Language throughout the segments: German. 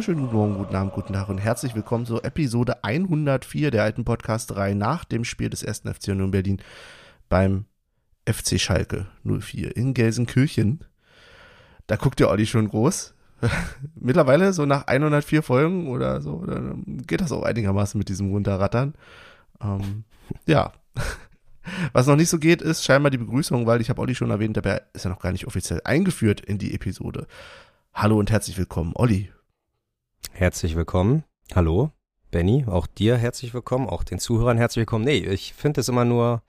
wunderschönen guten Morgen, guten Abend, guten Tag und herzlich willkommen zur Episode 104 der alten Podcast-Reihe nach dem Spiel des ersten FC Union Berlin beim FC Schalke 04 in Gelsenkirchen. Da guckt der Olli schon groß. Mittlerweile so nach 104 Folgen oder so, geht das auch einigermaßen mit diesem Runterrattern. Ähm, ja. Was noch nicht so geht, ist scheinbar die Begrüßung, weil ich habe Olli schon erwähnt, er ist ja noch gar nicht offiziell eingeführt in die Episode. Hallo und herzlich willkommen, Olli. Herzlich willkommen. Hallo, Benny. Auch dir herzlich willkommen, auch den Zuhörern herzlich willkommen. Nee, ich finde es immer nur,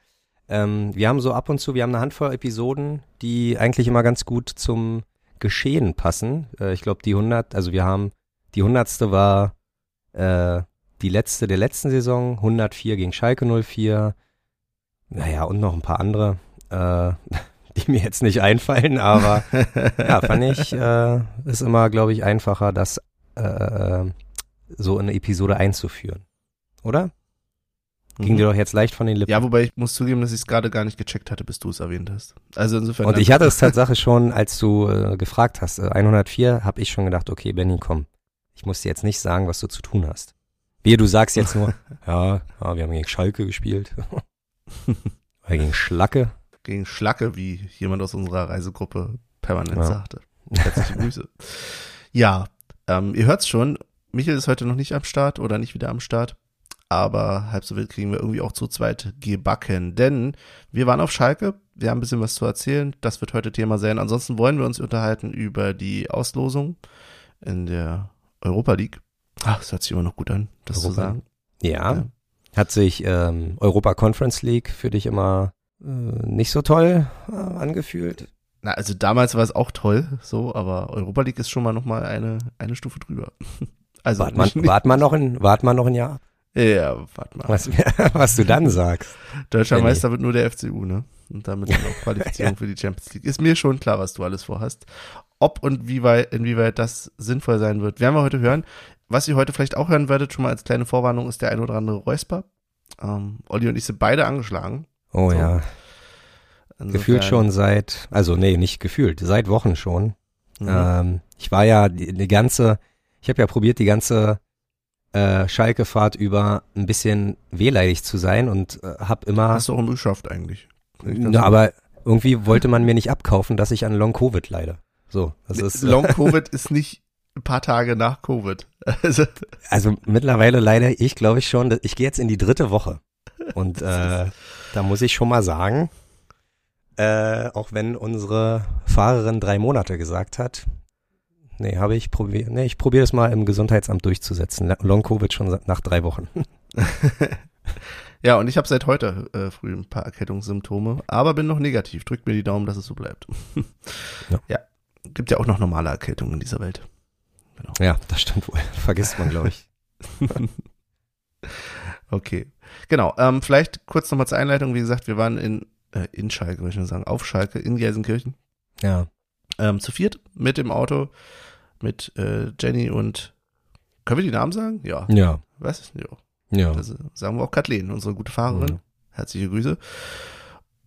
ähm, wir haben so ab und zu, wir haben eine Handvoll Episoden, die eigentlich immer ganz gut zum Geschehen passen. Äh, ich glaube, die 100, also wir haben, die 100. war äh, die letzte der letzten Saison, 104 gegen Schalke 04. Naja, und noch ein paar andere. Äh, die mir jetzt nicht einfallen, aber ja, fand ich, äh, ist immer, glaube ich, einfacher, das äh, so in eine Episode einzuführen. Oder? Ging mhm. dir doch jetzt leicht von den Lippen. Ja, wobei ich muss zugeben, dass ich es gerade gar nicht gecheckt hatte, bis du es erwähnt hast. Also insofern. Und ich hatte es tatsächlich schon, als du äh, gefragt hast, äh, 104, habe ich schon gedacht, okay, Benny, komm, ich muss dir jetzt nicht sagen, was du zu tun hast. Wie du sagst jetzt nur, ja, ja, wir haben gegen Schalke gespielt. Oder gegen Schlacke gegen Schlacke, wie jemand aus unserer Reisegruppe permanent ja. sagte. Herzliche Grüße. ja, ähm, ihr hört's schon, Michael ist heute noch nicht am Start oder nicht wieder am Start. Aber halb so wild kriegen wir irgendwie auch zu zweit gebacken. Denn wir waren auf Schalke, wir haben ein bisschen was zu erzählen. Das wird heute Thema sein. Ansonsten wollen wir uns unterhalten über die Auslosung in der Europa League. Ach, das hört sich immer noch gut an, das Europa. zu sagen. Ja. ja. Hat sich ähm, Europa Conference League für dich immer äh, nicht so toll äh, angefühlt. Na, also damals war es auch toll, so, aber Europa League ist schon mal noch mal eine, eine Stufe drüber. Also wart man, wart man noch ein, wart man noch ein Jahr. Ja, warte mal. Was, was du dann sagst. Deutscher Benny. Meister wird nur der FCU, ne? Und damit dann auch Qualifizierung ja. für die Champions League. Ist mir schon klar, was du alles vorhast. Ob und wie weit, inwieweit das sinnvoll sein wird, werden wir heute hören. Was ihr heute vielleicht auch hören werdet, schon mal als kleine Vorwarnung, ist der ein oder andere Räusper. Ähm, Olli und ich sind beide angeschlagen. Oh so. ja. Insofern. Gefühlt schon seit, also nee, nicht gefühlt, seit Wochen schon. Mhm. Ähm, ich war ja die, die ganze, ich habe ja probiert, die ganze äh, Schalke-Fahrt über ein bisschen wehleidig zu sein und äh, habe immer. Hast du auch geschafft eigentlich. Na, aber irgendwie wollte man mir nicht abkaufen, dass ich an Long Covid leide. So, das ist Long Covid ist nicht ein paar Tage nach Covid. Also, also mittlerweile leider ich, glaube ich schon. Ich gehe jetzt in die dritte Woche und äh, da muss ich schon mal sagen, äh, auch wenn unsere Fahrerin drei Monate gesagt hat, nee, habe ich probiert, nee, ich probiere es mal im Gesundheitsamt durchzusetzen. Long Covid schon nach drei Wochen. ja, und ich habe seit heute äh, früh ein paar Erkältungssymptome, aber bin noch negativ. Drückt mir die Daumen, dass es so bleibt. ja. ja. Gibt ja auch noch normale Erkältungen in dieser Welt. Genau. Ja, das stimmt wohl. Vergisst man, glaube ich. okay. Genau, ähm, vielleicht kurz nochmal zur Einleitung. Wie gesagt, wir waren in, äh, in Schalke, würde ich nur sagen, auf Schalke in Gelsenkirchen. Ja. Ähm, zu viert mit dem Auto, mit äh, Jenny und können wir die Namen sagen? Ja. Ja. Was? Ja. Ja. Also sagen wir auch Kathleen, unsere gute Fahrerin. Ja. Herzliche Grüße.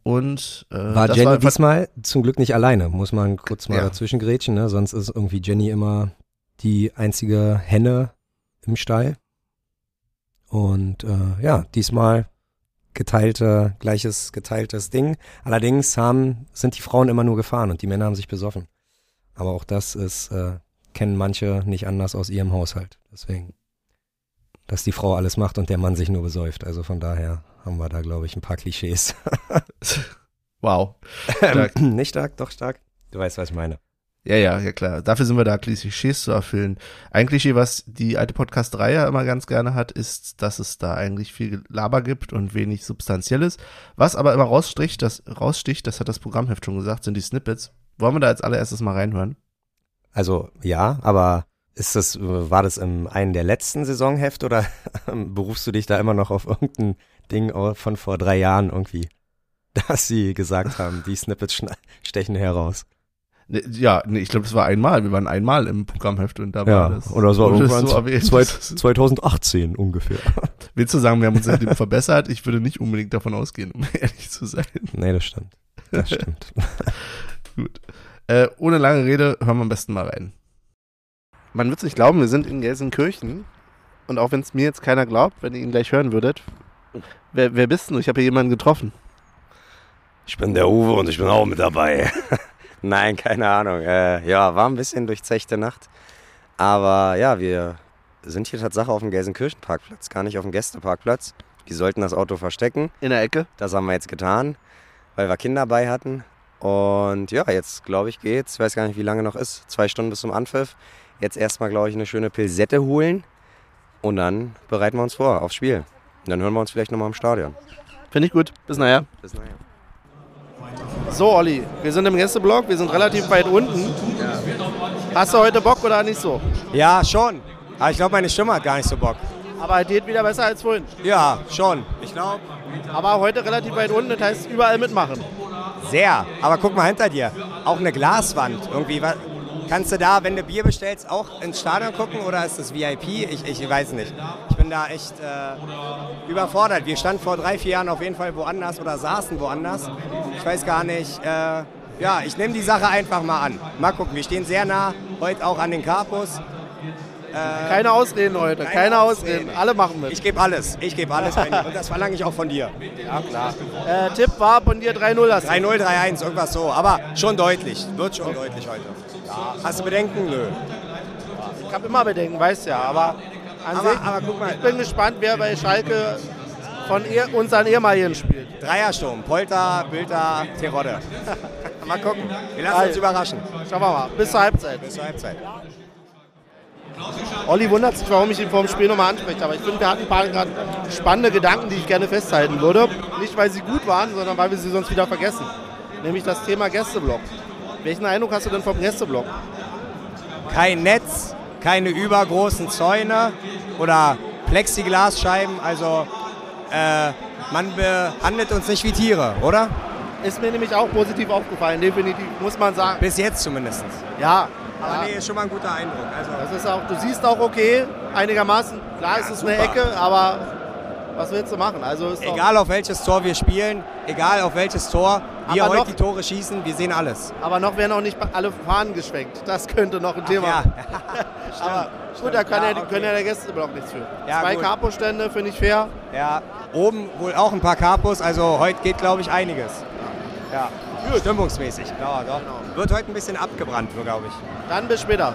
Und äh, war Jenny war diesmal zum Glück nicht alleine, muss man kurz mal ja. dazwischen grätschen, ne? Sonst ist irgendwie Jenny immer die einzige Henne im Stall. Und äh, ja, diesmal geteilte, gleiches geteiltes Ding. Allerdings haben, sind die Frauen immer nur gefahren und die Männer haben sich besoffen. Aber auch das ist, äh, kennen manche nicht anders aus ihrem Haushalt. Deswegen, dass die Frau alles macht und der Mann sich nur besäuft. Also von daher haben wir da, glaube ich, ein paar Klischees. wow. Stark. nicht stark, doch stark. Du weißt, was ich meine. Ja, ja, ja klar. Dafür sind wir da, Klischees zu erfüllen. Klischee, was die alte Podcast-Reihe immer ganz gerne hat, ist, dass es da eigentlich viel Laber gibt und wenig Substanzielles. Was aber immer raussticht, das raussticht, das hat das Programmheft schon gesagt, sind die Snippets. Wollen wir da als allererstes mal reinhören? Also ja, aber ist das, war das im einen der letzten Saisonheft oder berufst du dich da immer noch auf irgendein Ding von vor drei Jahren irgendwie, dass sie gesagt haben, die Snippets stechen heraus? Ne, ja, nee, ich glaube, das war einmal. Wir waren einmal im Programmheft und da ja, war das. Oder so, irgendwann so erwähnt. 2018 ungefähr. Willst du sagen, wir haben uns seitdem verbessert? Ich würde nicht unbedingt davon ausgehen, um ehrlich zu sein. Nee, das stimmt. Das stimmt. Gut. Äh, ohne lange Rede, hören wir am besten mal rein. Man wird es nicht glauben, wir sind in Gelsenkirchen. Und auch wenn es mir jetzt keiner glaubt, wenn ihr ihn gleich hören würdet, wer, wer bist du? Ich habe hier jemanden getroffen. Ich bin der Uwe und ich bin auch mit dabei. Nein, keine Ahnung. Äh, ja, war ein bisschen durchzechte Nacht. Aber ja, wir sind hier tatsächlich auf dem Gelsenkirchen-Parkplatz, gar nicht auf dem Gästeparkplatz. Die sollten das Auto verstecken. In der Ecke? Das haben wir jetzt getan, weil wir Kinder bei hatten. Und ja, jetzt glaube ich geht's. Ich weiß gar nicht, wie lange noch ist. Zwei Stunden bis zum Anpfiff. Jetzt erstmal, glaube ich, eine schöne Pilsette holen. Und dann bereiten wir uns vor aufs Spiel. Und dann hören wir uns vielleicht nochmal im Stadion. Finde ich gut. Bis nachher. Bis nachher. So, Olli, wir sind im Gästeblock, wir sind relativ weit unten. Hast du heute Bock oder nicht so? Ja, schon. Aber ich glaube, meine Stimme hat gar nicht so Bock. Aber es geht wieder besser als vorhin. Ja, schon. Ich glaube. Aber heute relativ weit unten, das heißt überall mitmachen. Sehr. Aber guck mal hinter dir. Auch eine Glaswand. Irgendwie. Kannst du da, wenn du Bier bestellst, auch ins Stadion gucken oder ist das VIP? Ich, ich weiß nicht. Ich bin da echt äh, überfordert. Wir standen vor drei, vier Jahren auf jeden Fall woanders oder saßen woanders. Ich weiß gar nicht. Äh, ja, ich nehme die Sache einfach mal an. Mal gucken. Wir stehen sehr nah heute auch an den Carpus. Keine Ausreden heute, keine, Keine Ausreden. Ausreden. Alle machen mit. Ich gebe alles. Ich gebe alles. Und das verlange ich auch von dir. Ja, klar. äh, Tipp war von dir 3-0 hast du. 3-0, 3-1, irgendwas so. Aber schon deutlich. Wird schon deutlich heute. Hast du Bedenken? Nö. Ich habe immer Bedenken, weißt ja. Aber an Aber- sich, aber guck mal. ich bin gespannt, wer bei Schalke von ihr, unseren ehemaligen spielt. Dreiersturm. Polter, Bülter, Terodde. mal gucken. Wir lassen uns überraschen. Schauen wir mal, bis zur Halbzeit. Bis zur Halbzeit. Olli wundert sich, warum ich ihn vor dem Spiel nochmal anspreche. Aber ich finde, wir hatten ein paar spannende Gedanken, die ich gerne festhalten würde. Nicht, weil sie gut waren, sondern weil wir sie sonst wieder vergessen. Nämlich das Thema Gästeblock. Welchen Eindruck hast du denn vom Gästeblock? Kein Netz, keine übergroßen Zäune oder Plexiglasscheiben. Also äh, man behandelt uns nicht wie Tiere, oder? Ist mir nämlich auch positiv aufgefallen, definitiv, muss man sagen. Bis jetzt zumindest. Ja, Aber ja. nee, ist schon mal ein guter Eindruck. Also, Das ist auch, du siehst auch okay, einigermaßen. Klar ist es eine super. Ecke, aber was willst du machen? Also egal auf welches Tor wir spielen, egal auf welches Tor wir Aber heute noch- die Tore schießen, wir sehen alles. aber noch werden auch nicht alle Fahnen geschwenkt. Das könnte noch ein Thema Ja, sein. Aber gut, da kann Ja, ja, okay. können ja der Gästeblock nichts für. Ja, Zwei gut. Capo-Stände finde ich fair. Ja, oben wohl auch ein paar Capos, also heute geht, glaube ich, einiges. Ja, stimmungsmäßig. Ja, doch. Wird heute ein bisschen abgebrannt, glaube ich. Dann bis später.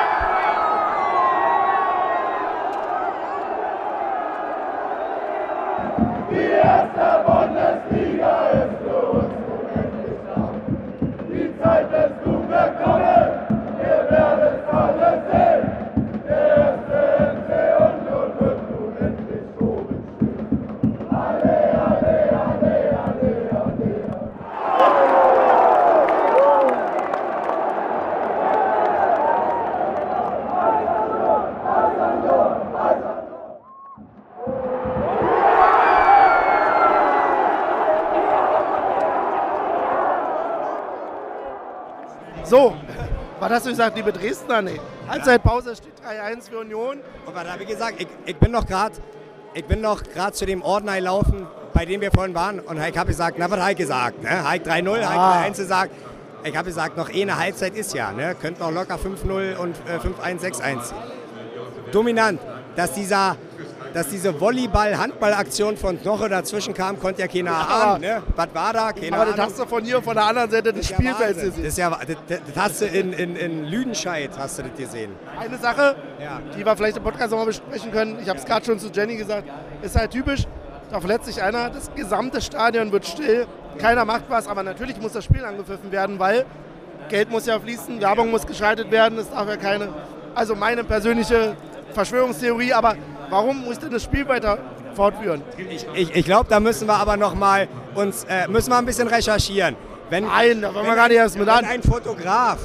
was hast du gesagt, liebe Dresdner? Nee. Halbzeitpause steht 3-1 für Union. Aber da, wie gesagt, ich, ich bin noch gerade ich bin noch gerade zu dem Ordner gelaufen, bei dem wir vorhin waren. Und ich habe gesagt, na, was habe ich gesagt? Ne? Habe ich 3-0, Ah. habe ich 3-1 gesagt. Ich habe gesagt, noch eh eine Halbzeit ist ja. Ne? Könnten auch locker 5-0 und äh, 5-1, 6-1. Dominant, dass dieser dass diese Volleyball-Handball-Aktion von Knoche dazwischen kam, konnte ja keiner ahnen. Ne? Was war da? Keine Aber das Ahnung. hast du von hier, von der anderen Seite des Das Spielfelds Wahnsinn. Das, gesehen. ist ja, das, das das hast du in, in, in Lüdenscheid hast du das gesehen. Eine Sache, Ja. die wir vielleicht im Podcast nochmal besprechen können, ich habe es gerade schon zu Jenny gesagt, ist halt typisch, da verletzt sich einer, das gesamte Stadion wird still, keiner macht was, aber natürlich muss das Spiel angepfiffen werden, weil Geld muss ja fließen, Werbung muss geschaltet werden, es darf ja keine, also meine persönliche Verschwörungstheorie, aber warum muss denn das Spiel weiter fortführen? Ich, ich, glaube, da müssen wir aber noch mal uns äh, müssen wir ein bisschen recherchieren. Wenn, Nein, da wollen wir gar nicht erst mit wenn an. ein Fotograf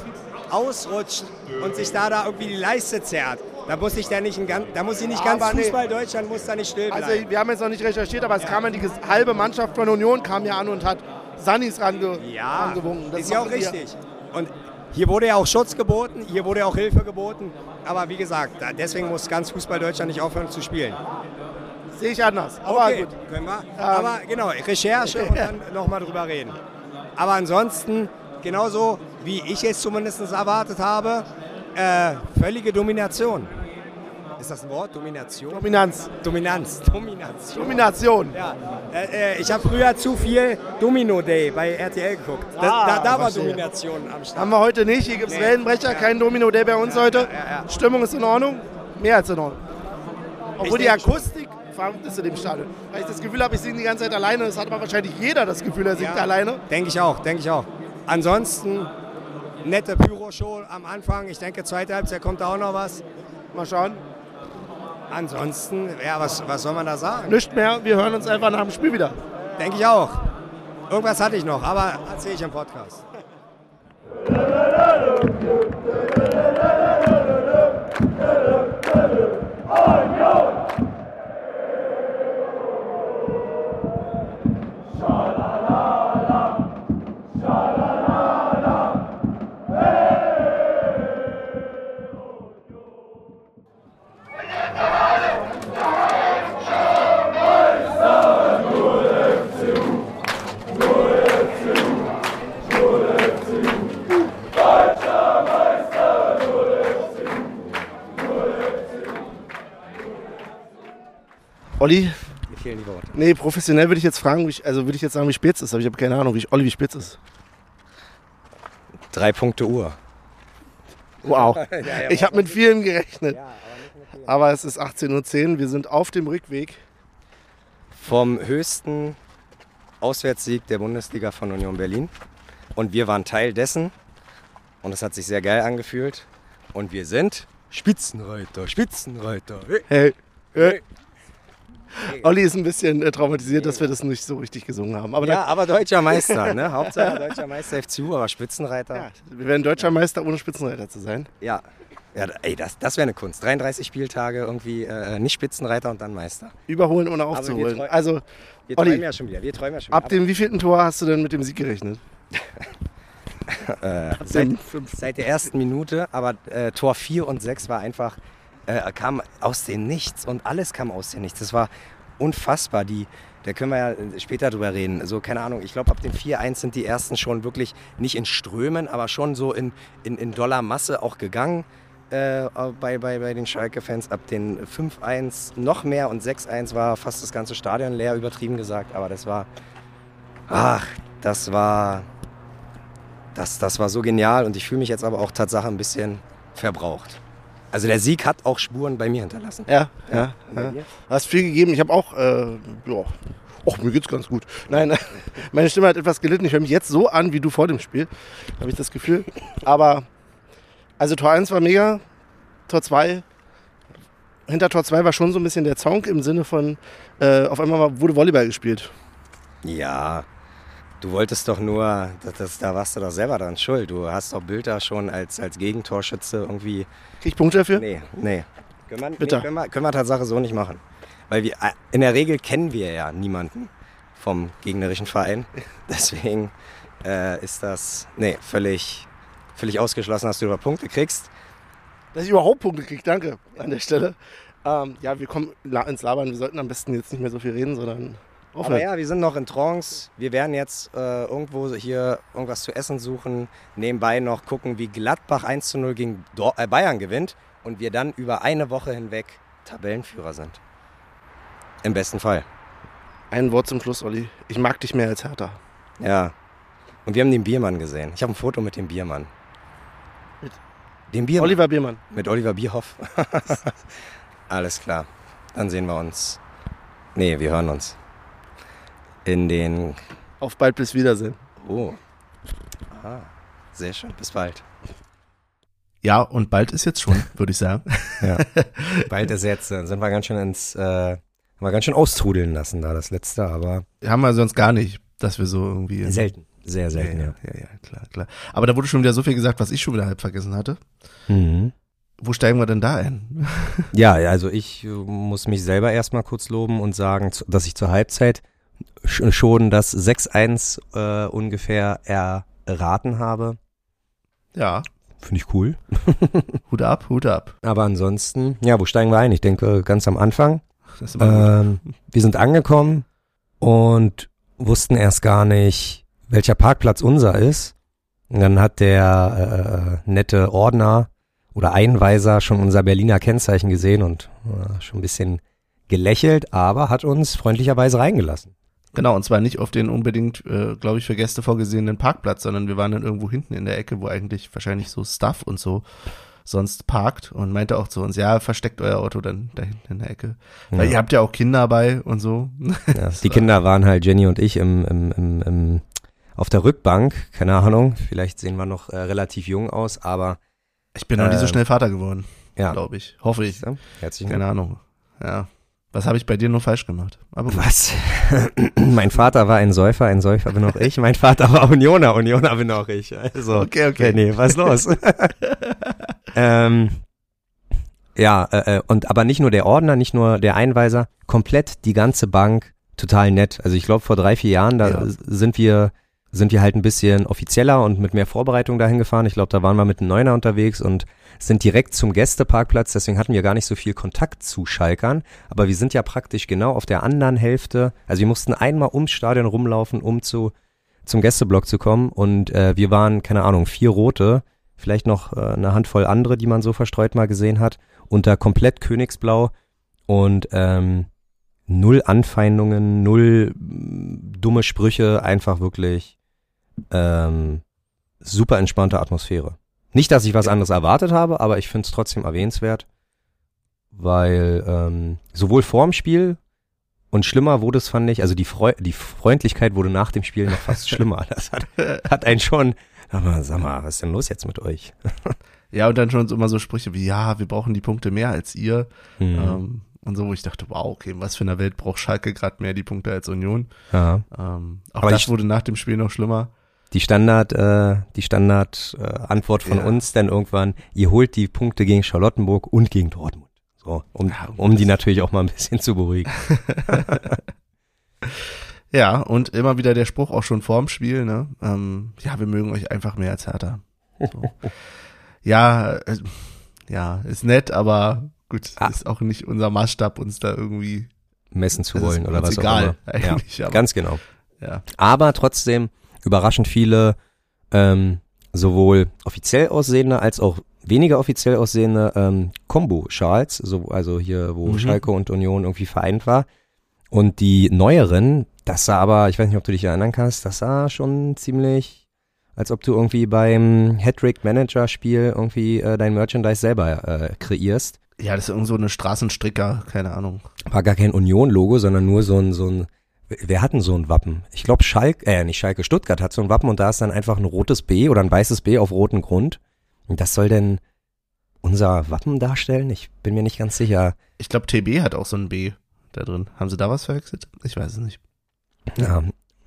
ausrutscht und sich da, da irgendwie die Leiste zerrt, Da muss ich da nicht, ein, da muss ich nicht ganz nee. Fußball Deutschland muss da nicht still bleiben. Also wir haben jetzt noch nicht recherchiert, aber es kam ja die halbe Mannschaft von Union kam ja an und hat Sannis range ja, rangewunken. Das ist ja auch richtig. Und hier wurde ja auch Schutz geboten, hier wurde ja auch Hilfe geboten. Aber wie gesagt, deswegen muss ganz Fußball Deutschland nicht aufhören zu spielen. Sehe ich anders. Aber okay, gut. können wir. Aber genau, Recherche und dann nochmal drüber reden. Aber ansonsten, genauso wie ich es zumindest erwartet habe, äh, völlige Domination. Ist das ein Wort? Domination? Dominanz. Dominanz. Domination. Domination. Ja, äh, äh, ich habe früher zu viel Domino Day bei RTL geguckt. Da, Ah, da, da war. Domination am Start. Haben wir heute nicht. Hier gibt es Nee. Wellenbrecher, kein Domino Day bei uns heute. ja, ja. Stimmung ist in Ordnung. Mehr als in Ordnung. Obwohl die. Akustik verrückt ist in dem Stadion. Weil ich das Gefühl habe, ich singe die ganze Zeit alleine. Das hat aber wahrscheinlich jeder das Gefühl, er singt Ja. alleine. Denke ich auch, denke ich auch. Ansonsten nette Pyro-Show am Anfang. Ich denke, zweite Halbzeit kommt da auch noch was. Mal schauen. Ansonsten, ja, was, was soll man da sagen? Nicht mehr. Wir hören uns einfach nach dem Spiel wieder. Denke ich auch. Irgendwas hatte ich noch, aber erzähle ich im Podcast. Olli, Mir fehlen die Worte. nee, professionell würde ich jetzt fragen, ich, also würde ich jetzt sagen, wie spät es ist, aber ich habe keine Ahnung, wie ich, Olli, wie spät es ist. Drei Punkte Uhr. Wow. ja, Ich habe mit vielen gerechnet. Ja, aber Aber es ist 18.10 Uhr, wir sind auf dem Rückweg. Vom höchsten Auswärtssieg der Bundesliga von Union Berlin. Und wir waren Teil dessen. Und es hat sich sehr geil angefühlt. Und wir sind Spitzenreiter, Spitzenreiter. Hey. Hey, hey. Olli ist ein bisschen äh, traumatisiert, dass wir das nicht so richtig gesungen haben. Aber Ja, aber deutscher Meister, ne? Hauptsache deutscher Meister FCU, aber Spitzenreiter. da, ja, wir werden deutscher Meister, ohne Spitzenreiter zu sein. Ja. Ja, ey, das, das wäre eine Kunst. 33 Spieltage irgendwie äh, nicht Spitzenreiter und dann Meister. Überholen, ohne wir aufzuholen. treu- Also, Wir Olli, träumen ja schon wieder. Wir träumen ja schon ab wieder. dem wievielten Tor hast du denn mit dem Sieg gerechnet? äh, Ab seit, seit der ersten Minute, aber äh, Tor 4 und 6 war einfach, äh, kam aus dem Nichts und alles kam aus dem Nichts. Das war unfassbar. Die, da können wir ja äh, später drüber reden. So, keine Ahnung, ich glaube, ab dem 4-1 sind die ersten schon wirklich nicht in Strömen, aber schon so in, in, in Dollarmasse auch gegangen. Äh, bei, bei, bei den Schalke-Fans ab den 5-1 noch mehr und 6-1 war fast das ganze Stadion leer, übertrieben gesagt, aber das war, ach, das war, das, das war so genial und ich fühle mich jetzt aber auch Tatsache ein bisschen verbraucht. Also der Sieg hat auch Spuren bei mir hinterlassen. Ja, ja. Ja. Hast viel gegeben. Ich habe auch, äh, ja, Och, mir geht's ganz gut. Nein, meine Stimme hat etwas gelitten. Ich höre mich jetzt so an wie du vor dem Spiel, habe ich das Gefühl. Aber, also Tor 1 war mega, Tor 2, hinter Tor 2 war schon so ein bisschen der Zonk im Sinne von, äh, auf einmal wurde Volleyball gespielt. Ja, du wolltest doch nur, das, das, da warst du doch selber dran schuld. Du hast doch Bilder schon als, als Gegentorschütze irgendwie. Krieg ich Punkte dafür? Nee, nee. Können wir, nee, Bitte. können wir, können wir Tatsache so nicht machen. Weil wir, äh, in der Regel kennen wir ja niemanden vom gegnerischen Verein. Deswegen äh, ist das, nee, völlig, völlig ausgeschlossen, dass du über Punkte kriegst. Dass ich überhaupt Punkte kriege, danke an der Stelle. Ähm, ja, wir kommen ins Labern. Wir sollten am besten jetzt nicht mehr so viel reden, sondern Aber aufhören. ja, wir sind noch in Trance. Wir werden jetzt äh, irgendwo hier irgendwas zu essen suchen. Nebenbei noch gucken, wie Gladbach 1 zu 0 gegen Dor äh, Bayern gewinnt. Und wir dann über eine Woche hinweg Tabellenführer sind. Im besten Fall. Ein Wort zum Schluss, Olli. Ich mag dich mehr als Hertha. Ja. Und wir haben den Biermann gesehen. Ich habe ein Foto mit dem Biermann. Mit? Dem Biermann. Oliver Biermann. Mit Oliver Bierhoff. Alles klar. Dann sehen wir uns. Nee, wir hören uns. In den. Auf bald bis Wiedersehen. Oh. Ah, sehr schön. Bis bald. Ja, und bald ist jetzt schon, würde ich sagen. Ja. Bald ist jetzt. Dann sind wir ganz schön ins. Äh, haben wir ganz schön austrudeln lassen da, das letzte, aber Haben wir sonst gar nicht, dass wir so irgendwie. selten. Sehr selten, ja, ja. ja, ja, klar, klar. Aber da wurde schon wieder so viel gesagt, was ich schon wieder halb vergessen hatte. Mhm. Wo steigen wir denn da ein? Ja, also ich äh, muss mich selber erstmal kurz loben und sagen, dass ich zur Halbzeit schon das 6-1 äh, ungefähr erraten habe. Ja. Finde ich cool. Hut ab, Hut ab. Aber ansonsten, ja, wo steigen wir ein? Ich denke ganz am Anfang. Ähm, wir sind angekommen und wussten erst gar nicht, welcher Parkplatz unser ist. Und dann hat der äh, nette Ordner oder Einweiser schon unser Berliner Kennzeichen gesehen und äh, schon ein bisschen gelächelt, aber hat uns freundlicherweise reingelassen. Genau, und zwar nicht auf den unbedingt, äh, glaube ich, für Gäste vorgesehenen Parkplatz, sondern wir waren dann irgendwo hinten in der Ecke, wo eigentlich wahrscheinlich so Stuff und so sonst parkt und meinte auch zu uns, ja, versteckt euer Auto dann da hinten in der Ecke. Ja. Weil ihr habt ja auch Kinder dabei und so. Ja, die Kinder waren halt Jenny und ich im, im, im, im auf der Rückbank, keine Ahnung, vielleicht sehen wir noch äh, relativ jung aus, aber ich bin noch äh, nie so schnell Vater geworden, ja. glaube ich. Hoffe ich. Herzlichen Keine Ahnung. Ja. Was habe ich bei dir nur falsch gemacht? Aber gut. Was? mein Vater war ein Säufer, ein Säufer bin auch ich. Mein Vater war Unioner, Unioner bin auch ich. Also, okay, okay. Nee, was los? ähm, ja, äh, äh, und aber nicht nur der Ordner, nicht nur der Einweiser, komplett die ganze Bank total nett. Also ich glaube vor drei, vier Jahren, da ja. sind wir sind wir halt ein bisschen offizieller und mit mehr Vorbereitung dahin gefahren. Ich glaube, da waren wir mit einem Neuner unterwegs und sind direkt zum Gästeparkplatz. Deswegen hatten wir gar nicht so viel Kontakt zu Schalkern. Aber wir sind ja praktisch genau auf der anderen Hälfte. Also wir mussten einmal ums Stadion rumlaufen, um zu zum Gästeblock zu kommen. Und äh, wir waren, keine Ahnung, vier Rote, vielleicht noch äh, eine Handvoll andere, die man so verstreut mal gesehen hat. Unter komplett Königsblau und ähm, null Anfeindungen, null dumme Sprüche, einfach wirklich ähm, super entspannte Atmosphäre. Nicht, dass ich was anderes erwartet habe, aber ich finde es trotzdem erwähnenswert, weil ähm, sowohl vorm Spiel und schlimmer wurde es, fand ich, also die, Freu die Freundlichkeit wurde nach dem Spiel noch fast schlimmer. Das hat, hat einen schon, sag mal, sag mal, was ist denn los jetzt mit euch? Ja, und dann schon immer so Sprüche wie, ja, wir brauchen die Punkte mehr als ihr. Mhm. Ähm, und so, wo ich dachte, wow, okay, was für eine Welt braucht Schalke gerade mehr die Punkte als Union. Ja. Ähm, auch Aber das wurde nach dem Spiel noch schlimmer die Standard, äh, die Standard äh, Antwort von ja. uns dann irgendwann, ihr holt die Punkte gegen Charlottenburg und gegen Dortmund. So, um, ja, um die natürlich auch mal ein bisschen zu beruhigen. ja, und immer wieder der Spruch auch schon vorm Spiel, ne? Ähm, ja, wir mögen euch einfach mehr als Hertha. So. ja, äh, ja, ist nett, aber gut, ah. ist auch nicht unser Maßstab, uns da irgendwie messen zu wollen oder was egal, auch immer. Eigentlich, ja, aber, ganz genau. Ja. Aber trotzdem, überraschend viele ähm, sowohl offiziell aussehende als auch weniger offiziell aussehende ähm, Combo-Schals, so, also hier, wo mhm. Schalke und Union irgendwie vereint war. Und die neueren, das sah aber, ich weiß nicht, ob du dich erinnern kannst, das sah schon ziemlich, als ob du irgendwie beim Hattrick-Manager-Spiel irgendwie äh, dein Merchandise selber äh, kreierst. Ja, das ist irgend so eine Straßenstricker, keine Ahnung. War gar kein Union-Logo, sondern nur so ein, so ein Wer hat denn so ein Wappen? Ich glaube Schalke, äh, nicht Schalke, Stuttgart hat so ein Wappen und da ist dann einfach ein rotes B oder ein weißes B auf rotem Grund. Und das soll denn unser Wappen darstellen? Ich bin mir nicht ganz sicher. Ich glaube TB hat auch so ein B da drin. Haben sie da was verwechselt? Ich weiß es nicht. Ja,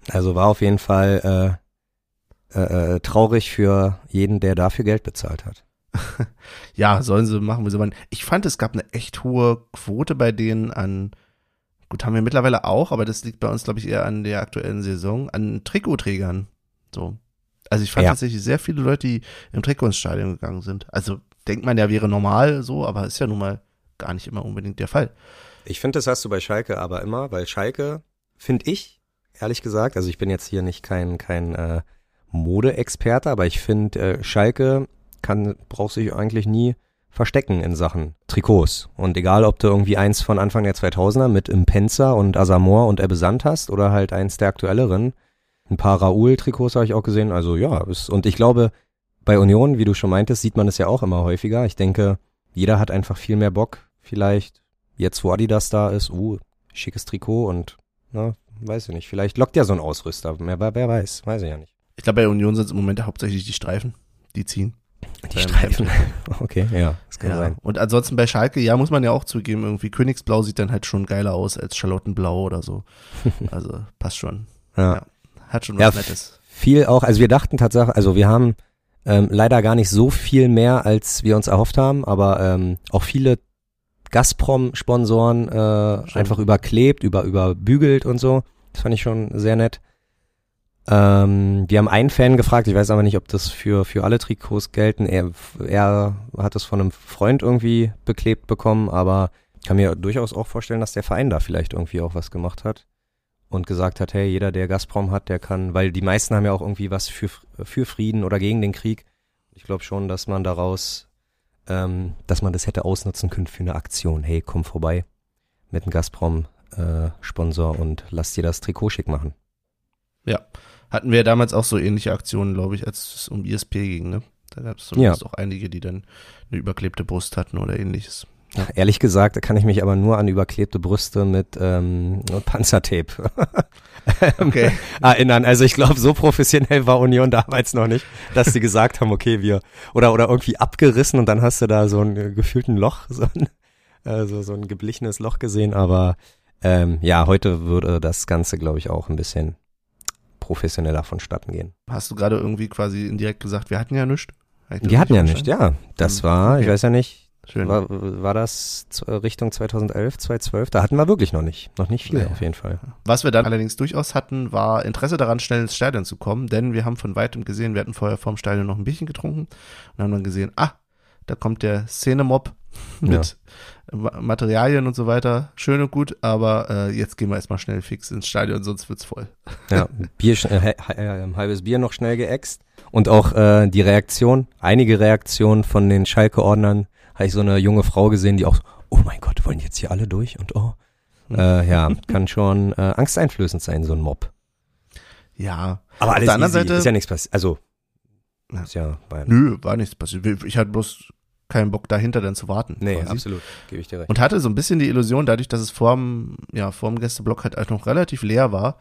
also war auf jeden Fall äh, äh, äh traurig für jeden, der dafür Geld bezahlt hat. ja, sollen sie machen, wie sie wollen. Ich fand, es gab eine echt hohe Quote bei denen an Gut, haben wir mittlerweile auch, aber das liegt bei uns, glaube ich, eher an der aktuellen Saison, an Trikotträgern. So. Also ich fand ja. tatsächlich sehr viele Leute, die im Trikot ins Stadion gegangen sind. Also denkt man ja, wäre normal so, aber ist ja nun mal gar nicht immer unbedingt der Fall. Ich finde, das hast du bei Schalke aber immer, weil Schalke, finde ich, ehrlich gesagt, also ich bin jetzt hier nicht kein, kein äh, Modeexperte, aber ich finde, äh, Schalke kann, braucht sich eigentlich nie verstecken in Sachen Trikots. Und egal, ob du irgendwie eins von Anfang der 2000er mit Impenza und Asamor und Ebbe Sand hast oder halt eins der aktuelleren. Ein paar Raoul-Trikots habe ich auch gesehen. Also ja, ist, und ich glaube, bei Union, wie du schon meintest, sieht man es ja auch immer häufiger. Ich denke, jeder hat einfach viel mehr Bock, vielleicht jetzt, wo Adidas da ist, uh, schickes Trikot und, na, weiß ich nicht, vielleicht lockt ja so ein Ausrüster. Wer, wer weiß, weiß ich ja nicht. Ich glaube, bei Union sind es im Moment hauptsächlich die Streifen, die ziehen. Die Streifen. Okay, ja, das kann ja. sein. Und ansonsten bei Schalke, ja, muss man ja auch zugeben, irgendwie Königsblau sieht dann halt schon geiler aus als Charlottenblau oder so. Also passt schon. Ja. ja. Hat schon was ja, Nettes. Viel auch, also wir dachten tatsächlich, also wir haben Ähm, leider gar nicht so viel mehr, als wir uns erhofft haben, aber ähm, auch viele Gazprom-Sponsoren äh, einfach überklebt, über überbügelt und so. Das fand ich schon sehr nett. Ähm, wir haben einen Fan gefragt, ich weiß aber nicht, ob das für, für alle Trikots gelten. Er, er hat es von einem Freund irgendwie beklebt bekommen, aber kann mir durchaus auch vorstellen, dass der Verein da vielleicht irgendwie auch was gemacht hat und gesagt hat, hey, jeder, der Gazprom hat, der kann, weil die meisten haben ja auch irgendwie was für, für Frieden oder gegen den Krieg. Ich glaube schon, dass man daraus, ähm, dass man das hätte ausnutzen können für eine Aktion. Hey, komm vorbei mit einem Gazprom-Sponsor äh, und lass dir das Trikot schick machen. Ja, hatten wir damals auch so ähnliche Aktionen, glaube ich, als es um ISP ging, ne? Da gab es zumindest ja. auch einige, die dann eine überklebte Brust hatten oder ähnliches. Ja. Ehrlich gesagt, da kann ich mich aber nur an überklebte Brüste mit ähm, Panzertape okay. erinnern. Also ich glaube, so professionell war Union damals noch nicht, dass sie gesagt haben, okay, wir oder oder irgendwie abgerissen und dann hast du da so ein äh, gefühlten Loch, so ein, also so ein geblichenes Loch gesehen. Aber ähm, ja, heute würde das Ganze, glaube ich, auch ein bisschen professioneller vonstatten gehen. Hast du gerade irgendwie quasi indirekt gesagt, wir hatten ja nichts? Wir hatten ja nichts, ja. Das war, okay. ich weiß ja nicht, Schön. War, war das Richtung 2011, 2012? Da hatten wir wirklich noch nicht, noch nicht viel ja. auf jeden Fall. Was wir dann allerdings durchaus hatten, war Interesse daran, schnell ins Stadion zu kommen, denn wir haben von weitem gesehen, wir hatten vorher vorm Stadion noch ein bisschen getrunken und haben dann gesehen, ah, da kommt der Szenemob mit ja. Materialien und so weiter. Schön und gut, aber äh, jetzt gehen wir erstmal schnell fix ins Stadion, sonst wird's voll. Ja, Bier, äh, äh, halbes Bier noch schnell geäxt. Und auch äh, die Reaktion, einige Reaktionen von den Schalke-Ordnern, habe ich so eine junge Frau gesehen, die auch, oh mein Gott, wollen jetzt hier alle durch und oh. Äh, ja, kann schon äh, angsteinflößend sein, so ein Mob. Ja. Aber alles Auf der anderen Seite ist ja nichts passiert. Also, ist ja Nö, war nichts passiert. Ich hatte bloß keinen Bock dahinter dann zu warten. Nee, quasi. absolut, gebe ich dir recht. Und hatte so ein bisschen die Illusion, dadurch, dass es vorm, ja, vorm Gästeblock halt noch relativ leer war,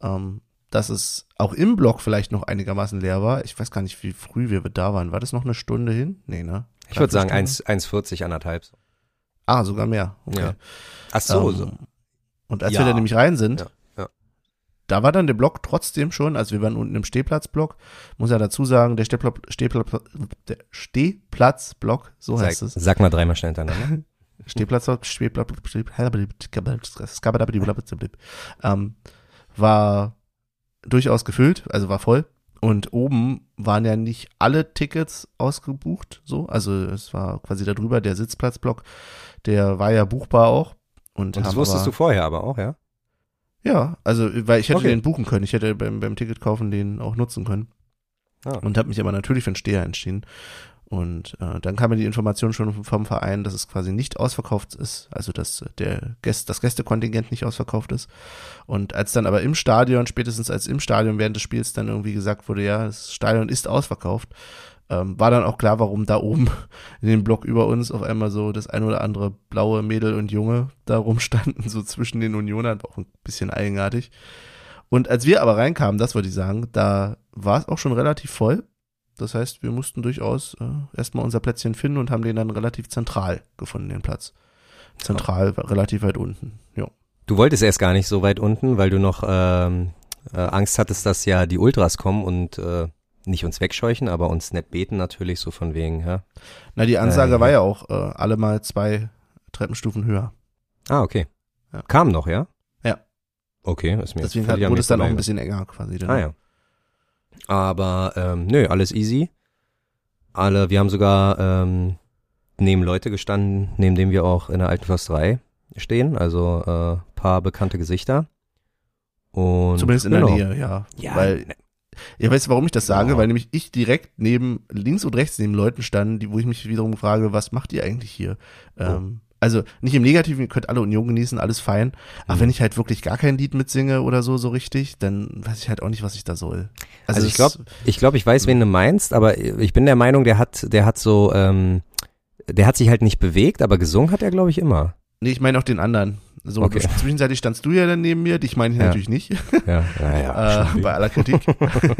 ähm, dass es auch im Block vielleicht noch einigermaßen leer war. Ich weiß gar nicht, wie früh wir da waren. War das noch eine Stunde hin? Nee, ne? Ich würde sagen 1,40, anderthalb. Ah, sogar mehr. Okay. Ja. Ach so, ähm, so. Und als ja. wir da nämlich rein sind, ja. Da war dann der Block trotzdem schon, also wir waren unten im Stehplatzblock, muss ja dazu sagen, der Stehplatz, Stehplatz, der Stehplatzblock, so sag, heißt es. Sag mal dreimal schnell hintereinander. Stehplatz, Stehplatz, ähm, war durchaus gefüllt, also war voll. Und oben waren ja nicht alle Tickets ausgebucht, so. Also es war quasi darüber der Sitzplatzblock, der war ja buchbar auch. Und, und das wusstest aber, du vorher aber auch, ja? Ja, also weil ich hätte okay. den buchen können, ich hätte beim, beim Ticket kaufen den auch nutzen können. Ah. Und habe mich aber natürlich für den Steher entschieden. Und äh, dann kam mir die Information schon vom Verein, dass es quasi nicht ausverkauft ist, also dass der Gäste, das Gästekontingent nicht ausverkauft ist. Und als dann aber im Stadion, spätestens als im Stadion während des Spiels dann irgendwie gesagt wurde, ja, das Stadion ist ausverkauft, ähm, war dann auch klar, warum da oben in dem Block über uns auf einmal so das ein oder andere blaue Mädel und Junge da rumstanden, so zwischen den Unionern, auch ein bisschen eigenartig. Und als wir aber reinkamen, das wollte ich sagen, da war es auch schon relativ voll. Das heißt, wir mussten durchaus äh, erstmal unser Plätzchen finden und haben den dann relativ zentral gefunden, den Platz. Zentral, ja. relativ weit unten, ja. Du wolltest erst gar nicht so weit unten, weil du noch ähm, äh, Angst hattest, dass ja die Ultras kommen und äh, nicht uns wegscheuchen, aber uns nett beten natürlich, so von wegen, ja. Na, die Ansage äh, war ja auch äh, alle mal zwei Treppenstufen höher. Ah, okay. Ja. Kam noch, ja? Ja. Okay, ist mir Deswegen hat, wurde es dann auch ein bisschen enger quasi. Dann. Ah, ja. Aber ähm, nö, alles easy. Alle, wir haben sogar ähm, neben Leute gestanden, neben dem wir auch in der alten Försterei stehen, also äh, paar bekannte Gesichter. Und Zumindest in genau. der Nähe, ja. ja Weil, ihr weißt, warum ich das sage? Genau. Weil nämlich ich direkt neben, links und rechts neben Leuten stand, die, wo ich mich wiederum frage, was macht ihr eigentlich hier? Oh. Ähm, also nicht im Negativen, ihr könnt alle Union genießen, alles fein. Aber mhm. wenn ich halt wirklich gar kein Lied mitsinge oder so, so richtig, dann weiß ich halt auch nicht, was ich da soll. Also, also ich glaube, ich glaube, ich weiß, wen du meinst, aber ich bin der Meinung, der hat, der hat so, ähm, der hat sich halt nicht bewegt, aber gesungen hat er, glaube ich, immer. Nee, ich meine auch den anderen. So, okay. zwischenzeitlich standst du ja dann neben mir, dich meine ich ja. natürlich nicht. Ja, ja, äh, bei aller Kritik.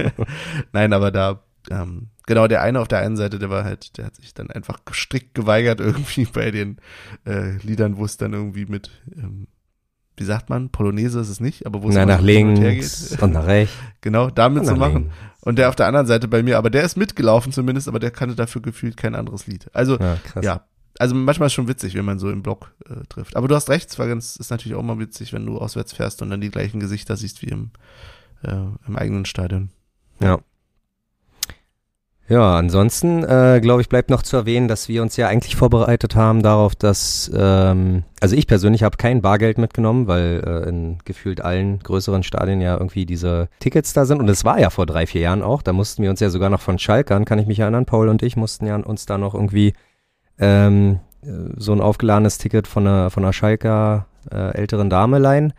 Nein, aber da ähm, genau, der eine auf der einen Seite, der war halt, der hat sich dann einfach strikt geweigert irgendwie bei den äh, Liedern, wo es dann irgendwie mit, ähm, wie sagt man, Polonaise ist es nicht, aber wo es Na, nach und links und nach rechts. Genau, damit zu machen. links. Und der auf der anderen Seite bei mir, aber der ist mitgelaufen zumindest, aber der kannte dafür gefühlt kein anderes Lied. Also, Ja, krass. ja. Also manchmal ist schon witzig, wenn man so im Block äh, trifft. Aber du hast recht, es war ganz, ist natürlich auch mal witzig, wenn du auswärts fährst und dann die gleichen Gesichter siehst wie im, äh, im eigenen Stadion. Ja. Ja, ansonsten, äh, glaube ich, bleibt noch zu erwähnen, dass wir uns ja eigentlich vorbereitet haben darauf, dass, ähm, also ich persönlich habe kein Bargeld mitgenommen, weil äh, in gefühlt allen größeren Stadien ja irgendwie diese Tickets da sind. Und es war ja vor drei, vier Jahren auch. Da mussten wir uns ja sogar noch von Schalkern, kann ich mich erinnern, Paul und ich mussten ja uns da noch irgendwie ähm, äh, so ein aufgeladenes Ticket von einer, von einer Schalker äh, älteren Dame leihen.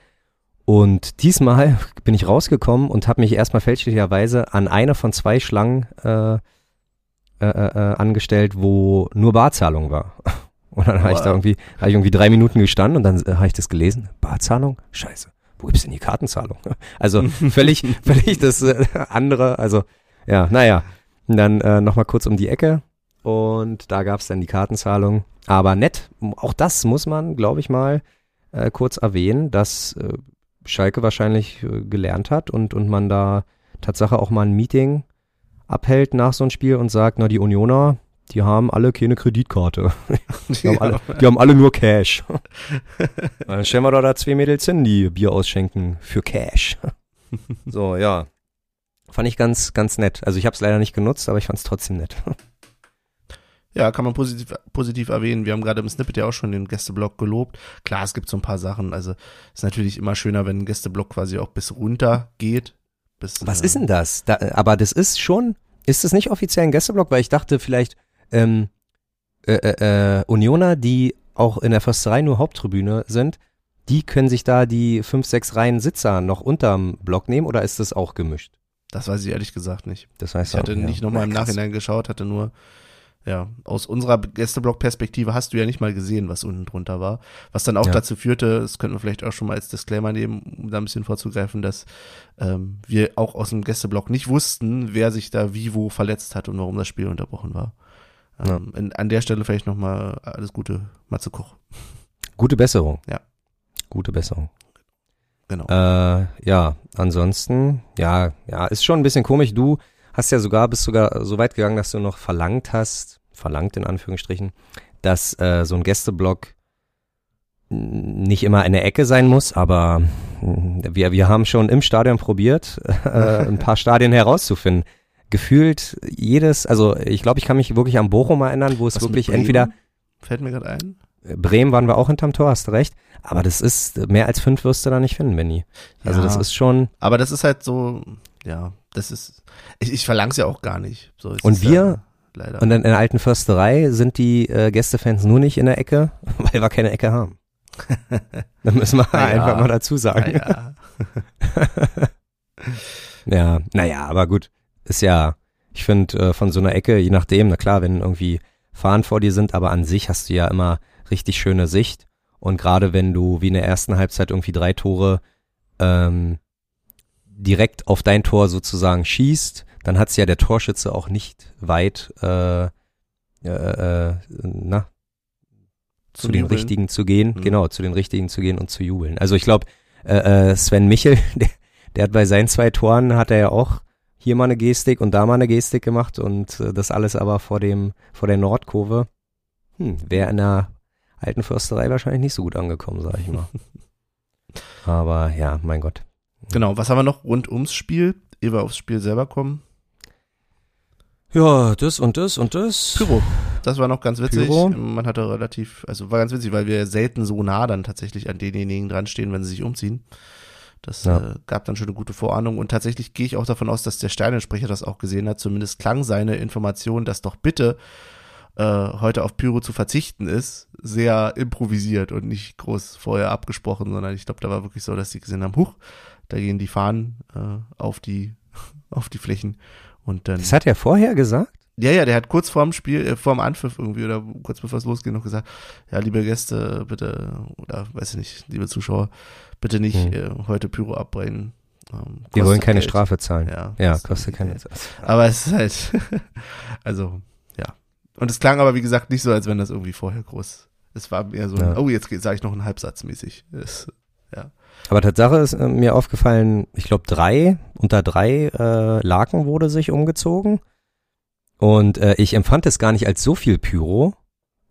Und diesmal bin ich rausgekommen und habe mich erstmal fälschlicherweise an eine von zwei Schlangen äh, äh, äh, angestellt, wo nur Barzahlung war. Und dann habe ich da irgendwie, habe ich irgendwie drei Minuten gestanden und dann äh, habe ich das gelesen. Barzahlung? Scheiße. Wo gibt's denn die Kartenzahlung? Also völlig, völlig das äh, andere. Also ja, naja. Und dann äh, nochmal kurz um die Ecke und da gab's dann die Kartenzahlung. Aber nett, auch das muss man, glaube ich mal, äh, kurz erwähnen, dass äh, Schalke wahrscheinlich äh, gelernt hat und, und man da Tatsache auch mal ein Meeting abhält nach so einem Spiel und sagt, na die Unioner, die haben alle keine Kreditkarte. Die haben, alle, die haben alle nur Cash. Dann stellen wir doch da zwei Mädels hin, die Bier ausschenken für Cash. So, ja. Fand ich ganz, ganz nett. Also ich habe es leider nicht genutzt, aber ich fand es trotzdem nett. Ja, kann man positiv, positiv erwähnen. Wir haben gerade im Snippet ja auch schon den Gästeblock gelobt. Klar, es gibt so ein paar Sachen. Also ist natürlich immer schöner, wenn ein Gästeblock quasi auch bis runter geht. Bis, Was äh, ist denn das? Da, aber das ist schon, ist das nicht offiziell ein Gästeblock? Weil ich dachte vielleicht, ähm, äh, äh, äh, Unioner, die auch in der Försterei nur Haupttribüne sind, die können sich da die fünf, sechs Reihen Sitzer noch unterm Block nehmen oder ist das auch gemischt? Das weiß ich ehrlich gesagt nicht. Das heißt Ich hatte ja. nicht nochmal im. Nachhinein geschaut, hatte nur, ja, aus unserer Gästeblock-Perspektive hast du ja nicht mal gesehen, was unten drunter war. Was dann auch Ja. dazu führte, das könnten wir vielleicht auch schon mal als Disclaimer nehmen, um da ein bisschen vorzugreifen, dass ähm, wir auch aus dem Gästeblock nicht wussten, wer sich da wie wo verletzt hat und warum das Spiel unterbrochen war. Ähm, in, an der Stelle vielleicht nochmal alles Gute, Matze Koch. Gute Besserung. Ja. Gute Besserung. Genau. Äh, ja, ansonsten, ja, ja, ist schon ein bisschen komisch. Du hast ja sogar, bist sogar so weit gegangen, dass du noch verlangt hast, verlangt in Anführungsstrichen, dass äh, so ein Gästeblock nicht immer eine Ecke sein muss, aber wir, wir haben schon im Stadion probiert, äh, ein paar Stadien herauszufinden. Gefühlt jedes, also ich glaube, ich kann mich wirklich an Bochum erinnern, wo es Was wirklich entweder Fällt mir gerade ein. Bremen waren wir auch hinterm Tor, hast du recht. Aber das ist, mehr als fünf wirst du da nicht finden, Benny. Also Ja. das ist schon, Aber das ist halt so, ja, das ist, ich, ich verlang's ja auch gar nicht. So, es Und wir- Ja, leider. und dann in der alten Försterei sind die äh, Gästefans nur nicht in der Ecke, weil wir keine Ecke haben. Da müssen wir ja. einfach mal dazu sagen. ja. Ja, naja, aber gut. Ist ja, ich finde, äh, von so einer Ecke, je nachdem, na klar, wenn irgendwie Fahnen vor dir sind, aber an sich hast du ja immer richtig schöne Sicht. Und gerade wenn du wie in der ersten Halbzeit irgendwie drei Tore ähm, direkt auf dein Tor sozusagen schießt, dann hat's ja der Torschütze auch nicht weit äh, äh, äh, na, zu Zum den Jubeln. richtigen zu gehen, Mhm. genau, zu den richtigen zu gehen und zu jubeln. Also ich glaube, äh, äh, Sven Michel, der, der hat bei seinen zwei Toren, hat er ja auch hier mal eine Gestik und da mal eine Gestik gemacht und äh, das alles aber vor dem, vor der Nordkurve. Hm, wäre in der alten Försterei wahrscheinlich nicht so gut angekommen, sag ich mal. aber ja, mein Gott. Genau, was haben wir noch rund ums Spiel, ehe wir aufs Spiel selber kommen? Ja, das und das und das. Pyro. Das war noch ganz witzig. Pyro. Man hatte relativ, also war ganz witzig, weil wir selten so nah dann tatsächlich an denjenigen dran stehen, wenn sie sich umziehen. Das Ja. äh, gab dann schon eine gute Vorahnung und tatsächlich gehe ich auch davon aus, dass der Stadionsprecher das auch gesehen hat. Zumindest klang seine Information, dass doch bitte äh, heute auf Pyro zu verzichten ist, sehr improvisiert und nicht groß vorher abgesprochen, sondern ich glaube, da war wirklich so, dass die gesehen haben, huch, da gehen die Fahnen äh, auf die auf die Flächen und dann Das hat er vorher gesagt? ja, ja, der hat kurz vorm Spiel, äh, vorm Anpfiff irgendwie oder kurz bevor es losgeht noch gesagt, ja, liebe Gäste, bitte, oder weiß ich nicht, liebe Zuschauer, bitte nicht Hm. äh, heute Pyro abbrennen. Ähm, Wir wollen keine Geld. Strafe zahlen. Ja, Ja, kostet keine. Aber es ist halt, also, ja. Und es klang aber, wie gesagt, nicht so, als wenn das irgendwie vorher groß, es war eher so, Ja. oh, jetzt sage ich noch einen Halbsatz mäßig. Es, Ja. Aber Tatsache ist äh, mir aufgefallen, ich glaube drei, unter drei äh, Laken wurde sich umgezogen. Und äh, ich empfand es gar nicht als so viel Pyro,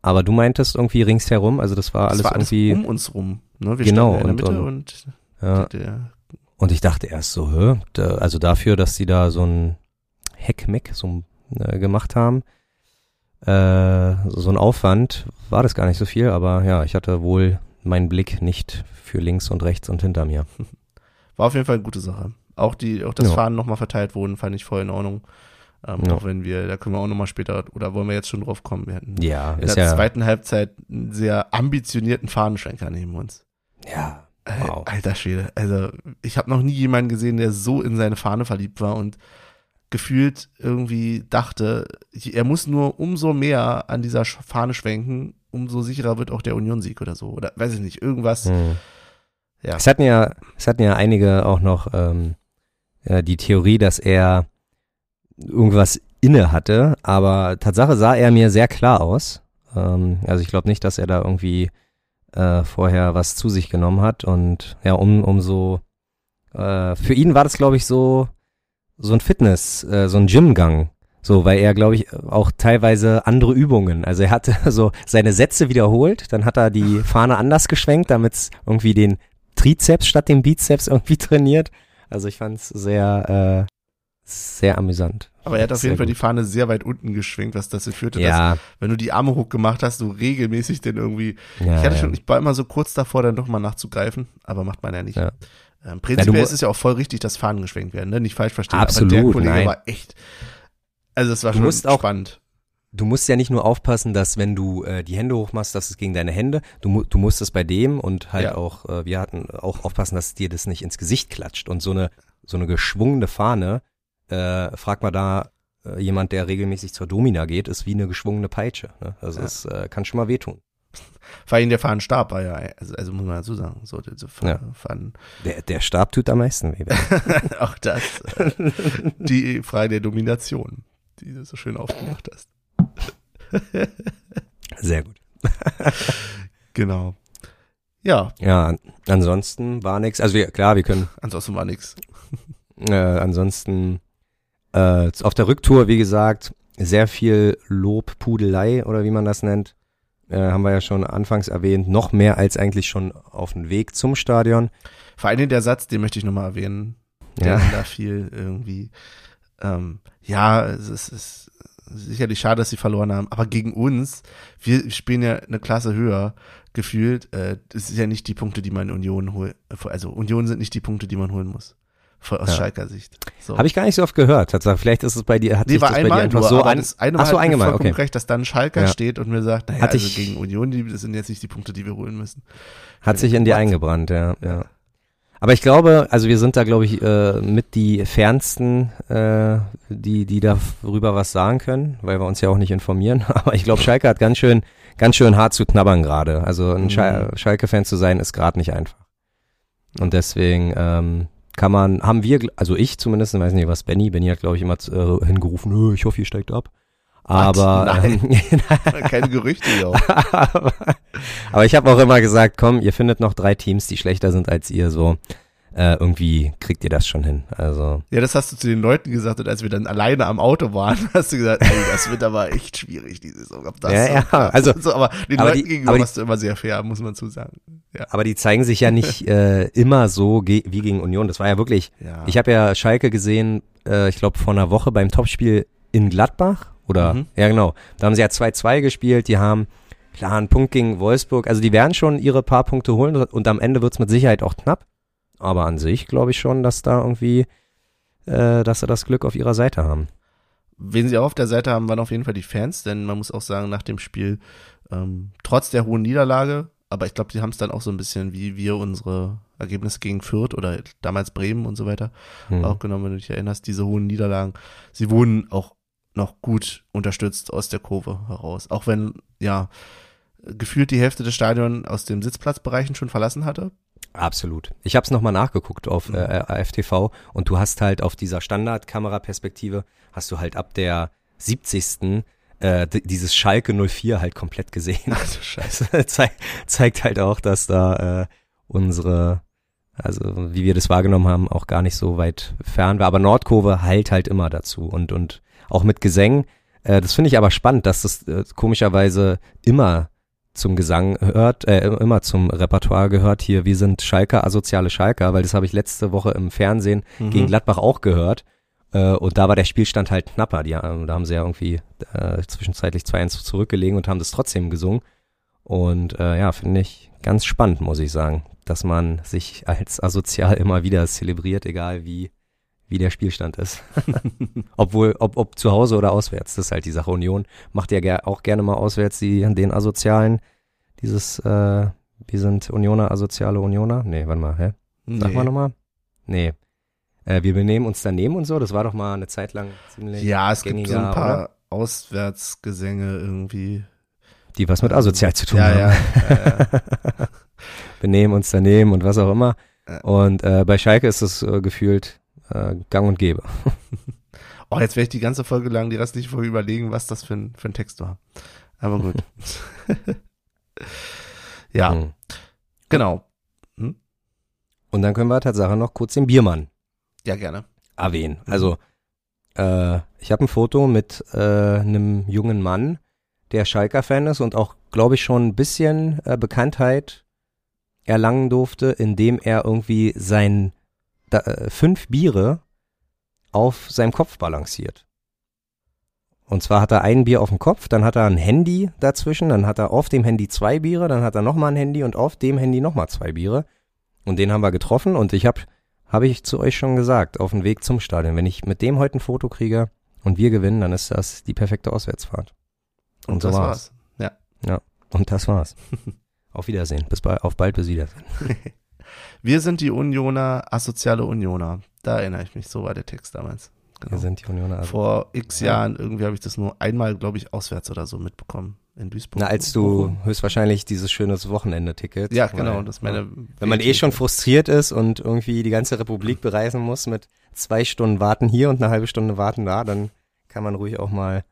aber du meintest irgendwie ringsherum, also das war Das alles war alles irgendwie. um uns rum. Ne? Wir Genau, in der und- Mitte und- und, ja, der, und ich dachte erst so, hä, also dafür, dass sie da so ein Heckmeck so äh, gemacht haben, äh, so ein Aufwand, war das gar nicht so viel, aber ja, ich hatte wohl meinen Blick nicht für links und rechts und hinter mir. war auf jeden Fall eine gute Sache. Auch die, auch das Ja. Fahnen nochmal verteilt wurden, fand ich voll in Ordnung. Ähm, Ja. Auch wenn wir, da können wir auch nochmal später, oder wollen wir jetzt schon drauf kommen? Wir hatten Ja, in der ja, zweiten Halbzeit einen sehr ambitionierten Fahnenschwenker neben uns. ja, Äh, Wow. Alter Schwede. Also, ich habe noch nie jemanden gesehen, der so in seine Fahne verliebt war und gefühlt irgendwie dachte, er muss nur umso mehr an dieser Fahne schwenken, umso sicherer wird auch der Union-Sieg oder so. Oder weiß ich nicht, irgendwas. Hm. Ja. Es hatten ja, es hatten ja einige auch noch ähm, ja, die Theorie, dass er irgendwas inne hatte, aber Tatsache sah er mir sehr klar aus. Ähm, also ich glaube nicht, dass er da irgendwie äh, vorher was zu sich genommen hat und ja, um, um so äh, für ihn war das, glaube ich, so so ein Fitness, äh, so ein Gymgang. So, weil er, glaube ich, auch teilweise andere Übungen. Also er hatte so seine Sätze wiederholt, dann hat er die Fahne anders geschwenkt, damit es irgendwie den Trizeps statt dem Bizeps irgendwie trainiert. Also ich fand es sehr, äh, sehr amüsant. Aber er hat auf jeden Fall gut. die Fahne sehr weit unten geschwenkt, was dazu führte, dass, Ja, wenn du die Arme hoch gemacht hast, du regelmäßig den irgendwie. ja, ich hatte ja. schon, ich war immer so kurz davor, dann doch mal nachzugreifen, aber macht man ja nicht. Ja. Ähm, prinzipiell mu- ist es ja auch voll richtig, dass Fahnen geschwenkt werden, ne? Nicht falsch verstehen. Absolut, aber der Kollege nein. war echt. Also es war Du schon musst auch- spannend. Du musst ja nicht nur aufpassen, dass wenn du äh, die Hände hochmachst, dass es gegen deine Hände, du, mu du musst es bei dem und halt Ja. auch, äh, wir hatten auch aufpassen, dass dir das nicht ins Gesicht klatscht. Und so eine, so eine geschwungene Fahne, äh, frag mal da äh, jemand, der regelmäßig zur Domina geht, ist wie eine geschwungene Peitsche. Ne? Also Ja. es äh, kann schon mal wehtun. Vor allem der Fahnenstab war ja, also, also muss man dazu sagen, so Fah- Ja. Fahnen. Der, der Stab tut am meisten weh. auch das, äh, die Frage der Domination, die du so schön aufgemacht hast. Sehr gut. Genau. Ja, Ja, an, ansonsten war nix. Also wir, klar, wir können ansonsten war nix. Äh, ansonsten äh, auf der Rücktour, wie gesagt, sehr viel Lobpudelei oder wie man das nennt. Äh, haben wir ja schon anfangs erwähnt. Noch mehr als eigentlich schon auf dem Weg zum Stadion. Vor allem der Satz, den möchte ich nochmal erwähnen, der Ja. da fiel irgendwie. Ähm, ja, es ist, es ist sicherlich schade, dass sie verloren haben, aber gegen uns, wir spielen ja eine Klasse höher gefühlt. Äh, das ist ja nicht die Punkte, die man in Union holt. Also Union sind nicht die Punkte, die man holen muss. Von, aus Ja. Schalker Sicht. So. Habe ich gar nicht so oft gehört. Tatsache, vielleicht ist es bei dir, hat Nee, sich das bei dir einmal einfach nur, so an. das eine Mal Ach so, hat einmal, vollkommen okay. recht, dass dann Schalker Ja. steht und mir sagt, naja, Hatte also ich- gegen Union, die, das sind jetzt nicht die Punkte, die wir holen müssen. Hat sich in dir eingebrannt, ja, ja. Aber ich glaube, also wir sind da, glaube ich, äh, mit die fernsten, äh, die, die darüber was sagen können, weil wir uns ja auch nicht informieren. Aber ich glaube, Schalke hat ganz schön, ganz schön hart zu knabbern gerade. Also ein Mhm. Schal Schalke-Fan zu sein, ist gerade nicht einfach. Und deswegen ähm, kann man, haben wir, also ich zumindest, ich weiß nicht, was Benny, Benny hat, glaube ich, immer äh, hingerufen, "Nö, ich hoffe, ihr steigt ab. Aber, Nein. ähm, Keine Gerüchte aber, aber ich habe auch immer gesagt, komm, ihr findet noch drei Teams, die schlechter sind als ihr, so äh, irgendwie kriegt ihr das schon hin. Also Ja, das hast du zu den Leuten gesagt und als wir dann alleine am Auto waren, hast du gesagt, ey, das wird aber echt schwierig, die Saison. Ob das Ja, so ja, also- so, aber den aber Leuten die- gegenüber die- warst du immer sehr fair, muss man zu sagen. Ja. Aber die zeigen sich ja nicht äh, immer so ge wie gegen Union. Das war ja wirklich. ja. Ich habe ja Schalke gesehen, äh, ich glaube vor einer Woche beim Topspiel in Gladbach oder Mhm. ja genau. Da haben sie ja 2-2 gespielt. Die haben klar einen Punkt gegen Wolfsburg. Also die werden schon ihre paar Punkte holen und am Ende wird's mit Sicherheit auch knapp. Aber an sich glaube ich schon, dass da irgendwie, äh, dass sie das Glück auf ihrer Seite haben. Wen sie auch auf der Seite haben, waren auf jeden Fall die Fans, denn man muss auch sagen, nach dem Spiel, ähm, trotz der hohen Niederlage, aber ich glaube, die haben es dann auch so ein bisschen wie wir unsere Ergebnisse gegen Fürth oder damals Bremen und so weiter Hm. auch genommen, wenn du dich erinnerst, diese hohen Niederlagen. Sie wurden auch noch gut unterstützt aus der Kurve heraus. Auch wenn, ja, gefühlt die Hälfte des Stadions aus dem Sitzplatzbereichen schon verlassen hatte. Absolut. Ich habe es nochmal nachgeguckt auf Mhm. äh, AFTV und du hast halt auf dieser Standardkameraperspektive hast du halt ab der 70. Äh, dieses Schalke 04 halt komplett gesehen. Ach du Scheiße. Das zei zeigt halt auch, dass da äh, unsere also wie wir das wahrgenommen haben, auch gar nicht so weit fern war. Aber Nordkurve heilt halt immer dazu und, und auch mit Gesängen. Äh, das finde ich aber spannend, dass das äh, komischerweise immer zum Gesang hört, äh, immer zum Repertoire gehört. Hier, wir sind Schalker, asoziale Schalker, weil das habe ich letzte Woche im Fernsehen Mhm. gegen Gladbach auch gehört. Äh, und da war der Spielstand halt knapper. Die, da haben sie ja irgendwie äh, zwischenzeitlich 2-1 zurückgelegen und haben das trotzdem gesungen. Und äh, ja, finde ich ganz spannend, muss ich sagen, dass man sich als asozial immer wieder zelebriert, egal wie, wie der Spielstand ist. Obwohl, ob, ob zu Hause oder auswärts, das ist halt die Sache. Union macht ja ger auch gerne mal auswärts die, den Asozialen, dieses, äh, wir sind Unioner, asoziale Unioner. Nee, warte mal, hä? Sag Nee. mal nochmal. Nee. Äh, wir benehmen uns daneben und so, das war doch mal eine Zeit lang ziemlich Ja, es gibt so ein gängiger, paar oder? Auswärtsgesänge irgendwie. Die was mit asozial zu tun Ja, haben. ja. ja, ja. benehmen uns daneben und was auch immer. Ja. Und äh, bei Schalke ist es äh, gefühlt äh, gang und gäbe. Oh, jetzt werde ich die ganze Folge lang, die restliche Folge überlegen, was das für ein, für ein Text war. Aber gut. ja, Hm. genau. Und dann können wir Tatsache noch kurz den Biermann Ja, gerne. erwähnen. Also, äh, ich habe ein Foto mit äh, einem jungen Mann, der Schalker-Fan ist und auch, glaube ich, schon ein bisschen äh, Bekanntheit erlangen durfte, indem er irgendwie sein da, äh, fünf Biere auf seinem Kopf balanciert. Und zwar hat er ein Bier auf dem Kopf, dann hat er ein Handy dazwischen, dann hat er auf dem Handy zwei Biere, dann hat er nochmal ein Handy und auf dem Handy nochmal zwei Biere. Und den haben wir getroffen und ich habe habe ich zu euch schon gesagt, auf dem Weg zum Stadion. Wenn ich mit dem heute ein Foto kriege und wir gewinnen, dann ist das die perfekte Auswärtsfahrt. Und, Und so das war's. war's. Ja. Und das war's. auf Wiedersehen. Bis bald, auf bald, bis Wiedersehen. Wir sind die Unioner, asoziale Unioner. Da erinnere ich mich, so war der Text damals. Genau. Wir sind die Unioner. Also. Vor x Ja. Jahren, irgendwie habe ich das nur einmal, glaube ich, auswärts oder so mitbekommen. In Duisburg. Na, als du höchstwahrscheinlich dieses schönes Wochenende-Ticket. Ja, genau, das meine. Wenn man eh schon frustriert ist und irgendwie die ganze Republik bereisen muss mit zwei Stunden warten hier und eine halbe Stunde warten da, dann kann man ruhig auch mal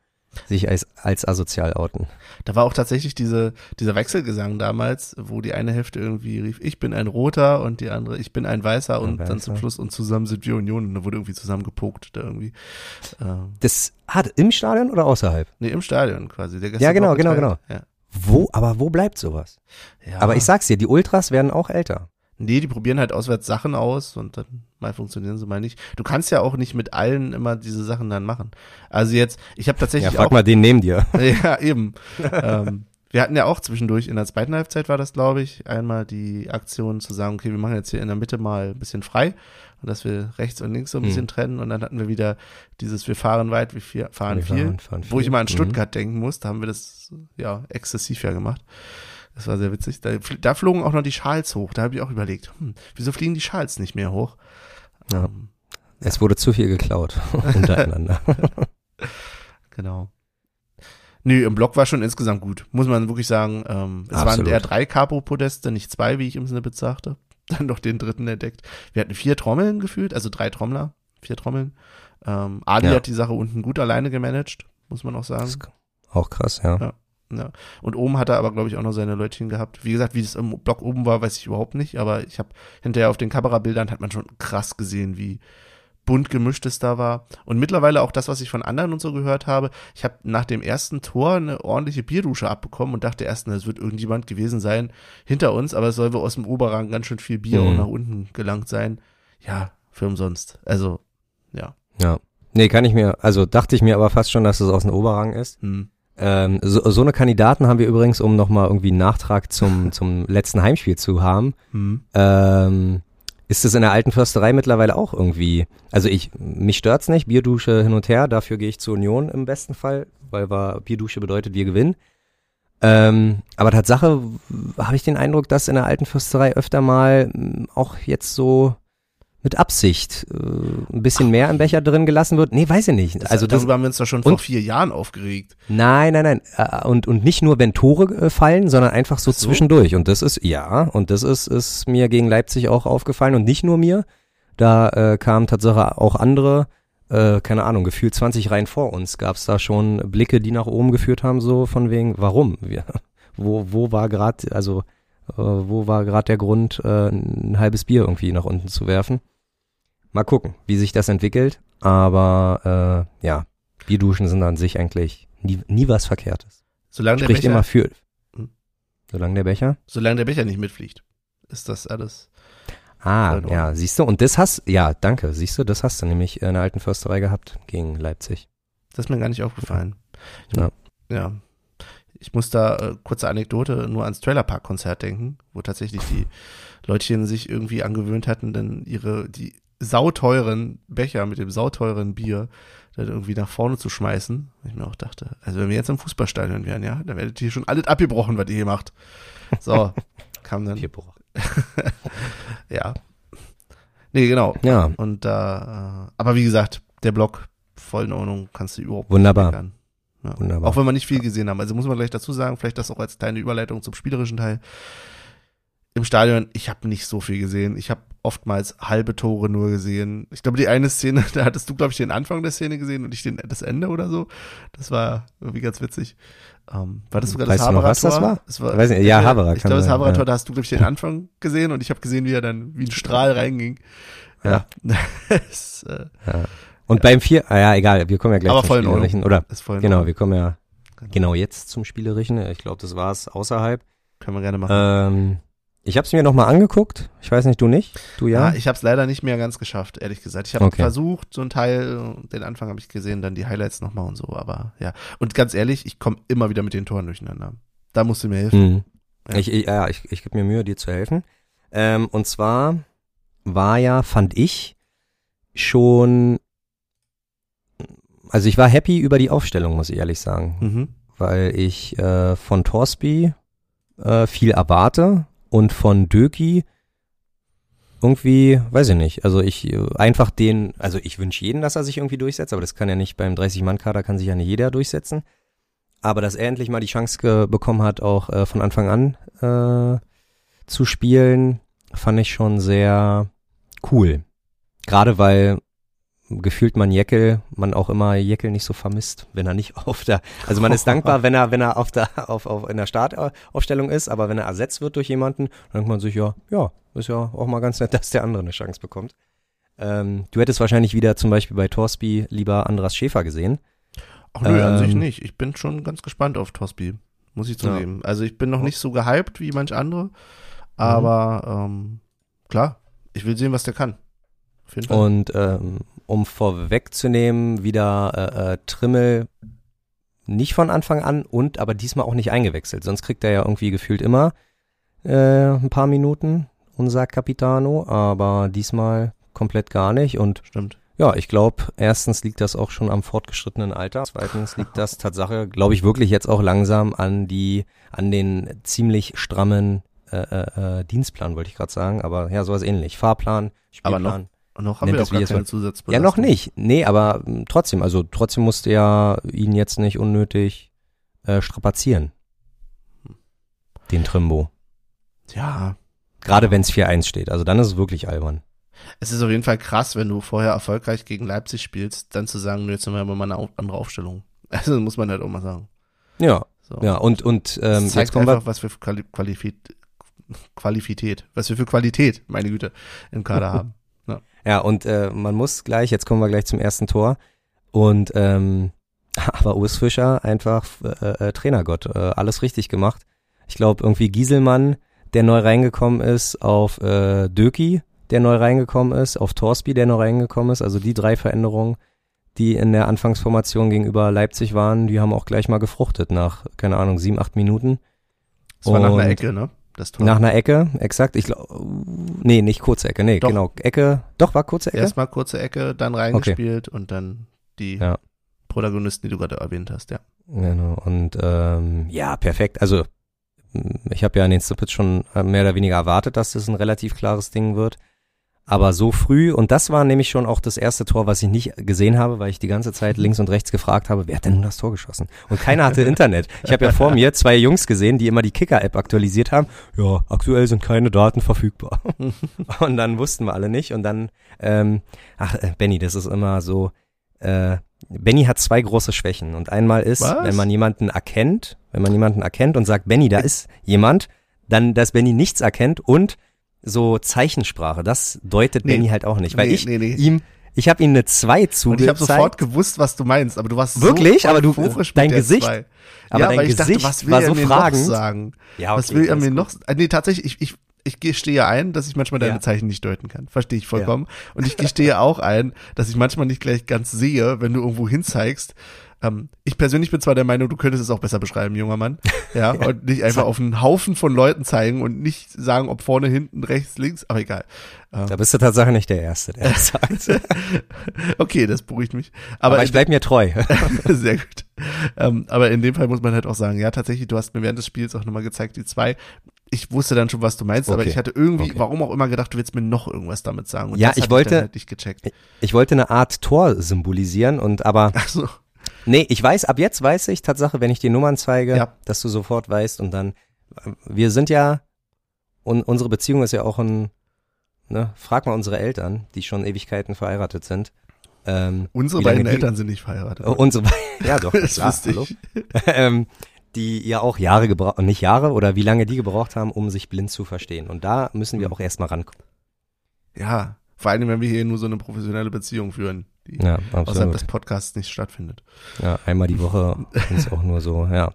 sich als, als asozial outen. Da war auch tatsächlich diese, dieser Wechselgesang damals, wo die eine Hälfte irgendwie rief, ich bin ein Roter und die andere, ich bin ein Weißer und dann zum Weißer. Schluss und zusammen sind wir Union und da wurde irgendwie zusammen gepokt da irgendwie. Ähm, Das hat im Stadion oder außerhalb? nee, im Stadion quasi. Ja, genau, Gästeblock genau, geteilt. Wo, aber wo bleibt sowas? Ja. ja. Aber ich sag's dir, die Ultras werden auch älter. Nee, die probieren halt auswärts Sachen aus und dann mal funktionieren sie mal nicht. Du kannst ja auch nicht mit allen immer diese Sachen dann machen. Also jetzt, ich habe Ja, tatsächlich frag auch mal den neben dir. ja, eben. ähm, wir hatten ja auch zwischendurch in der zweiten Halbzeit war das, glaube ich, einmal die Aktion zu sagen, okay, wir machen jetzt hier in der Mitte mal ein bisschen frei und dass wir rechts und links so ein bisschen Hm. trennen und dann hatten wir wieder dieses wir fahren weit, wir fahren Wir viel, fahren- fahren wo ich viel. immer an Mhm. Stuttgart denken muss, da haben wir das ja exzessiv ja gemacht. Das war sehr witzig. Da, da flogen auch noch die Schals hoch. Da habe ich auch überlegt, hm, wieso fliegen die Schals nicht mehr hoch? Ja. Ähm, Es wurde zu viel geklaut untereinander. Genau. Nö, im Block war schon insgesamt gut, muss man wirklich sagen. Ähm, es waren Absolut. eher drei Capo-Podeste, nicht zwei, wie ich im Snippet sagte. Dann noch den dritten entdeckt. Wir hatten vier Trommeln gefühlt, also drei Trommler, vier Trommeln. Ähm, Adi Ja. hat die Sache unten gut alleine gemanagt, muss man auch sagen. Auch krass, ja. Ja. Ja. Und oben hat er aber, glaube ich, auch noch seine Leutchen gehabt. Wie gesagt, wie das im Block oben war, weiß ich überhaupt nicht, aber ich habe hinterher auf den Kamerabildern hat man schon krass gesehen, wie bunt gemischt es da war. Und mittlerweile auch das, was ich von anderen und so gehört habe. Ich habe nach dem ersten Tor eine ordentliche Bierdusche abbekommen und dachte erst, es wird irgendjemand gewesen sein hinter uns, aber es soll wohl aus dem Oberrang ganz schön viel Bier Mhm. auch nach unten gelangt sein. Ja, für umsonst. Also, ja. Ja. Nee, kann ich mir, also dachte ich mir aber fast schon, dass es aus dem Oberrang ist. Hm. Ähm, so, so eine Kandidaten haben wir übrigens, um nochmal irgendwie einen Nachtrag zum, zum letzten Heimspiel zu haben. Hm. Ähm, ist es in der alten Försterei mittlerweile auch irgendwie, also ich, mich stört's nicht, Bierdusche hin und her, dafür gehe ich zur Union im besten Fall, weil wir, Bierdusche bedeutet, wir gewinnen. Ähm, aber Tatsache habe ich den Eindruck, dass in der alten Fürsterei öfter mal auch jetzt so mit Absicht äh, ein bisschen mehr im Becher drin gelassen wird. Nee, weiß ich nicht. Das, also das, darüber haben wir uns doch schon vor vier Jahren aufgeregt. Nein, nein, nein. Äh, Und, und nicht nur, wenn Tore äh, fallen, sondern einfach so, Ach so? zwischendurch. Und das ist, ja, und das ist, ist mir gegen Leipzig auch aufgefallen und nicht nur mir. Da äh, kamen Tatsache auch andere, äh, keine Ahnung, gefühlt 20 Reihen vor uns gab es da schon Blicke, die nach oben geführt haben, so von wegen, warum? Wir, wo, wo war gerade, also Äh, wo war gerade der Grund, äh, ein halbes Bier irgendwie nach unten zu werfen? Mal gucken, wie sich das entwickelt. Aber äh, ja, Bierduschen sind an sich eigentlich nie, nie was Verkehrtes. Solange der Spricht Becher, immer für. Hm. Solange der Becher? solange der Becher nicht mitfliegt, ist das alles. Ah, ja, siehst du, und das hast, ja, danke, siehst du, das hast du nämlich in der alten Försterei gehabt gegen Leipzig. Das ist mir gar nicht aufgefallen. Ich, Ja. ja. Ich muss da, äh, kurze Anekdote, nur ans Trailerpark-Konzert denken, wo tatsächlich die Leutchen sich irgendwie angewöhnt hatten, dann ihre, die sauteuren Becher mit dem sauteuren Bier dann irgendwie nach vorne zu schmeißen. Ich mir auch dachte, also wenn wir jetzt im Fußballstadion wären, ja, dann werdet ihr schon alles abgebrochen, was ihr hier macht. So, kam dann, ja. Nee, genau. Ja, Und da, äh, aber wie gesagt, der Block voll in Ordnung, kannst du überhaupt Wunderbar. nicht. Ja. Wunderbar. Auch wenn wir nicht viel gesehen haben. Also muss man gleich dazu sagen, vielleicht das auch als kleine Überleitung zum spielerischen Teil. Im Stadion, ich habe nicht so viel gesehen. Ich habe oftmals halbe Tore nur gesehen. Ich glaube, die eine Szene, da hattest du, glaube ich, den Anfang der Szene gesehen und ich den, das Ende oder so. Das war irgendwie ganz witzig. Ähm, war das sogar Weißt das noch, was das war? Es war Weiß nicht, ja, Haberer Ich glaube, das sein, Haberer-Tor, ja. da hast du, glaube ich, den Anfang gesehen und ich habe gesehen, wie er dann wie ein Strahl reinging. Ja. es, äh, Und beim vier, ah ja, egal, wir kommen ja gleich Aber zum voll. Spielerischen. Oder, ist voll genau, wir kommen ja Genau. genau jetzt zum Spielerischen. Ich glaube, das war es außerhalb. Können wir gerne machen. Ähm, ich habe es mir nochmal angeguckt. Ich weiß nicht, du nicht? Du ja? Ja, ich habe es leider nicht mehr ganz geschafft, ehrlich gesagt. Ich habe Okay. versucht, so ein Teil, den Anfang habe ich gesehen, dann die Highlights nochmal und so, aber ja. Und ganz ehrlich, ich komme immer wieder mit den Toren durcheinander. Da musst du mir helfen. Mhm. Ja. Ich, ich, ja, ich, ich gebe mir Mühe, dir zu helfen. Ähm, und zwar war ja, fand ich, schon, also ich war happy über die Aufstellung, muss ich ehrlich sagen, Mhm. weil ich äh, von Torsby äh, viel erwarte und von Döki irgendwie, weiß ich nicht, also ich äh, einfach den, also ich wünsche jeden, dass er sich irgendwie durchsetzt, aber das kann ja nicht beim 30-Mann-Kader, kann sich ja nicht jeder durchsetzen. Aber dass er endlich mal die Chance bekommen hat, auch äh, von Anfang an äh, zu spielen, fand ich schon sehr cool. Gerade weil gefühlt man Jeckel, man auch immer Jeckel nicht so vermisst, wenn er nicht auf der, also man ist dankbar, wenn er, wenn er auf der, auf, auf, in der Startaufstellung ist, aber wenn er ersetzt wird durch jemanden, dann denkt man sich, ja, ja, ist ja auch mal ganz nett, dass der andere eine Chance bekommt. Ähm, du hättest wahrscheinlich wieder zum Beispiel bei Torsby lieber Andras Schäfer gesehen. Ach nö, an sich Ähm, nicht. Ich bin schon ganz gespannt auf Tosby, muss ich zugeben. Also ich bin noch nicht so gehypt wie manch andere, aber ähm, klar, ich will sehen, was der kann. Und ähm, um vorwegzunehmen, wieder äh, äh, Trimmel nicht von Anfang an und aber diesmal auch nicht eingewechselt. Sonst kriegt er ja irgendwie gefühlt immer äh, ein paar Minuten, unser Capitano, aber diesmal komplett gar nicht. Und Stimmt. ja, ich glaube, erstens liegt das auch schon am fortgeschrittenen Alter. Zweitens liegt das Tatsache, glaube ich, wirklich jetzt auch langsam an die, an den ziemlich strammen äh, äh, äh, Dienstplan, wollte ich gerade sagen. Aber ja, sowas ähnlich. Fahrplan, Aber Spielplan. noch- Und noch haben wir auch gar keine. Zusatzbelastung. Ja, noch nicht. Nee, aber m, trotzdem, also trotzdem musste ja ihn jetzt nicht unnötig äh, strapazieren. Den Trimbo. Ja, Gerade wenn es 4-1 steht. Also dann ist es wirklich albern. es ist auf jeden Fall krass, wenn du vorher erfolgreich gegen Leipzig spielst, dann zu sagen, nö, jetzt haben wir mal eine andere Aufstellung. Also muss man halt auch mal sagen. Ja, So. ja. Und, und Das ähm, jetzt zeigt kommen einfach, wir. was wir für Quali Qualifität, was wir für Qualität, meine Güte, im Kader haben. Ja, und äh, man muss gleich, jetzt kommen wir gleich zum ersten Tor. Und ähm, aber Urs Fischer einfach äh, äh, Trainergott, äh, alles richtig gemacht. Ich glaube irgendwie Gieselmann, der neu reingekommen ist, auf äh, Döki, der neu reingekommen ist, auf Torsby, der neu reingekommen ist. Also die drei Veränderungen, die in der Anfangsformation gegenüber Leipzig waren, die haben auch gleich mal gefruchtet nach, keine Ahnung, sieben, acht Minuten. Das war nach einer Ecke, ne? Das Tor. Nach einer Ecke, exakt. Ich glaube, nee, nicht kurze Ecke, nee, Doch. genau, Ecke, doch, war kurze Ecke. Erstmal kurze Ecke, dann reingespielt und dann die Ja. Protagonisten, die du gerade erwähnt hast, ja. Genau, und ähm, ja, perfekt. Also ich habe ja in den Snippets schon mehr oder weniger erwartet, dass das ein relativ klares Ding wird. Aber so früh, und das war nämlich schon auch das erste Tor, was ich nicht gesehen habe, weil ich die ganze Zeit links und rechts gefragt habe, wer hat denn nun das Tor geschossen? Und keiner hatte Internet. Ich habe ja vor mir zwei Jungs gesehen, die immer die Kicker-App aktualisiert haben. Ja, aktuell sind keine Daten verfügbar. und dann wussten wir alle nicht. Und dann, ähm, ach, äh, Benny, das ist immer so, äh, Benny hat zwei große Schwächen. Und einmal ist, Was? wenn man jemanden erkennt, wenn man jemanden erkennt und sagt, Benny, da ist jemand, dann, dass Benny nichts erkennt und so Zeichensprache, das deutet Nee. Benny halt auch nicht, weil Nee, ich nee, nee. ihm, ich habe ihm eine 2 Und zugezeigt. ich habe sofort gewusst, was du meinst, aber du warst Wirklich? so Aber du- dein Gesicht- Zwei. aber ja, dein Gesicht dachte, was will war er so mir fragend. noch sagen? Ja, was okay, will er mir gut. noch? Nee, tatsächlich, ich, ich, ich gestehe ein, dass ich manchmal deine Ja. Zeichen nicht deuten kann. Verstehe ich vollkommen. Und ich gestehe auch ein, dass ich manchmal nicht gleich ganz sehe, wenn du irgendwo hinzeigst. Ähm, ich persönlich bin zwar der Meinung, du könntest es auch besser beschreiben, junger Mann. Ja, und nicht einfach auf einen Haufen von Leuten zeigen und nicht sagen, ob vorne, hinten, rechts, links, aber egal. Da bist du tatsächlich nicht der Erste, der das sagt. Okay, das beruhigt mich. Aber, Aber ich bleib mir treu. Sehr gut. Ähm, aber in dem Fall muss man halt auch sagen, ja, tatsächlich, du hast mir während des Spiels auch nochmal gezeigt, die zwei. Ich wusste dann schon, was du meinst, aber Okay. ich hatte irgendwie, Okay. warum auch immer gedacht, du willst mir noch irgendwas damit sagen. Und Ja, das ich wollte- dann halt. Ich wollte eine Art Tor symbolisieren und aber Ach so. Nee, ich weiß, ab jetzt weiß ich Tatsache, wenn ich die Nummern zeige, Ja. dass du sofort weißt und dann, wir sind ja, und unsere Beziehung ist ja auch ein, ne, frag mal unsere Eltern, die schon Ewigkeiten verheiratet sind. Ähm, Unsere beiden Eltern sind nicht verheiratet. äh, unsere, ja doch, das klar, wusste hallo. ich. ähm, die ja auch Jahre gebraucht, nicht Jahre oder wie lange die gebraucht haben, um sich blind zu verstehen. Und da müssen wir auch erstmal rankommen. Ja, vor allem, wenn wir hier nur so eine professionelle Beziehung führen, die Ja, außerhalb des Podcasts nicht stattfindet. Ja, einmal die Woche ist auch nur so, ja.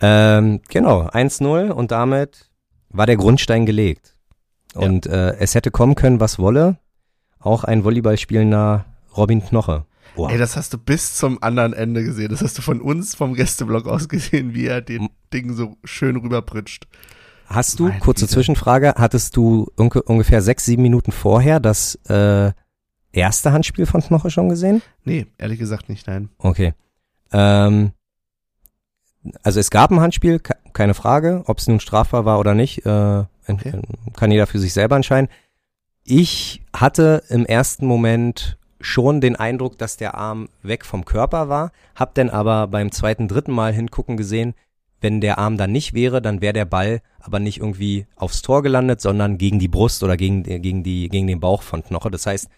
Ähm, genau, 1-0 und damit war der Grundstein gelegt. Und äh, es hätte kommen können, was wolle. Auch ein Volleyball spielender Robin Knoche. Boah. Ey, das hast du bis zum anderen Ende gesehen. Das hast du von uns vom Gästeblock aus gesehen, wie er den Ding so schön rüberpritscht. Hast du, Meine kurze. Zwischenfrage, hattest du unge ungefähr sechs, sieben Minuten vorher das äh, erste Handspiel von Knoche schon gesehen? Nee, ehrlich gesagt nicht, nein. Okay. Ähm, also es gab ein Handspiel, ke- keine Frage, ob es nun strafbar war oder nicht, äh, Okay. kann jeder für sich selber entscheiden. Ich hatte im ersten Moment schon den Eindruck, dass der Arm weg vom Körper war, hab dann aber beim zweiten, dritten Mal hingucken gesehen, wenn der Arm dann nicht wäre, dann wäre der Ball aber nicht irgendwie aufs Tor gelandet, sondern gegen die Brust oder gegen, gegen, die, gegen den Bauch von Knoche. Das heißt,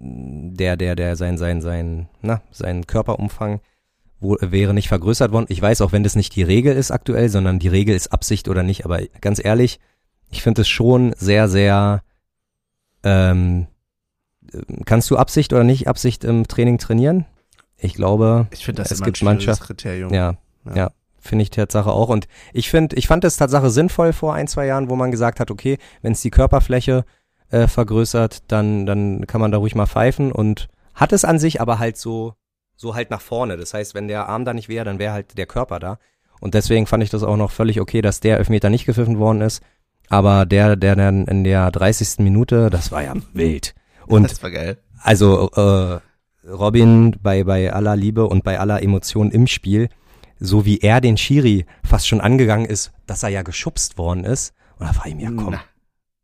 der, der, der, sein, sein, sein, na, sein Körperumfang wo, wäre nicht vergrößert worden. Ich weiß auch, wenn das nicht die Regel ist aktuell, sondern die Regel ist Absicht oder nicht, aber ganz ehrlich, ich finde es schon sehr, sehr, ähm, äh, kannst du Absicht oder nicht Absicht im Training trainieren? Ich glaube, Ich das Es gibt ein schwieriges Mannschaft- Kriterium. ja, Ja. ja, finde ich Tatsache auch. Und ich finde, ich fand es Tatsache sinnvoll vor ein, zwei Jahren, wo man gesagt hat, okay, wenn es die Körperfläche äh, vergrößert, dann, dann kann man da ruhig mal pfeifen und hat es an sich, aber halt so, so halt nach vorne. Das heißt, wenn der Arm da nicht wäre, dann wäre halt der Körper da. Und deswegen fand ich das auch noch völlig okay, dass der Elfmeter nicht gepfiffen worden ist. Aber der, der dann in der 30. Minute, das war ja wild. Und das war geil. also äh, Robin bei bei aller Liebe und bei aller Emotion im Spiel, so wie er den Schiri fast schon angegangen ist, dass er ja geschubst worden ist. Und da war ihm ja komm, Na.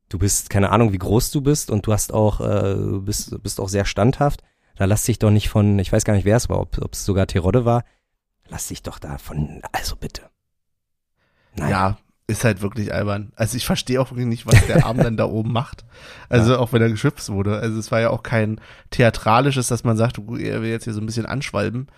Du bist keine Ahnung, wie groß du bist und du hast auch äh, bist bist auch sehr standhaft. Da lass dich doch nicht von, ich weiß gar nicht, wer es war, ob ob es sogar Terodde war. Lass dich doch da von, also bitte. Nein. Ja, ist halt wirklich albern. Also ich verstehe auch wirklich nicht, was der Arm dann da oben macht. Also auch wenn er geschützt wurde. Also es war ja auch kein theatralisches, dass man sagt, er will jetzt hier so ein bisschen anschwalben,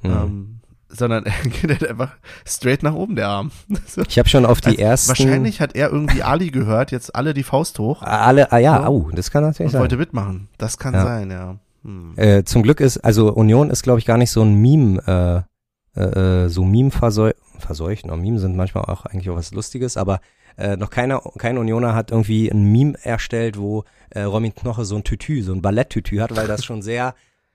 Hm. ähm, sondern er geht halt einfach straight nach oben, der Arm. So. Ich habe schon auf die Also ersten Wahrscheinlich hat er irgendwie Ali gehört, jetzt alle die Faust hoch alle, ah ja, Ja. au, das kann natürlich und sein. wollte mitmachen. Das kann Ja. sein, ja. Hm. Äh, zum Glück ist, also Union ist, glaube ich, gar nicht so ein Meme, äh, äh, äh, so Meme verseucht. Verseucht, no, Meme sind manchmal auch eigentlich auch was Lustiges, aber äh, noch keiner, kein Unioner hat irgendwie ein Meme erstellt, wo äh, Romin Knoche so ein Tütü, so ein Balletttütü hat, weil das schon sehr,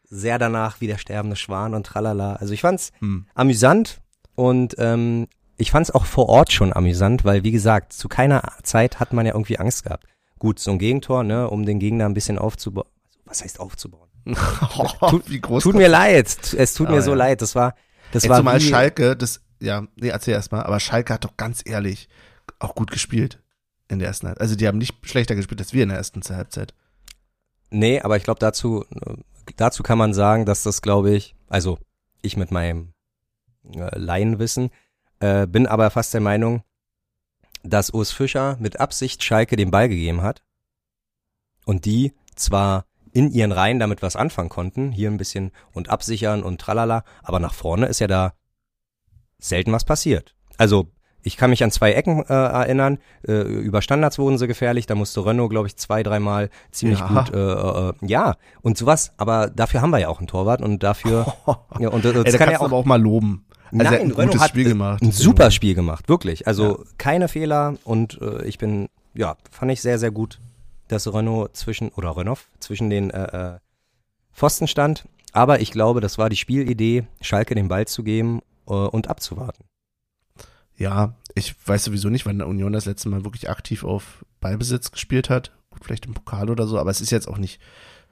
sehr danach wie der sterbende Schwan und tralala. Also ich fand's Hm. amüsant und ähm, ich fand's auch vor Ort schon amüsant, weil wie gesagt, zu keiner Zeit hat man ja irgendwie Angst gehabt. Gut, so ein Gegentor, ne, um den Gegner ein bisschen aufzubauen. Was heißt aufzubauen? Wie groß Tut mir leid, es tut Ah, mir so ja. leid. Das war, das Jetzt war zumal wie, Schalke, das, ja, nee, erzähl erst mal, aber Schalke hat doch ganz ehrlich auch gut gespielt in der ersten Halbzeit. Also die haben nicht schlechter gespielt als wir in der ersten Halbzeit. Nee, aber ich glaube dazu, dazu kann man sagen, dass das, glaube ich, also ich mit meinem äh, Laienwissen, äh, bin aber fast der Meinung, dass Urs Fischer mit Absicht Schalke den Ball gegeben hat und die zwar in ihren Reihen damit was anfangen konnten, hier ein bisschen und absichern und tralala, aber nach vorne ist ja da selten was passiert. Also ich kann mich an zwei Ecken äh, erinnern. Äh, über Standards wurden sie gefährlich. Da musste Renault, glaube ich, zwei, dreimal ziemlich Ja. gut. Äh, äh, ja, und sowas. Aber dafür haben wir ja auch einen Torwart und dafür. ja, und, äh, das Ey, da kann ja auch aber auch mal loben. Also er hat ein Renault gutes hat, Spiel gemacht. Ein super Spiel gemacht, wirklich. Also keine Fehler und äh, ich bin, ja, fand ich sehr, sehr gut, dass Renault zwischen, oder Renault zwischen den äh, äh, Pfosten stand. Aber ich glaube, das war die Spielidee, Schalke den Ball zu geben äh, und abzuwarten. Ja, ich weiß sowieso nicht, wann der Union das letzte Mal wirklich aktiv auf Ballbesitz gespielt hat. Gut, vielleicht im Pokal oder so, aber es ist jetzt auch nicht,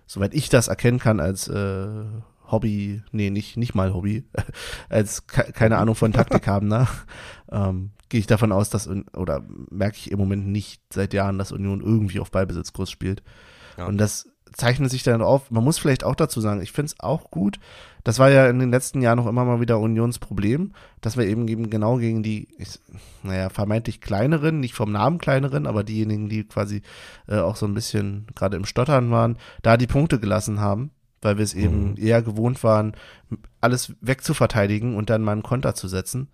soweit ich das erkennen kann, als äh, Hobby, nee, nicht, nicht mal Hobby, als ke keine Ahnung von Taktik haben, ne? ähm, gehe ich davon aus, dass, oder merke ich im Moment nicht seit Jahren, dass Union irgendwie auf Ballbesitzkurs spielt. Ja. Und das zeichnet sich dann auf. Man muss vielleicht auch dazu sagen, ich finde es auch gut. Das war ja in den letzten Jahren noch immer mal wieder Unions Problem, dass wir eben, eben genau gegen die, ich, naja, vermeintlich kleineren, nicht vom Namen kleineren, aber diejenigen, die quasi äh, auch so ein bisschen gerade im Stottern waren, da die Punkte gelassen haben, weil wir es eben Mhm. eher gewohnt waren, alles wegzuverteidigen und dann mal einen Konter zu setzen.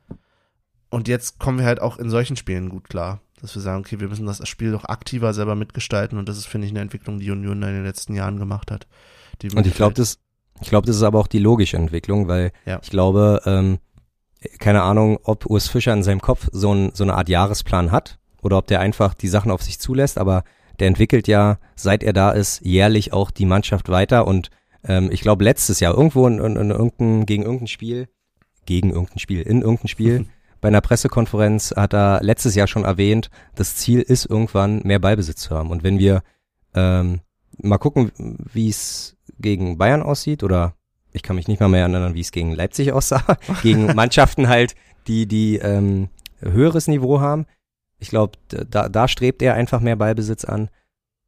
Und jetzt kommen wir halt auch in solchen Spielen gut klar, dass wir sagen, okay, wir müssen das Spiel doch aktiver selber mitgestalten und das ist, finde ich, eine Entwicklung, die Union in den letzten Jahren gemacht hat. Und ich glaube, das, ich glaube, das ist aber auch die logische Entwicklung, weil Ja. ich glaube, ähm, keine Ahnung, ob Urs Fischer in seinem Kopf so, ein, so eine Art Jahresplan hat oder ob der einfach die Sachen auf sich zulässt, aber der entwickelt ja, seit er da ist, jährlich auch die Mannschaft weiter und ähm, ich glaube letztes Jahr irgendwo in, in, in irgendein, gegen irgendein Spiel, gegen irgendein Spiel, in irgendein Spiel, bei einer Pressekonferenz hat er letztes Jahr schon erwähnt, das Ziel ist irgendwann mehr Ballbesitz zu haben. Und wenn wir ähm, mal gucken, wie es gegen Bayern aussieht oder ich kann mich nicht mal mehr erinnern, wie es gegen Leipzig aussah, gegen Mannschaften halt, die die ähm, höheres Niveau haben. Ich glaube, da, da strebt er einfach mehr Ballbesitz an.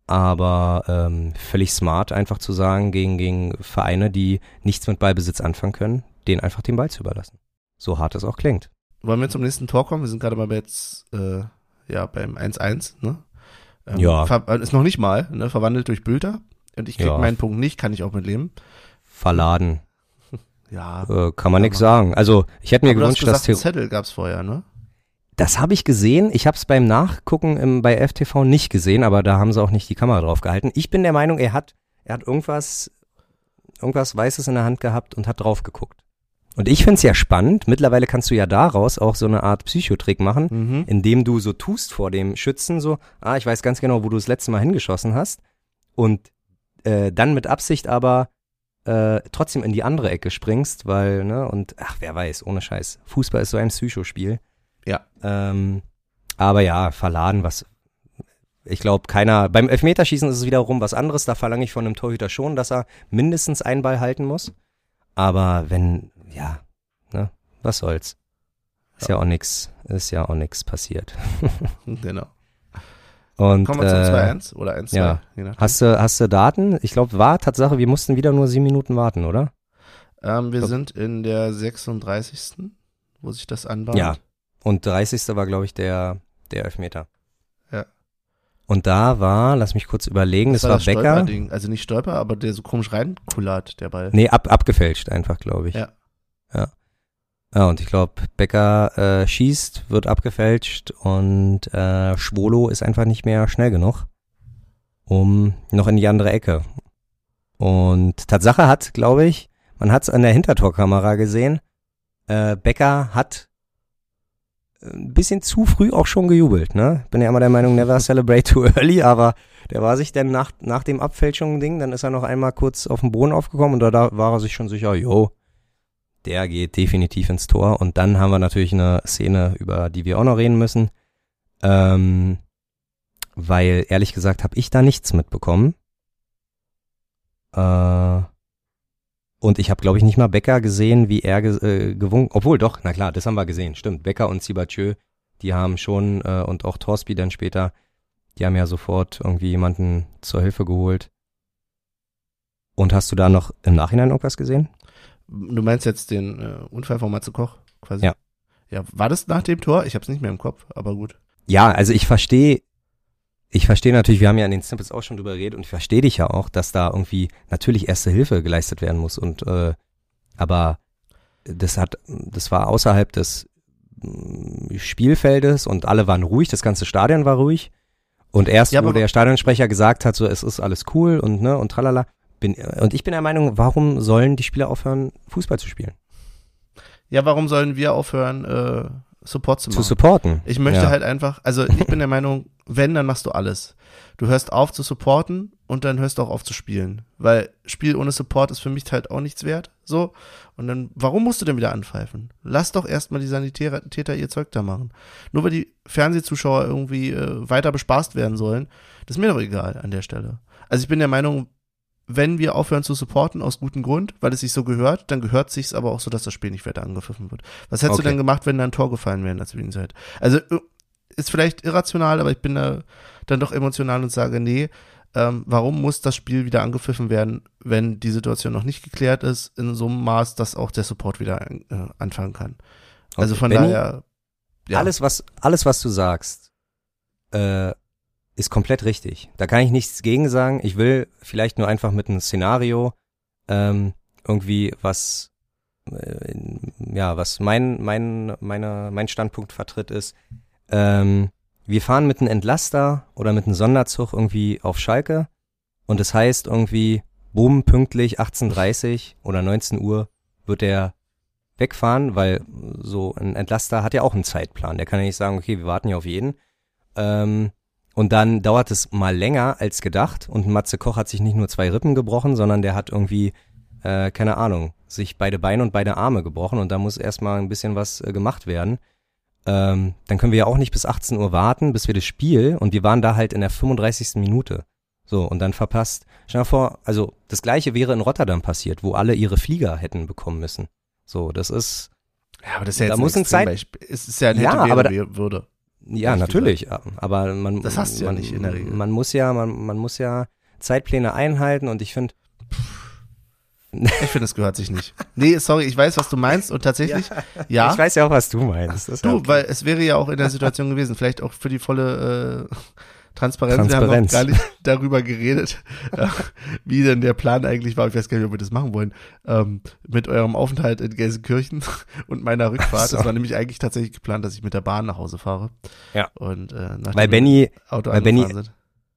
Aber ähm, völlig smart, einfach zu sagen, gegen, gegen Vereine, die nichts mit Ballbesitz anfangen können, denen einfach den Ball zu überlassen. So hart es auch klingt. Wollen wir zum nächsten Tor kommen? Wir sind gerade mal bei jetzt, äh, ja, beim 1-1, ne? Ähm, Ja. äh, Ist noch nicht mal, ne? Verwandelt durch Bülter. Und ich krieg Ja. meinen Punkt nicht, kann ich auch mit leben. Verladen, Ja. äh, kann man Mann. sagen. Also ich hätte mir Aber du hast gewünscht, dass gesagt, Theo Zettel gab's vorher, ne? Das habe ich gesehen. Ich habe es beim Nachgucken im, bei FTV nicht gesehen, aber da haben sie auch nicht die Kamera drauf gehalten. Ich bin der Meinung, er hat, er hat irgendwas, irgendwas Weißes in der Hand gehabt und hat drauf geguckt. Und ich find's ja spannend. Mittlerweile kannst du ja daraus auch so eine Art Psychotrick machen, Mhm. indem du so tust vor dem Schützen, so, ah, ich weiß ganz genau, wo du das letzte Mal hingeschossen hast. Und äh, dann mit Absicht aber äh, trotzdem in die andere Ecke springst, weil, ne, und ach, wer weiß, ohne Scheiß. Fußball ist so ein Psychospiel. Ja. Ähm, aber ja, verladen, was. Ich glaube, keiner. Beim Elfmeterschießen ist es wiederum was anderes. Da verlange ich von einem Torhüter schon, dass er mindestens einen Ball halten muss. Aber wenn, ja, ne, was soll's. Ist ja, auch nix, ist ja auch nix passiert. Genau. Und Kommen wir äh, 2-1 oder 1-2. ja. hast du, hast du Daten? Ich glaube, war Tatsache, wir mussten wieder nur sieben Minuten warten, oder? Ähm, wir Glaub- sind in der 36. wo sich das anbahnt. Ja. Und 30. war, glaube ich, der, der Elfmeter. Ja. Und da war, lass mich kurz überlegen, das, das war das Becker. Stolperding. Also nicht Stolper, aber der so komisch reinkullert, der Ball. Nee, ab, abgefälscht einfach, glaube ich. Ja. Ja. Ja, und ich glaube, Becker äh, schießt, wird abgefälscht und äh, Schwolo ist einfach nicht mehr schnell genug, um noch in die andere Ecke. Und Tatsache hat, glaube ich, man hat es an der Hintertorkamera gesehen, äh, Becker hat ein bisschen zu früh auch schon gejubelt, ne? Bin ja immer der Meinung, never celebrate too early, aber der war sich dann nach, nach dem Abfälschung-Ding, dann ist er noch einmal kurz auf den Boden aufgekommen und da, da war er sich schon sicher, yo, der geht definitiv ins Tor. Und dann haben wir natürlich eine Szene, über die wir auch noch reden müssen. Ähm, weil ehrlich gesagt habe ich da nichts mitbekommen. Äh, und ich habe, glaube ich, nicht mal Becker gesehen, wie er ge äh, gewunken. Obwohl, doch, na klar, das haben wir gesehen, stimmt. Becker und Sibachö, die haben schon, äh, und auch Torsby dann später, die haben ja sofort irgendwie jemanden zur Hilfe geholt. Und hast du da noch im Nachhinein irgendwas gesehen? Du meinst jetzt den äh, Unfall von Matze Koch quasi? Ja. Ja, war das nach dem Tor? Ich hab's nicht mehr im Kopf, aber gut. Ja, also ich verstehe, ich verstehe natürlich, wir haben ja in den Snippets auch schon drüber geredet und ich verstehe dich ja auch, dass da irgendwie natürlich erste Hilfe geleistet werden muss und äh, aber das hat, das war außerhalb des mm, Spielfeldes und alle waren ruhig, das ganze Stadion war ruhig. Und erst, Ja, wo der Stadionsprecher gesagt hat, so, es ist alles cool und, ne, und tralala. Bin, und ich bin der Meinung, warum sollen die Spieler aufhören, Fußball zu spielen? Ja, warum sollen wir aufhören, äh, Support zu machen? Zu supporten. Ich möchte ja. halt einfach, also ich bin der Meinung, wenn, dann machst du alles. Du hörst auf zu supporten und dann hörst du auch auf zu spielen. Weil Spiel ohne Support ist für mich halt auch nichts wert. So. Und dann, warum musst du denn wieder anpfeifen? Lass doch erstmal die Sanitäter Täter ihr Zeug da machen. Nur weil die Fernsehzuschauer irgendwie äh, weiter bespaßt werden sollen, das ist mir doch egal an der Stelle. Also ich bin der Meinung, wenn wir aufhören zu supporten aus gutem Grund, weil es sich so gehört, dann gehört sich's aber auch so, dass das Spiel nicht weiter angepfiffen wird. Was hättest Okay. du denn gemacht, wenn da ein Tor gefallen wäre in der Zwischenzeit? Also äh, ist vielleicht irrational, aber ich bin da dann doch emotional und sage, nee, ähm, warum muss das Spiel wieder angepfiffen werden, wenn die Situation noch nicht geklärt ist, in so einem Maß, dass auch der Support wieder äh, anfangen kann. Also Okay. von Benni, daher, ja. Alles, was, alles, was du sagst, äh, ist komplett richtig. Da kann ich nichts gegen sagen. Ich will vielleicht nur einfach mit einem Szenario ähm, irgendwie was, äh, ja, was mein, mein, meine, mein Standpunkt vertritt ist. Ähm, wir fahren mit einem Entlaster oder mit einem Sonderzug irgendwie auf Schalke und es heißt irgendwie, bumm, pünktlich 18.30 oder 19 Uhr wird der wegfahren, weil so ein Entlaster hat ja auch einen Zeitplan. Der kann ja nicht sagen, okay, wir warten ja auf jeden. Ähm, und dann dauert es mal länger als gedacht und Matze Koch hat sich nicht nur zwei Rippen gebrochen, sondern der hat irgendwie, äh, keine Ahnung, sich beide Beine und beide Arme gebrochen und da muss erstmal ein bisschen was äh, gemacht werden. Ähm, dann können wir ja auch nicht bis 18 Uhr warten, bis wir das Spiel und wir waren da halt in der 35. Minute. So, und dann verpasst. Stell dir vor, also das gleiche wäre in Rotterdam passiert, wo alle ihre Flieger hätten bekommen müssen. So, das ist, ja, aber das ist ja da jetzt muss ein Zeit- Extrembeispiel. Es ist ja ein Ja, aber da- würde. Ja, natürlich, aber man Das hast du ja man, nicht in der Regel. Man muss ja, man, man muss ja Zeitpläne einhalten und ich finde, Ich finde, es gehört sich nicht. Nee, sorry, ich weiß, was du meinst und tatsächlich, ja. ich weiß ja auch, was du meinst. Das ja Du, okay. weil es wäre ja auch in der Situation gewesen, vielleicht auch für die volle äh, Transparenz. Wir haben Transparenz. noch gar nicht darüber geredet, äh, wie denn der Plan eigentlich war. Ich weiß gar nicht, ob wir das machen wollen. Ähm, mit eurem Aufenthalt in Gelsenkirchen und meiner Rückfahrt. so. Es war nämlich eigentlich tatsächlich geplant, dass ich mit der Bahn nach Hause fahre. Ja. Und äh, nachdem weil Benny, Auto weil Benny- sind.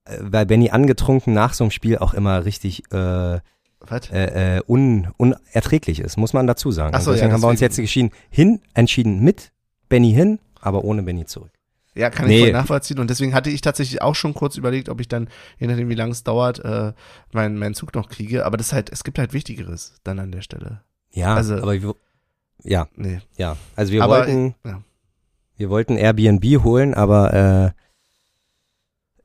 äh, weil Benny angetrunken nach so einem Spiel auch immer richtig äh, Was? äh, äh, un, unerträglich ist, muss man dazu sagen. Ach so, deswegen ja, haben wir uns deswegen. jetzt geschieden, hin, entschieden mit Benny hin, aber ohne Benny zurück. Ja, kann Nee. ich voll nachvollziehen. Und deswegen hatte ich tatsächlich auch schon kurz überlegt, ob ich dann, je nachdem wie lange es dauert, äh, meinen meinen Zug noch kriege. Aber das halt, es gibt halt Wichtigeres dann an der Stelle. Ja, Also- aber wir, ja, Nee. ja. Also wir Aber, wollten, ja. wir wollten Airbnb holen, aber äh,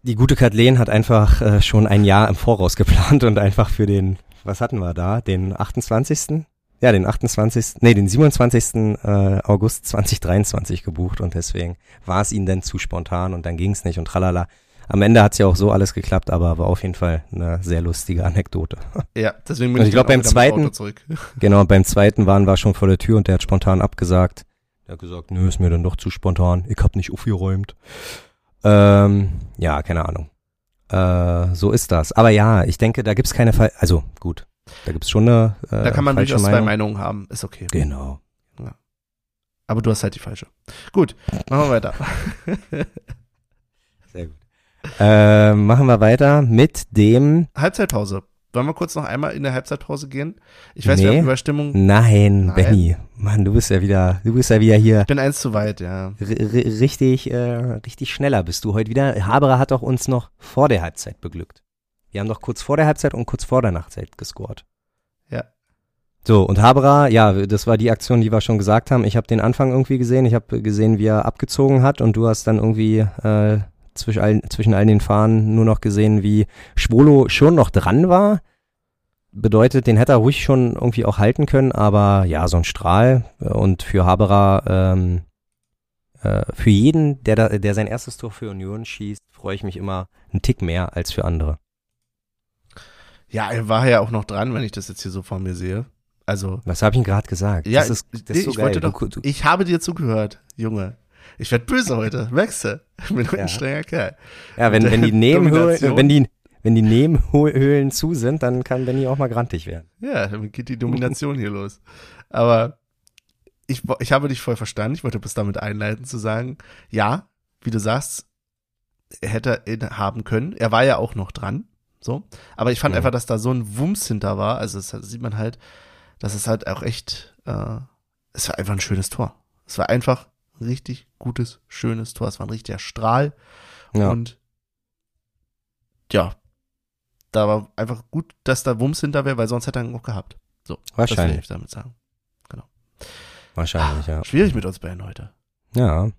die gute Kathleen hat einfach äh, schon ein Jahr im Voraus geplant und einfach für den, was hatten wir da, den 28. Ja, den 28. Nee, den 27. Äh, August 2023 gebucht und deswegen war es ihnen dann zu spontan und dann ging es nicht und tralala. Am Ende hat's ja auch so alles geklappt, aber war auf jeden Fall eine sehr lustige Anekdote. Ja, deswegen bin Und ich, ich glaub, dann beim zweiten-. Genau, beim zweiten waren wir schon vor der Tür und der hat spontan abgesagt. Der hat gesagt, nö, ist mir dann doch zu spontan. Ich hab nicht aufgeräumt. Ähm, ja, keine Ahnung. Äh, so ist das. Aber ja, ich denke, da gibt's keine Fall. Also gut, da gibt's schon eine. Äh, Da kann man durchaus zwei Meinung. Meinungen haben, ist okay. Genau. Aber du hast halt die falsche. Gut, machen wir weiter. Sehr gut. Äh, machen wir weiter mit dem. Halbzeitpause. Wollen wir kurz noch einmal in der Halbzeitpause gehen? Ich weiß, wir Nee. haben Überstimmung. Nein, Nein. Benny. Mann, du bist ja wieder, du bist ja wieder hier Ich bin eins zu weit, ja. r- richtig, äh, richtig schneller bist du heute wieder. Haberer hat doch uns noch vor der Halbzeit beglückt. Wir haben doch kurz vor der Halbzeit und kurz vor der Nachtzeit gescored. Ja. So, und Haberer, ja, das war die Aktion, die wir schon gesagt haben. Ich habe den Anfang irgendwie gesehen. Ich habe gesehen, wie er abgezogen hat und du hast dann irgendwie äh, zwischen, all, zwischen all den Fahnen nur noch gesehen, wie Schwolo schon noch dran war. Bedeutet, den hätte er ruhig schon irgendwie auch halten können, aber ja, so ein Strahl. Und für Haberer, ähm, äh, für jeden, der, da, der sein erstes Tor für Union schießt, freue ich mich immer einen Tick mehr als für andere. Ja, er war ja auch noch dran, wenn ich das jetzt hier so vor mir sehe. Also, Was habe ich ihm gerade gesagt? ja, das ist, das nee, ist so ich geil. wollte Du- doch, du, ich habe dir zugehört, Junge. Ich werd böse heute, merkst du? Ich bin Ja. ein strenger Kerl. Ja, wenn, wenn die Nebenhöhlen, wenn die, wenn die Nebenhöhlen zu sind, dann kann Benny auch mal grantig werden. Ja, damit geht die Domination hier los. Aber ich, ich habe dich voll verstanden. Ich wollte bis damit einleiten zu sagen, ja, wie du sagst, er hätte ihn haben können. Er war ja auch noch dran. So. Aber ich fand Ja. einfach, dass da so ein Wumms hinter war. Also das sieht man halt, dass es halt auch echt, äh, es war einfach ein schönes Tor. Es war einfach ein richtig gutes, schönes Tor. Es war ein richtiger Strahl. Ja. Und ja, da war einfach gut, dass da Wumms hinter wäre, weil sonst hätte er ihn noch gehabt. So, das will Wahrscheinlich. ich damit sagen. Wahrscheinlich, ja. Schwierig mit uns beiden heute. Ja.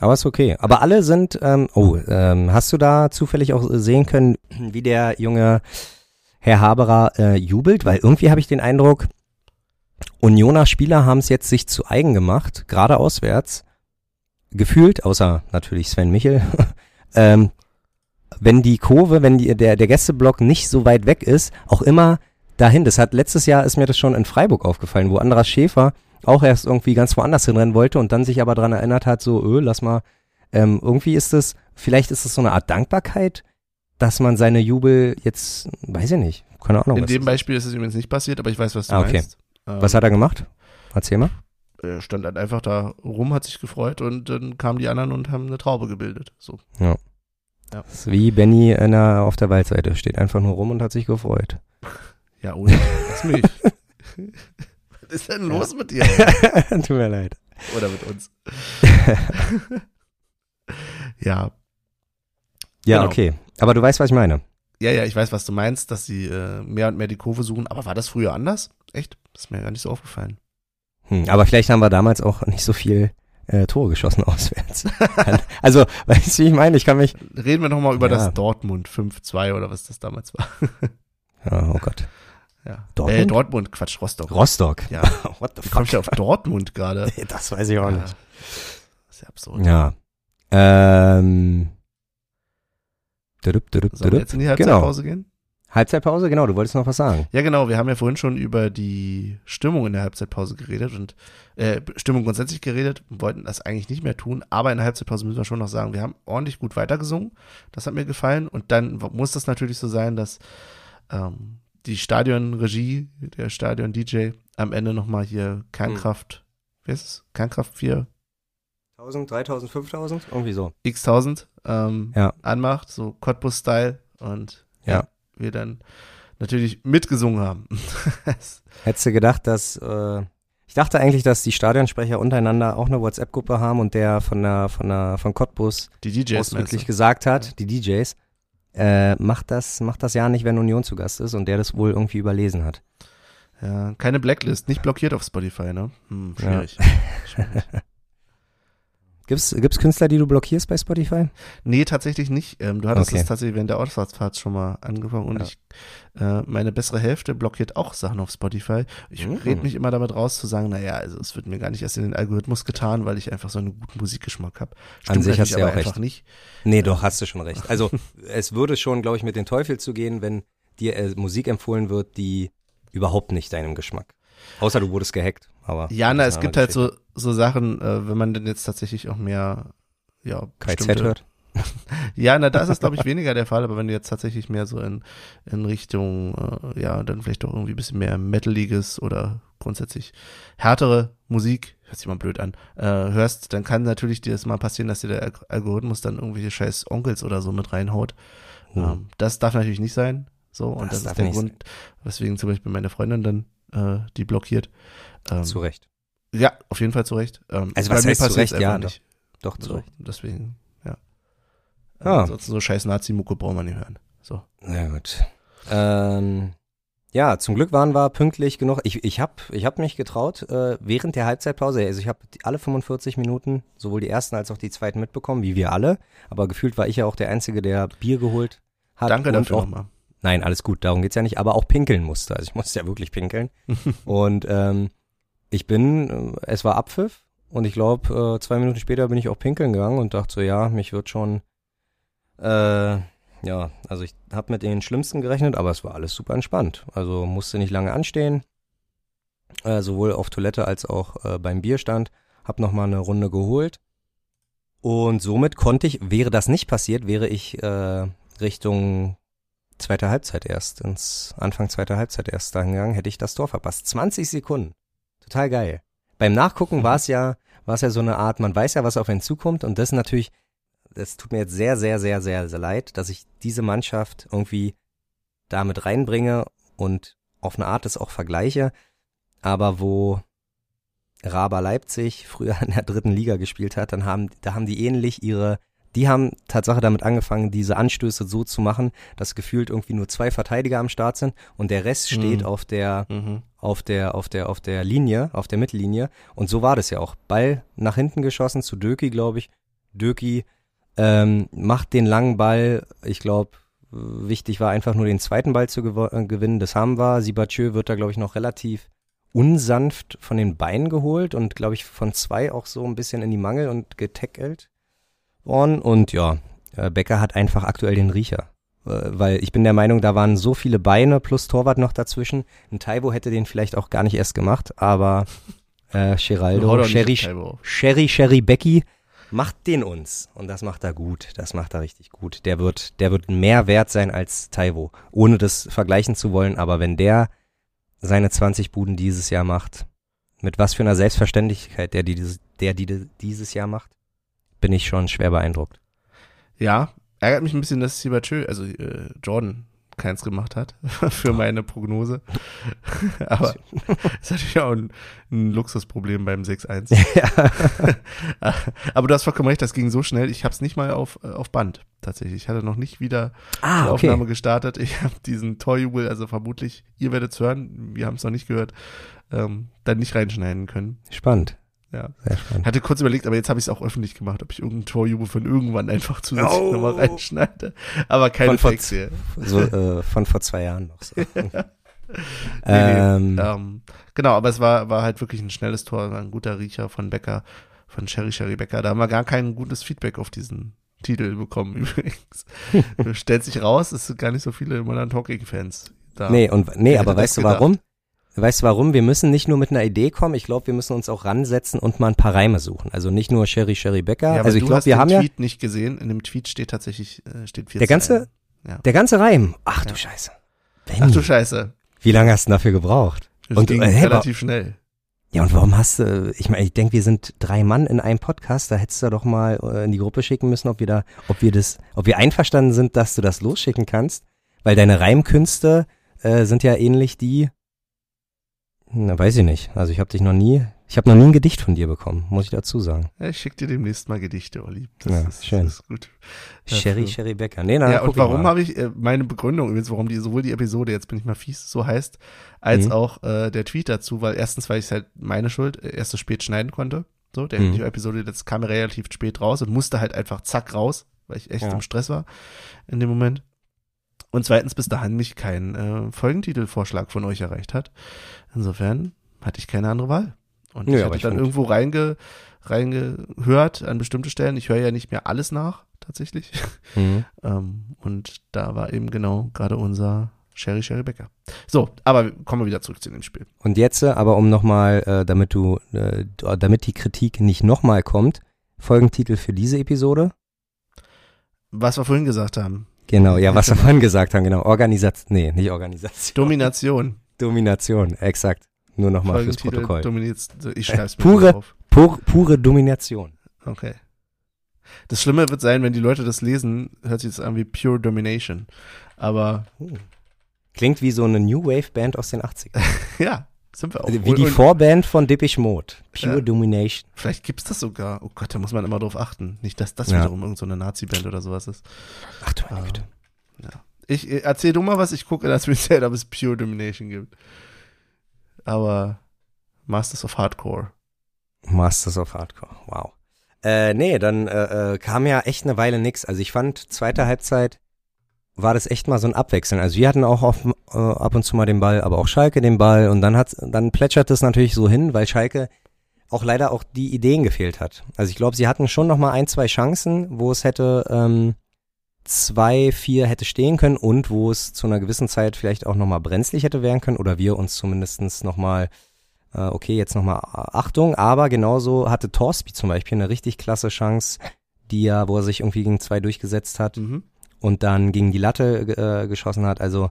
Aber ist okay. Aber alle sind, ähm, oh, ähm, hast du da zufällig auch sehen können, wie der junge Herr Haberer äh, jubelt? Weil irgendwie habe ich den Eindruck, Unioner Spieler haben es jetzt sich zu eigen gemacht, gerade auswärts, gefühlt, außer natürlich Sven Michel, ähm, wenn die Kurve, wenn die, der, der Gästeblock nicht so weit weg ist, auch immer dahin. Das hat letztes Jahr ist mir das schon in Freiburg aufgefallen, wo Andras Schäfer auch erst irgendwie ganz woanders hinrennen wollte und dann sich aber dran erinnert hat, so, öh, lass mal, ähm, irgendwie ist es, vielleicht ist es so eine Art Dankbarkeit, dass man seine Jubel jetzt, weiß ich nicht, keine Ahnung. In dem ist. Beispiel ist es übrigens nicht passiert, aber ich weiß, was du Ah, okay. meinst. Ähm, Was hat er gemacht? Erzähl mal. Er stand halt einfach da rum, hat sich gefreut und dann kamen die anderen und haben eine Traube gebildet. So. Das ist wie Benny der, auf der Waldseite, steht einfach nur rum und hat sich gefreut. Ja, und lass mich. Was ist denn los mit dir? Tut mir leid. Oder mit uns? ja, Ja, Genau. okay. Aber du weißt, was ich meine. ja, ja, ich weiß, was du meinst, dass sie äh, mehr und mehr die Kurve suchen. Aber war das früher anders? Echt? Das ist mir gar nicht so aufgefallen. Hm, aber vielleicht haben wir damals auch nicht so viel äh, Tore geschossen auswärts. also, weißt du, wie ich meine? Ich kann mich. Reden wir noch mal über Ja. das Dortmund 5-2 oder was das damals war. Ja, oh Gott. Ja. Dortmund? Äh, Dortmund, Quatsch, Rostock. Rostock. Ja. What the Wie kommst du auf Dortmund gerade? Das weiß ich auch Ja. nicht. Das ist ja absurd. Ja. Ähm. Dudup, dudup, Sollen wir jetzt in die Genau. Halbzeitpause gehen? Halbzeitpause, genau, du wolltest noch was sagen. Ja, genau. Wir haben ja vorhin schon über die Stimmung in der Halbzeitpause geredet und äh, Stimmung grundsätzlich geredet und wollten das eigentlich nicht mehr tun. Aber in der Halbzeitpause müssen wir schon noch sagen, wir haben ordentlich gut weitergesungen. Das hat mir gefallen. Und dann muss das natürlich so sein, dass ähm, die Stadionregie, der Stadion-DJ am Ende nochmal hier Kernkraft, wie ist es? Kernkraft 4 1000, 3000, 5000? Irgendwie so. x1000 ähm, Ja. anmacht, so Cottbus-Style. Und Ja. wir dann natürlich mitgesungen haben. Hättest du gedacht, dass, äh, ich dachte eigentlich, dass die Stadionsprecher untereinander auch eine WhatsApp-Gruppe haben und der von der, von der, von Cottbus die DJs ausdrücklich gesagt hat, die DJs, äh, macht das, macht das ja nicht, wenn Union zu Gast ist und der das wohl irgendwie überlesen hat. Ja, keine Blacklist, nicht blockiert auf Spotify, ne? Hm, Ja. schwierig. Gibt's, gibt's Künstler, die du blockierst bei Spotify? Nee, tatsächlich nicht. Ähm, du hattest Okay. es tatsächlich während der Ausfahrtsfahrt schon mal angefangen und Ja. ich, äh, meine bessere Hälfte blockiert auch Sachen auf Spotify. Ich Mhm. red mich immer damit raus zu sagen, naja, also es wird mir gar nicht erst in den Algorithmus getan, weil ich einfach so einen guten Musikgeschmack habe. An sich hast du ja aber auch recht. nicht. Nee, doch, hast du schon recht. Also, es würde schon, glaube ich, mit den Teufel zu gehen, wenn dir äh, Musik empfohlen wird, die überhaupt nicht deinem Geschmack. Außer du wurdest gehackt, aber. Ja, na, das es gibt halt so, so Sachen, äh, wenn man denn jetzt tatsächlich auch mehr, ja, KZ hört. Ja, na, da ist es, glaube ich, weniger der Fall, aber wenn du jetzt tatsächlich mehr so in, in Richtung, äh, ja, dann vielleicht auch irgendwie ein bisschen mehr Metaliges oder grundsätzlich härtere Musik, hört sich mal blöd an, äh, hörst, dann kann natürlich dir das mal passieren, dass dir der Alg- Algorithmus dann irgendwelche scheiß Onkels oder so mit reinhaut. Hm. Ähm, das darf natürlich nicht sein. So, und Das das, ist der Grund, weswegen zum Beispiel meine Freundin dann äh, die blockiert. Ähm, Zu Recht. ja, auf jeden Fall zu Recht. Ähm, Also bei was mir heißt zu passiert's Recht? Ja, nicht. Doch, zu So, Recht. deswegen, ja. Ah. Ansonsten so scheiß Nazi-Mucke braucht man nicht hören. So. Na gut. Ähm, ja, zum Glück waren wir pünktlich genug. Ich, ich habe ich hab mich getraut, äh, während der Halbzeitpause, also ich habe alle 45 Minuten, sowohl die ersten als auch die zweiten mitbekommen, wie wir alle. Aber gefühlt war ich ja auch der Einzige, der Bier geholt hat. Danke und dafür auch, nochmal. Nein, alles gut, darum geht's ja nicht, aber auch pinkeln musste. Also ich musste ja wirklich pinkeln. und ähm, ich bin, äh, es war Abpfiff und ich glaube, äh, zwei Minuten später bin ich auch pinkeln gegangen und dachte so, ja, mich wird schon, äh, ja, also ich habe mit den Schlimmsten gerechnet, aber es war alles super entspannt. Also musste nicht lange anstehen, äh, sowohl auf Toilette als auch äh, beim Bierstand. Hab noch mal eine Runde geholt und somit konnte ich, wäre das nicht passiert, wäre ich äh, Richtung zweite Halbzeit erst, ins Anfang zweiter Halbzeit erst dahin gegangen, hätte ich das Tor verpasst. 20 Sekunden. Total geil. beim Nachgucken war es ja, war es ja so eine Art, man weiß ja, was auf einen zukommt und das natürlich, das tut mir jetzt sehr, sehr, sehr, sehr, sehr leid, dass ich diese Mannschaft irgendwie damit reinbringe und auf eine Art das auch vergleiche, aber wo Raba Leipzig früher in der dritten Liga gespielt hat, dann haben, da haben die ähnlich ihre, die haben Tatsache damit angefangen, diese Anstöße so zu machen, dass gefühlt irgendwie nur zwei Verteidiger am Start sind und der Rest steht Mhm. auf der, Mhm. auf der, auf der, auf der Linie, auf der Mittellinie. Und so war das ja auch. Ball nach hinten geschossen zu Döki, glaube ich. Döki ähm, macht den langen Ball. Ich glaube, wichtig war einfach nur den zweiten Ball zu äh, gewinnen. Das haben wir. Sibachö wird da, glaube ich, noch relativ unsanft von den Beinen geholt und, glaube ich, von zwei auch so ein bisschen in die Mangel und getackelt worden. Und ja, äh, Becker hat einfach aktuell den Riecher. Äh, Weil ich bin der Meinung, da waren so viele Beine plus Torwart noch dazwischen. Ein Taibo hätte den vielleicht auch gar nicht erst gemacht, aber äh, Geraldo, Sherry. Sherry, Sherry Becky macht den uns. Und das macht er gut. Das macht er richtig gut. Der wird, der wird mehr wert sein als Taiwo. Ohne das vergleichen zu wollen. Aber wenn der seine 20 Buden dieses Jahr macht, mit was für einer Selbstverständlichkeit der die, der die dieses Jahr macht, bin ich schon schwer beeindruckt. Ja, ärgert mich ein bisschen, dass Sibachö, also äh, Jordan, keins gemacht hat für meine Prognose. Aber ist natürlich auch ein, ein Luxusproblem beim 6-1. Aber du hast vollkommen recht, das ging so schnell. Ich habe es nicht mal auf, äh, auf Band tatsächlich. Ich hatte noch nicht wieder die Ah, Aufnahme okay. gestartet. Ich habe diesen Torjubel, also vermutlich, ihr werdet es hören, wir haben es noch nicht gehört, ähm, dann nicht reinschneiden können. Spannend. Ja. Sehr spannend. Hatte kurz überlegt, aber jetzt habe ich es auch öffentlich gemacht, ob ich irgendeinen Torjubel von irgendwann einfach zusätzlich Oh. nochmal reinschneide. Aber keine Von vor- Fakes hier. So, äh, von vor zwei Jahren noch so. Nee, ähm, nee, ähm, genau, aber es war, war halt wirklich ein schnelles Tor, ein guter Riecher von Becker, von Sherry Sherry Becker. Da haben wir gar kein gutes Feedback auf diesen Titel bekommen übrigens. Stellt sich raus, es sind gar nicht so viele Modern Talking Fans da. Nee, und nee, aber weißt du gedacht? warum? Weißt du warum? Wir müssen nicht nur mit einer Idee kommen, ich glaube, wir müssen uns auch ransetzen und mal ein paar Reime suchen. Also nicht nur Sherry Sherry Becker. Ja, also ich du glaube, wir den haben ja Tweet nicht gesehen. In dem Tweet steht tatsächlich äh, steht 14. Der ganze- Ja. der ganze Reim. Ach du Ja. Scheiße. Ach Benny, du Scheiße. wie lange hast du dafür gebraucht? Das Und, ging äh, hey, relativ schnell. Ja, und warum hast du, ich meine, ich denke, wir sind drei Mann in einem Podcast, da hättest du doch mal äh, in die Gruppe schicken müssen, ob wir da, ob wir das, ob wir einverstanden sind, dass du das losschicken kannst, weil deine Reimkünste äh, sind ja ähnlich die, na, weiß ich nicht. Also ich habe dich noch nie, ich habe noch nie ein Gedicht von dir bekommen, muss ich dazu sagen. Ja, ich schick dir demnächst mal Gedichte, Olli. Das Ja, ist, schön. Das ist gut. Sherry, Dafür. Sherry Becker. Nee, na, ja, und warum habe ich, äh, meine Begründung übrigens, warum die sowohl die Episode, jetzt bin ich mal fies, so heißt, als Mhm. auch äh, der Tweet dazu, weil erstens, weil ich halt meine Schuld äh, erst so spät schneiden konnte. So, der Mhm. die Episode, das kam relativ spät raus und musste halt einfach zack raus, weil ich echt Ja. im Stress war in dem Moment. Und zweitens, bis dahin mich kein äh, Folgentitelvorschlag von euch erreicht hat. Insofern hatte ich keine andere Wahl. Und Nö, ich hatte ich dann irgendwo reinge, reingehört an bestimmte Stellen. Ich höre ja nicht mehr alles nach, tatsächlich. Mhm. Ähm, und da war eben genau gerade unser Sherry Sherry Becker. So, aber kommen wir wieder zurück zu dem Spiel. Und jetzt, äh, aber um nochmal, äh, damit du, äh, damit die Kritik nicht nochmal kommt, Folgentitel für diese Episode. Was wir vorhin gesagt haben. Genau, ja, was wir vorhin gesagt haben, genau. Organisation, nee, nicht Organisation. Domination. Domination, exakt. Nur nochmal fürs Protokoll. Ich schreib's mir pure- auf. Pur, pure Domination. Okay. Das Schlimme wird sein, wenn die Leute das lesen, hört sich das an wie Pure Domination. Aber Klingt wie so eine New Wave Band aus den 80ern. ja, sind wir auch. Wie die Vorband von Depeche Mode. Pure Ja. Domination. Vielleicht gibt's das sogar. Oh Gott, da muss man immer drauf achten. Nicht, dass das Ja. wiederum irgendeine so eine Nazi-Band oder sowas ist. Ach du meine Ah. Güte. Ich äh, erzähl du mal was, ich gucke das speziell, ob es Pure Domination gibt. Aber Masters of Hardcore. Masters of Hardcore, wow. Äh, nee, dann äh, äh, kam ja echt eine Weile nix. Also ich fand, zweite Halbzeit war das echt mal so ein Abwechseln. Also wir hatten auch auf, äh, ab und zu mal den Ball, aber auch Schalke den Ball und dann hat, dann plätschert es natürlich so hin, weil Schalke auch leider auch die Ideen gefehlt hat. Also ich glaube, sie hatten schon noch mal ein, zwei Chancen, wo es hätte ähm, zwei, vier hätte stehen können und wo es zu einer gewissen Zeit vielleicht auch noch mal brenzlig hätte werden können oder wir uns zumindestens noch mal äh, okay, jetzt nochmal Achtung, aber genauso hatte Torsby zum Beispiel eine richtig klasse Chance, die ja, wo er sich irgendwie gegen zwei durchgesetzt hat Mhm. Und dann gegen die Latte äh, geschossen hat. Also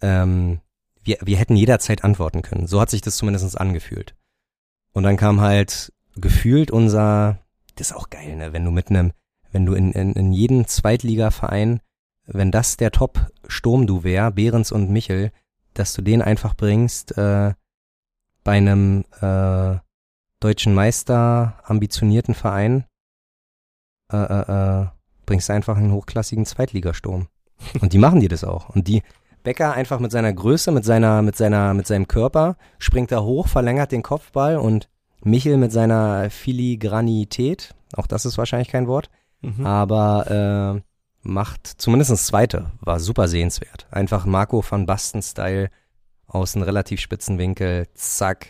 ähm, wir, wir hätten jederzeit antworten können. So hat sich das zumindest angefühlt. Und dann kam halt gefühlt unser, das ist auch geil, ne? Wenn du mit einem, wenn du in, in, in jeden Zweitligaverein, wenn das der Top-Sturm du wär, Behrens und Michel, dass du den einfach bringst, äh, bei einem äh, deutschen Meister ambitionierten Verein, äh, äh, äh, bringst du einfach einen hochklassigen Zweitligasturm. Und die machen dir das auch. Und die Becker einfach mit seiner Größe, mit seiner, mit seiner, mit seinem Körper springt da hoch, verlängert den Kopfball und Michel mit seiner Filigranität, auch das ist wahrscheinlich kein Wort, Mhm. aber äh, macht zumindest das zweite, war super sehenswert. Einfach Marco van Basten-Style aus einem relativ spitzen Winkel, zack,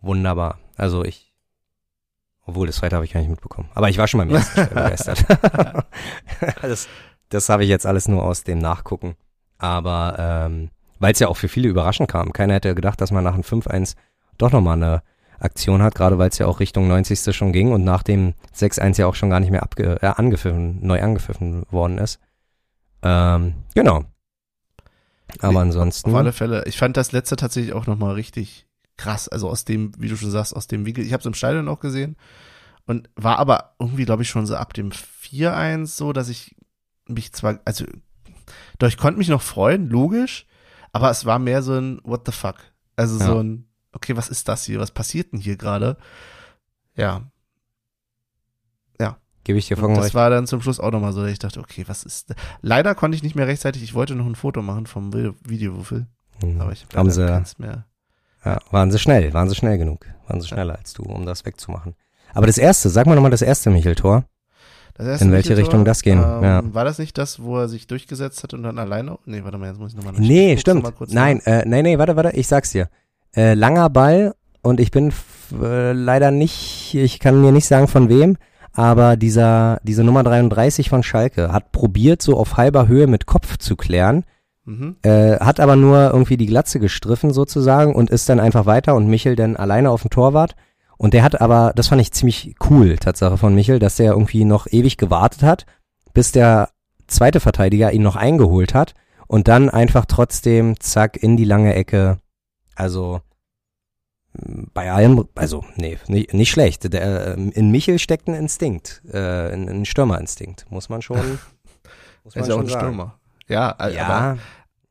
wunderbar. Also ich, obwohl das zweite habe ich gar nicht mitbekommen, aber ich war schon beim ersten begeistert. das das habe ich jetzt alles nur aus dem Nachgucken, aber ähm, weil es ja auch für viele überraschend kam. Keiner hätte gedacht, dass man nach einem 5-1 doch nochmal eine Aktion hat, gerade weil es ja auch Richtung 90. schon ging und nach dem 6-1 ja auch schon gar nicht mehr abge äh, angepfiffen, neu angepfiffen worden ist. Ähm, genau. Aber ansonsten. Auf alle Fälle. Ich fand das letzte tatsächlich auch nochmal richtig krass. Also aus dem, wie du schon sagst, aus dem Winkel. Ich habe es im Stadion auch gesehen und war aber irgendwie, glaube ich, schon so ab dem 4-1 so, dass ich mich zwar, also doch, ich konnte mich noch freuen, logisch, aber es war mehr so ein What the fuck. Also Ja. so ein, okay, was ist das hier? Was passiert denn hier gerade? Ja, Gebe ich dir vollkommen das recht. war dann zum Schluss auch nochmal so, dass ich dachte, okay, was ist. da? Leider konnte ich nicht mehr rechtzeitig, ich wollte noch ein Foto machen vom Vi- Videowürfel, Mhm. aber ich hab Haben leider keins mehr. Ja, waren sie schnell, waren sie schnell genug. Waren sie schneller als du, um das wegzumachen. Aber das erste, sag mal nochmal das erste Michel-Tor. Das erste In welche Richtung das gehen, Ähm, ja. War das nicht das, wo er sich durchgesetzt hat und dann alleine? Nee, warte mal, jetzt muss ich nochmal Nee, stimmt. Nein, äh, nee, nee, warte, warte, ich sag's dir. Äh, langer Ball und ich bin äh, leider nicht, ich kann mir nicht sagen von wem, aber dieser, diese Nummer 33 von Schalke hat probiert, so auf halber Höhe mit Kopf zu klären, Mhm. äh, hat aber nur irgendwie die Glatze gestriffen sozusagen und ist dann einfach weiter und Michel dann alleine auf dem Torwart. Und der hat aber, das fand ich ziemlich cool, Tatsache von Michel, dass der irgendwie noch ewig gewartet hat, bis der zweite Verteidiger ihn noch eingeholt hat und dann einfach trotzdem zack in die lange Ecke. Also m, bei allem, also nee, nicht, nicht schlecht. Der, ähm, in Michel steckt ein Instinkt, äh, ein, ein Stürmerinstinkt, muss man schon. muss Er ist ja auch ein. Stürmer. Ja, Ja. aber,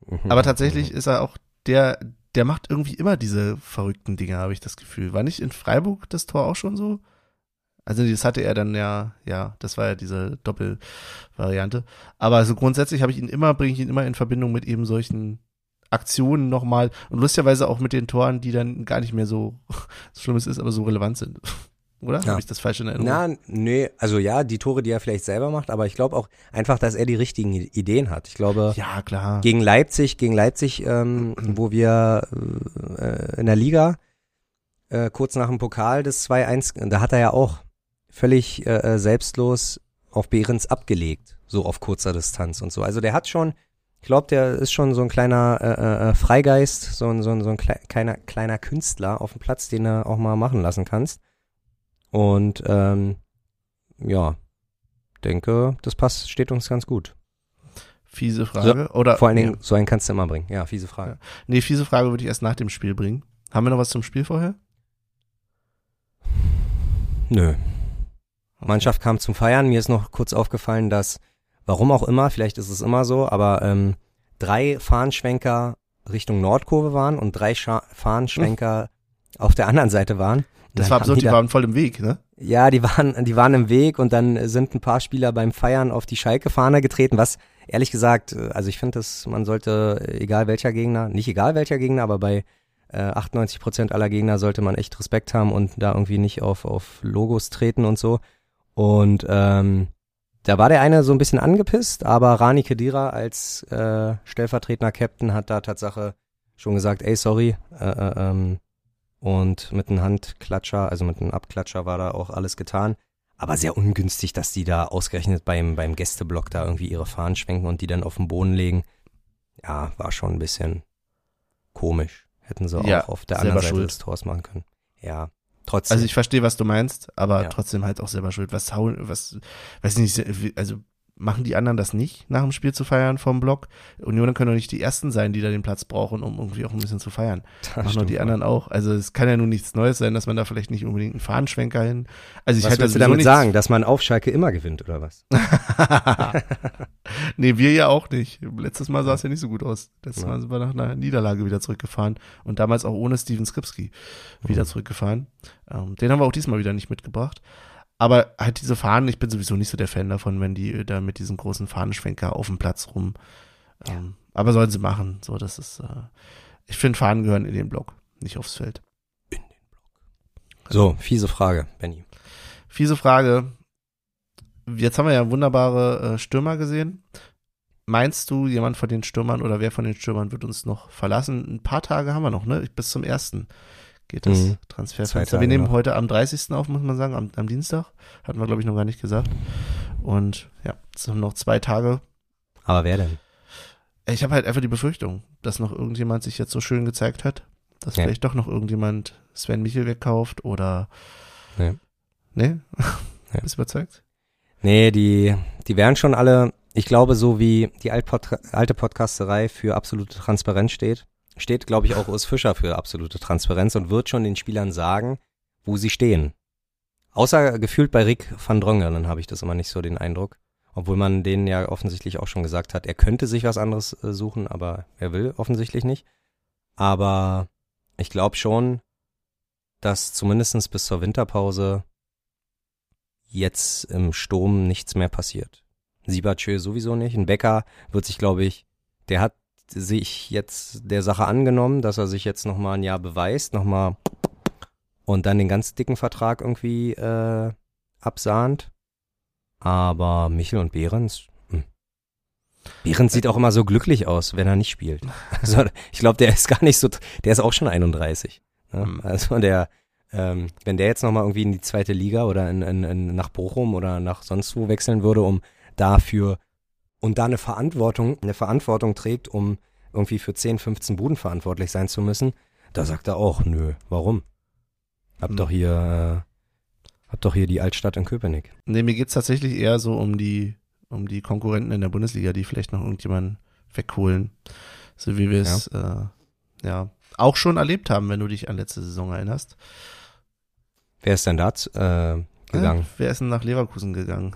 Mhm. aber tatsächlich ist er auch der, der macht irgendwie immer diese verrückten Dinge, habe ich das Gefühl. War nicht in Freiburg das Tor auch schon so? Also das hatte er dann ja, ja, das war ja diese Doppelvariante. Aber so grundsätzlich habe ich ihn immer, bringe ich ihn immer in Verbindung mit eben solchen Aktionen nochmal und lustigerweise auch mit den Toren, die dann gar nicht mehr so, so schlimm es ist, aber so relevant sind. Oder? Ja. Habe ich das falsch in Erinnerung? Na, nee, also ja, die Tore, die er vielleicht selber macht, aber ich glaube auch einfach, dass er die richtigen Ideen hat. Ich glaube, ja, klar. gegen Leipzig, gegen Leipzig, ähm, wo wir äh, in der Liga äh, kurz nach dem Pokal des 2-1, da hat er ja auch völlig äh, äh, selbstlos auf Behrens abgelegt, so auf kurzer Distanz und so. Also der hat schon, ich glaube, der ist schon so ein kleiner äh, äh, Freigeist, so ein, so ein, so ein klei- kleiner, kleiner Künstler auf dem Platz, den du auch mal machen lassen kannst. Und ähm, ja, denke, das passt, steht uns ganz gut. Fiese Frage. Oder, Vor allen. Dingen, so einen kannst du immer bringen. Ja, fiese Frage. Nee, fiese Frage würde ich erst nach dem Spiel bringen. Haben wir noch was zum Spiel vorher? Nö. Mannschaft kam zum Feiern. Mir ist noch kurz aufgefallen, dass, warum auch immer, vielleicht ist es immer so, aber ähm, drei Fahnenschwenker Richtung Nordkurve waren und drei Scha Fahnenschwenker auf der anderen Seite waren. Das war absurd, die da- waren voll im Weg, ne? Ja, die waren, die waren im Weg und dann sind ein paar Spieler beim Feiern auf die Schalke-Fahne getreten, was ehrlich gesagt, äh, also ich finde, dass man sollte, äh, egal welcher Gegner, nicht egal welcher Gegner, aber bei äh, 98 Prozent aller Gegner sollte man echt Respekt haben und da irgendwie nicht auf, auf Logos treten und so. Und ähm, da war der eine so ein bisschen angepisst, aber Rani Kedira als äh, stellvertretender Captain hat da Tatsache schon gesagt, ey, sorry, äh, äh, ähm, und mit einem Handklatscher, also mit einem Abklatscher war da auch alles getan. Aber sehr ungünstig, dass die da ausgerechnet beim, beim Gästeblock da irgendwie ihre Fahnen schwenken und die dann auf den Boden legen. Ja, war schon ein bisschen komisch. Hätten sie Ja, auch auf der anderen Seite schuld. des Tors machen können. Ja, trotzdem. Also ich verstehe, was du meinst, aber Ja. trotzdem halt auch selber schuld. Was hauen, was, weiß nicht, also machen die anderen das nicht, nach dem Spiel zu feiern vom Block? Union können doch nicht die Ersten sein, die da den Platz brauchen, um irgendwie auch ein bisschen zu feiern. Das machen doch die anderen auch. Also es kann ja nun nichts Neues sein, dass man da vielleicht nicht unbedingt einen Fahnenschwenker hin. Also ich Was willst du damit sagen, dass man auf Schalke immer gewinnt, oder was? nee, wir ja auch nicht. Letztes Mal sah es ja nicht so gut aus. Letztes Mal sind wir nach einer Niederlage wieder zurückgefahren und damals auch ohne Steven Skripski wieder zurückgefahren. Ähm, den haben wir auch diesmal wieder nicht mitgebracht. Aber halt diese Fahnen, ich bin sowieso nicht so der Fan davon, wenn die da mit diesen großen Fahnenschwenker auf dem Platz rum. Ähm, aber sollen sie machen. So, das ist, äh, ich finde, Fahnen gehören in den Block, nicht aufs Feld. So, fiese Frage, Benny. Fiese Frage. Jetzt haben wir ja wunderbare äh, Stürmer gesehen. Meinst du, jemand von den Stürmern oder wer von den Stürmern wird uns noch verlassen? Ein paar Tage haben wir noch, ne? Bis zum ersten geht das Mhm. Transferfenster. Wir nehmen noch. heute am 30. auf, muss man sagen, am, am Dienstag. Hatten wir, glaube ich, noch gar nicht gesagt. Und ja, es sind noch zwei Tage. Aber wer denn? Ich habe halt einfach die Befürchtung, dass noch irgendjemand sich jetzt so schön gezeigt hat, dass Ja. vielleicht doch noch irgendjemand Sven Michel wegkauft oder. Nee. Nee? Ja. Bist du überzeugt? Nee, die, die wären schon alle, ich glaube, so wie die Altpod alte Podcasterei für absolute Transparenz steht, steht, glaube ich, auch Urs Fischer für absolute Transparenz und wird schon den Spielern sagen, wo sie stehen. Außer gefühlt bei Rick van Drongelen habe ich das immer nicht so den Eindruck. Obwohl man denen ja offensichtlich auch schon gesagt hat, er könnte sich was anderes äh, suchen, aber er will offensichtlich nicht. Aber ich glaube schon, dass zumindestens bis zur Winterpause jetzt im Sturm nichts mehr passiert. Siebertschö sowieso nicht. Ein Becker wird sich, glaube ich, der hat sich jetzt der Sache angenommen, dass er sich jetzt nochmal ein Jahr beweist, nochmal und dann den ganz dicken Vertrag irgendwie äh, absahnt. Aber Michel und Behrens, hm. Behrens sieht auch immer so glücklich aus, wenn er nicht spielt. Also, ich glaube, der ist gar nicht so, der ist auch schon 31. Ne? Hm. Also der, ähm, wenn der jetzt nochmal irgendwie in die zweite Liga oder in, in, in, nach Bochum oder nach sonst wo wechseln würde, um dafür und da eine Verantwortung, eine Verantwortung trägt, um irgendwie für 10, 15 Buden verantwortlich sein zu müssen, da sagt er auch, nö, warum? Hab Hm. doch hier, äh, hab doch hier die Altstadt in Köpenick. Nee, mir geht's tatsächlich eher so um die, um die Konkurrenten in der Bundesliga, die vielleicht noch irgendjemanden wegholen. So wie wir es ja. Äh, ja auch schon erlebt haben, wenn du dich an letzte Saison erinnerst. Wer ist denn da äh, gegangen? Äh, wer ist denn nach Leverkusen gegangen?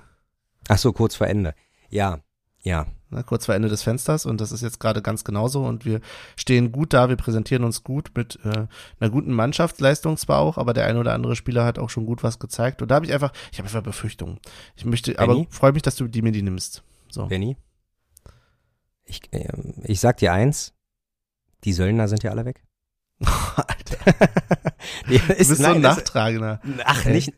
Ach so, kurz vor Ende. Ja, ja. Na, kurz vor Ende des Fensters und das ist jetzt gerade ganz genauso und wir stehen gut da, wir präsentieren uns gut mit äh, einer guten Mannschaftsleistung zwar auch, aber der ein oder andere Spieler hat auch schon gut was gezeigt und da habe ich einfach, ich habe einfach Befürchtungen. Ich möchte, aber Benny? freue mich, dass du die mir die nimmst. So. Benny? Ich, äh, ich sag dir eins, die Söldner sind ja alle weg. Alter, du ist, bist so ein nein, Nachtragender. Ach, Hä? nicht.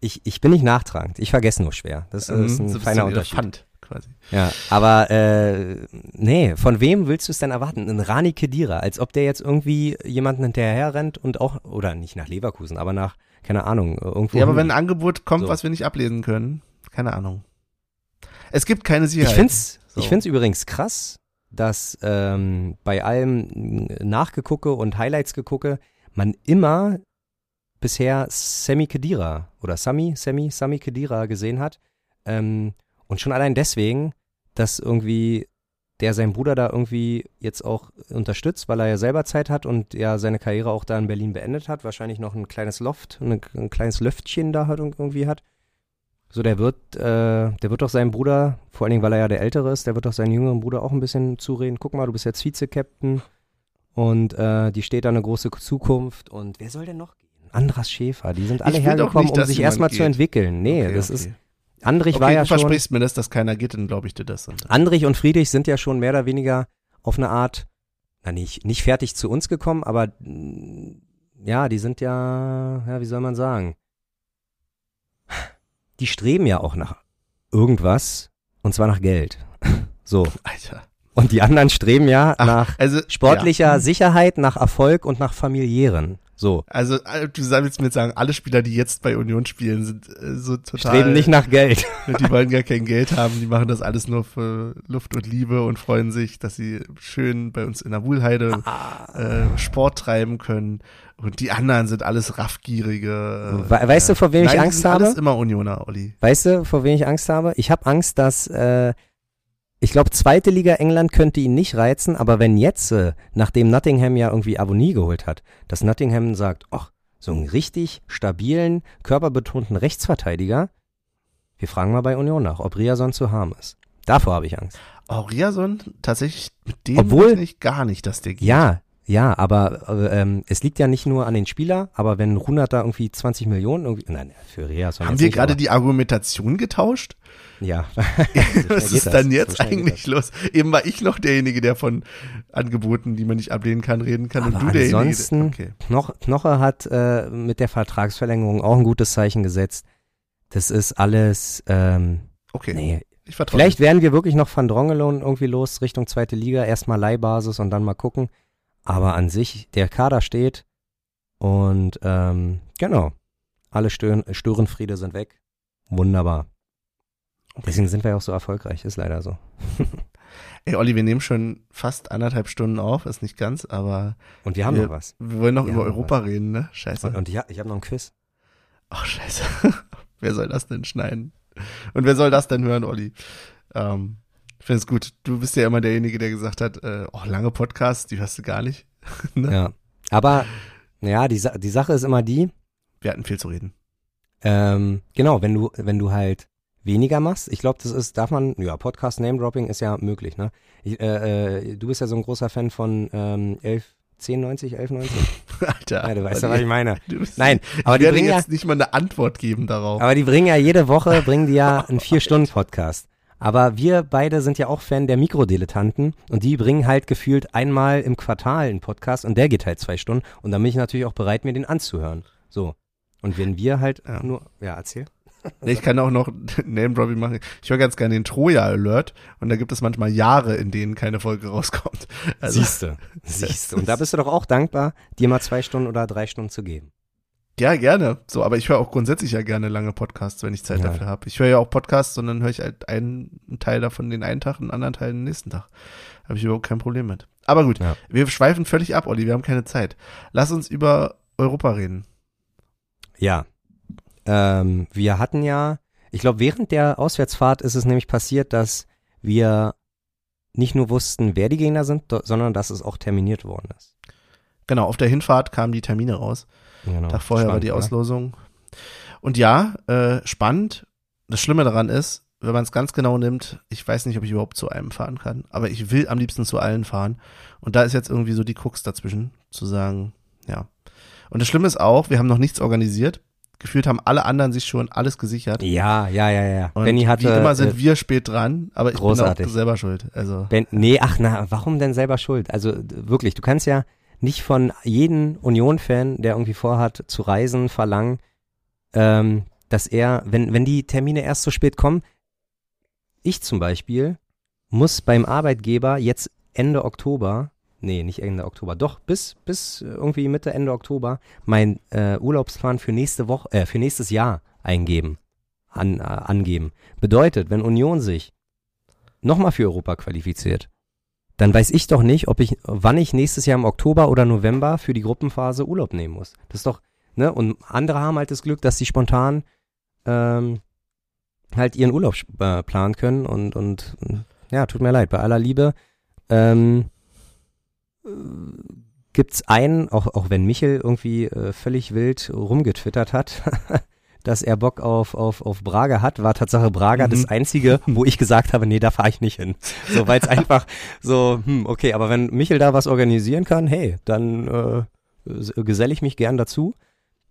Ich, ich bin nicht nachtragend. Ich vergesse nur schwer. Das ist Mhm, ein so du feiner ein Unterschied. Elefant quasi. Ja, aber äh, nee, von wem willst du es denn erwarten? Ein Rani Kedira, als ob der jetzt irgendwie jemanden hinterher rennt und auch, oder nicht nach Leverkusen, aber nach, keine Ahnung, irgendwo. Ja, aber wenn ein Angebot kommt, So. was wir nicht ablesen können, keine Ahnung. Es gibt keine ich Sicherheit. find's, So. ich find's übrigens krass, dass ähm, bei allem Nachgegucke und Highlights gegucke, man immer bisher Sammy Kedira oder Sami, Sammy, Sami Kedira gesehen hat. Ähm, und schon allein deswegen, dass irgendwie der seinen Bruder da irgendwie jetzt auch unterstützt, weil er ja selber Zeit hat und ja seine Karriere auch da in Berlin beendet hat, wahrscheinlich noch ein kleines Loft, ein, ein kleines Löftchen da hat und irgendwie hat. So, der wird, äh, der wird doch seinem Bruder, vor allen Dingen, weil er ja der Ältere ist, der wird doch seinen jüngeren Bruder auch ein bisschen zureden. Guck mal, du bist jetzt Vize-Captain und äh, die steht da eine große Zukunft und wer soll denn noch gehen? Andras Schäfer, die sind alle hergekommen, nicht, um sich erstmal zu entwickeln. Nee, Okay, das okay. ist, Andrich okay, war ja du schon, versprichst mir das, dass keiner geht, dann glaube ich dir das. Andrich und Friedrich sind ja schon mehr oder weniger auf eine Art, na nicht, nicht fertig zu uns gekommen, aber mm, ja, die sind ja, ja, wie soll man sagen? Die streben ja auch nach irgendwas und zwar nach Geld. So. Alter. Und die anderen streben ja Ach, nach Also sportlicher ja. Sicherheit, nach Erfolg und nach familiären. So. Also äh, du willst mir jetzt sagen, alle Spieler, die jetzt bei Union spielen, sind äh, so total. Streben nicht nach Geld. Die wollen gar kein Geld haben, die machen das alles nur für Luft und Liebe und freuen sich, dass sie schön bei uns in der Wuhlheide äh, Sport treiben können. Und die anderen sind alles raffgierige. We weißt du, vor wem Nein, ich die Angst habe? Alles immer Unioner, Olli. Weißt du, vor wem ich Angst habe? Ich habe Angst, dass äh, ich glaube, zweite Liga England könnte ihn nicht reizen, aber wenn jetzt, äh, nachdem Nottingham ja irgendwie Abonnie geholt hat, dass Nottingham sagt, ach, so einen richtig stabilen, körperbetonten Rechtsverteidiger, wir fragen mal bei Union nach, ob Riason zu haben ist. Davor habe ich Angst. Auch Riason, tatsächlich, mit dem Obwohl- ich gar nicht, dass der geht. Ja, ja, aber äh, ähm, es liegt ja nicht nur an den Spieler, aber wenn Runert da irgendwie 20 Millionen, irgendwie, nein, für Riason Haben jetzt wir gerade die Argumentation getauscht? Ja. Was ist dann jetzt eigentlich los? Eben war ich noch derjenige, der von Angeboten, die man nicht ablehnen kann, reden kann. und Aber du derjenige. ansonsten- okay. Knoch, Knoche hat äh, mit der Vertragsverlängerung auch ein gutes Zeichen gesetzt. Das ist alles, ähm, okay. nee. Ich vertraue. Vielleicht werden wir wirklich noch Van Drongelon irgendwie los Richtung zweite Liga. Erstmal Leihbasis und dann mal gucken. Aber an sich, der Kader steht und ähm, genau. Alle Stören, Störenfriede sind weg. Wunderbar. Deswegen sind wir ja auch so erfolgreich, ist leider so. Ey, Olli, wir nehmen schon fast anderthalb Stunden auf, ist nicht ganz, aber Und wir haben Wir- noch was. wir wollen noch Wir über Europa reden, ne? Scheiße. Und, und ich, ich habe noch ein Quiz. Ach, scheiße. wer soll das denn schneiden? Und wer soll das denn hören, Olli? Ähm, ich finde es gut. Du bist ja immer derjenige, der gesagt hat, äh, oh, lange Podcasts, die hörst du gar nicht. ne? Ja. Aber, ja, die, die Sache ist immer die, Wir hatten viel zu reden. Ähm, genau, wenn du, wenn du halt weniger machst, ich glaube, das ist, darf man, ja, Podcast Name Dropping ist ja möglich, ne? Ich, äh, äh, du bist ja so ein großer Fan von ähm, 11, 1090, 1190. Alter. Ja, du weißt ja, was ich meine. du bist- Nein, aber die bringen ja, jetzt nicht mal eine Antwort geben darauf. aber die bringen ja jede Woche, bringen die ja einen Vier-Stunden-Podcast. Aber wir beide sind ja auch Fan der Mikrodilettanten und die bringen halt gefühlt einmal im Quartal einen Podcast und der geht halt zwei Stunden und dann bin ich natürlich auch bereit, mir den anzuhören. So. Und wenn wir halt Ja. nur, ja, erzähl. Nee, Ich kann auch noch Name-Dropping machen. Ich höre ganz gerne den Troja-Alert und da gibt es manchmal Jahre, in denen keine Folge rauskommt. Also, Siehste, siehste. Und da bist du doch auch dankbar, dir mal zwei Stunden oder drei Stunden zu geben. Ja, gerne. So, aber ich höre auch grundsätzlich ja gerne lange Podcasts, wenn ich Zeit Ja. dafür habe. Ich höre ja auch Podcasts und dann höre ich halt einen Teil davon den einen Tag, einen anderen Teil den nächsten Tag. Habe ich überhaupt kein Problem mit. Aber gut, Ja. wir schweifen völlig ab, Olli, wir haben keine Zeit. Lass uns über Europa reden. Ja. Ähm, wir hatten ja, ich glaube, während der Auswärtsfahrt ist es nämlich passiert, dass wir nicht nur wussten, wer die Gegner sind, sondern dass es auch terminiert worden ist. Genau, auf der Hinfahrt kamen die Termine raus. Genau. Tag vorher war Spannend, die oder? Auslosung. Und ja, äh, spannend. Das Schlimme daran ist, wenn man es ganz genau nimmt, ich weiß nicht, ob ich überhaupt zu einem fahren kann, aber ich will am liebsten zu allen fahren. Und da ist jetzt irgendwie so die Krux dazwischen, zu sagen, ja. Und das Schlimme ist auch, wir haben noch nichts organisiert. Gefühlt haben alle anderen sich schon alles gesichert. Ja, ja, ja, ja. Und Benny hatte. wie immer sind äh, wir spät dran, aber ich großartig. bin auch selber schuld. Also Ben, nee, ach na, warum denn selber schuld? Also wirklich, du kannst ja nicht von jedem Union-Fan, der irgendwie vorhat zu reisen, verlangen, ähm, dass er, wenn, wenn die Termine erst so spät kommen, ich zum Beispiel muss beim Arbeitgeber jetzt Ende Oktober, nee, nicht Ende Oktober, doch bis, bis irgendwie Mitte, Ende Oktober mein äh, Urlaubsplan für nächste Woche, äh, für nächstes Jahr eingeben, an, äh, angeben. Bedeutet, wenn Union sich nochmal für Europa qualifiziert, dann weiß ich doch nicht, ob ich, wann ich nächstes Jahr im Oktober oder November für die Gruppenphase Urlaub nehmen muss. Das ist doch, ne? Und andere haben halt das Glück, dass sie spontan ähm, halt ihren Urlaub äh, planen können und, und ja, tut mir leid, bei aller Liebe. Ähm, äh, gibt's einen, auch, auch wenn Michel irgendwie äh, völlig wild rumgetwittert hat, dass er Bock auf, auf, auf Braga hat, war Tatsache Braga Mhm. das einzige, wo ich gesagt habe, nee, da fahre ich nicht hin. So, weil es einfach so, hm, okay, aber wenn Michel da was organisieren kann, hey, dann äh, geselle ich mich gern dazu.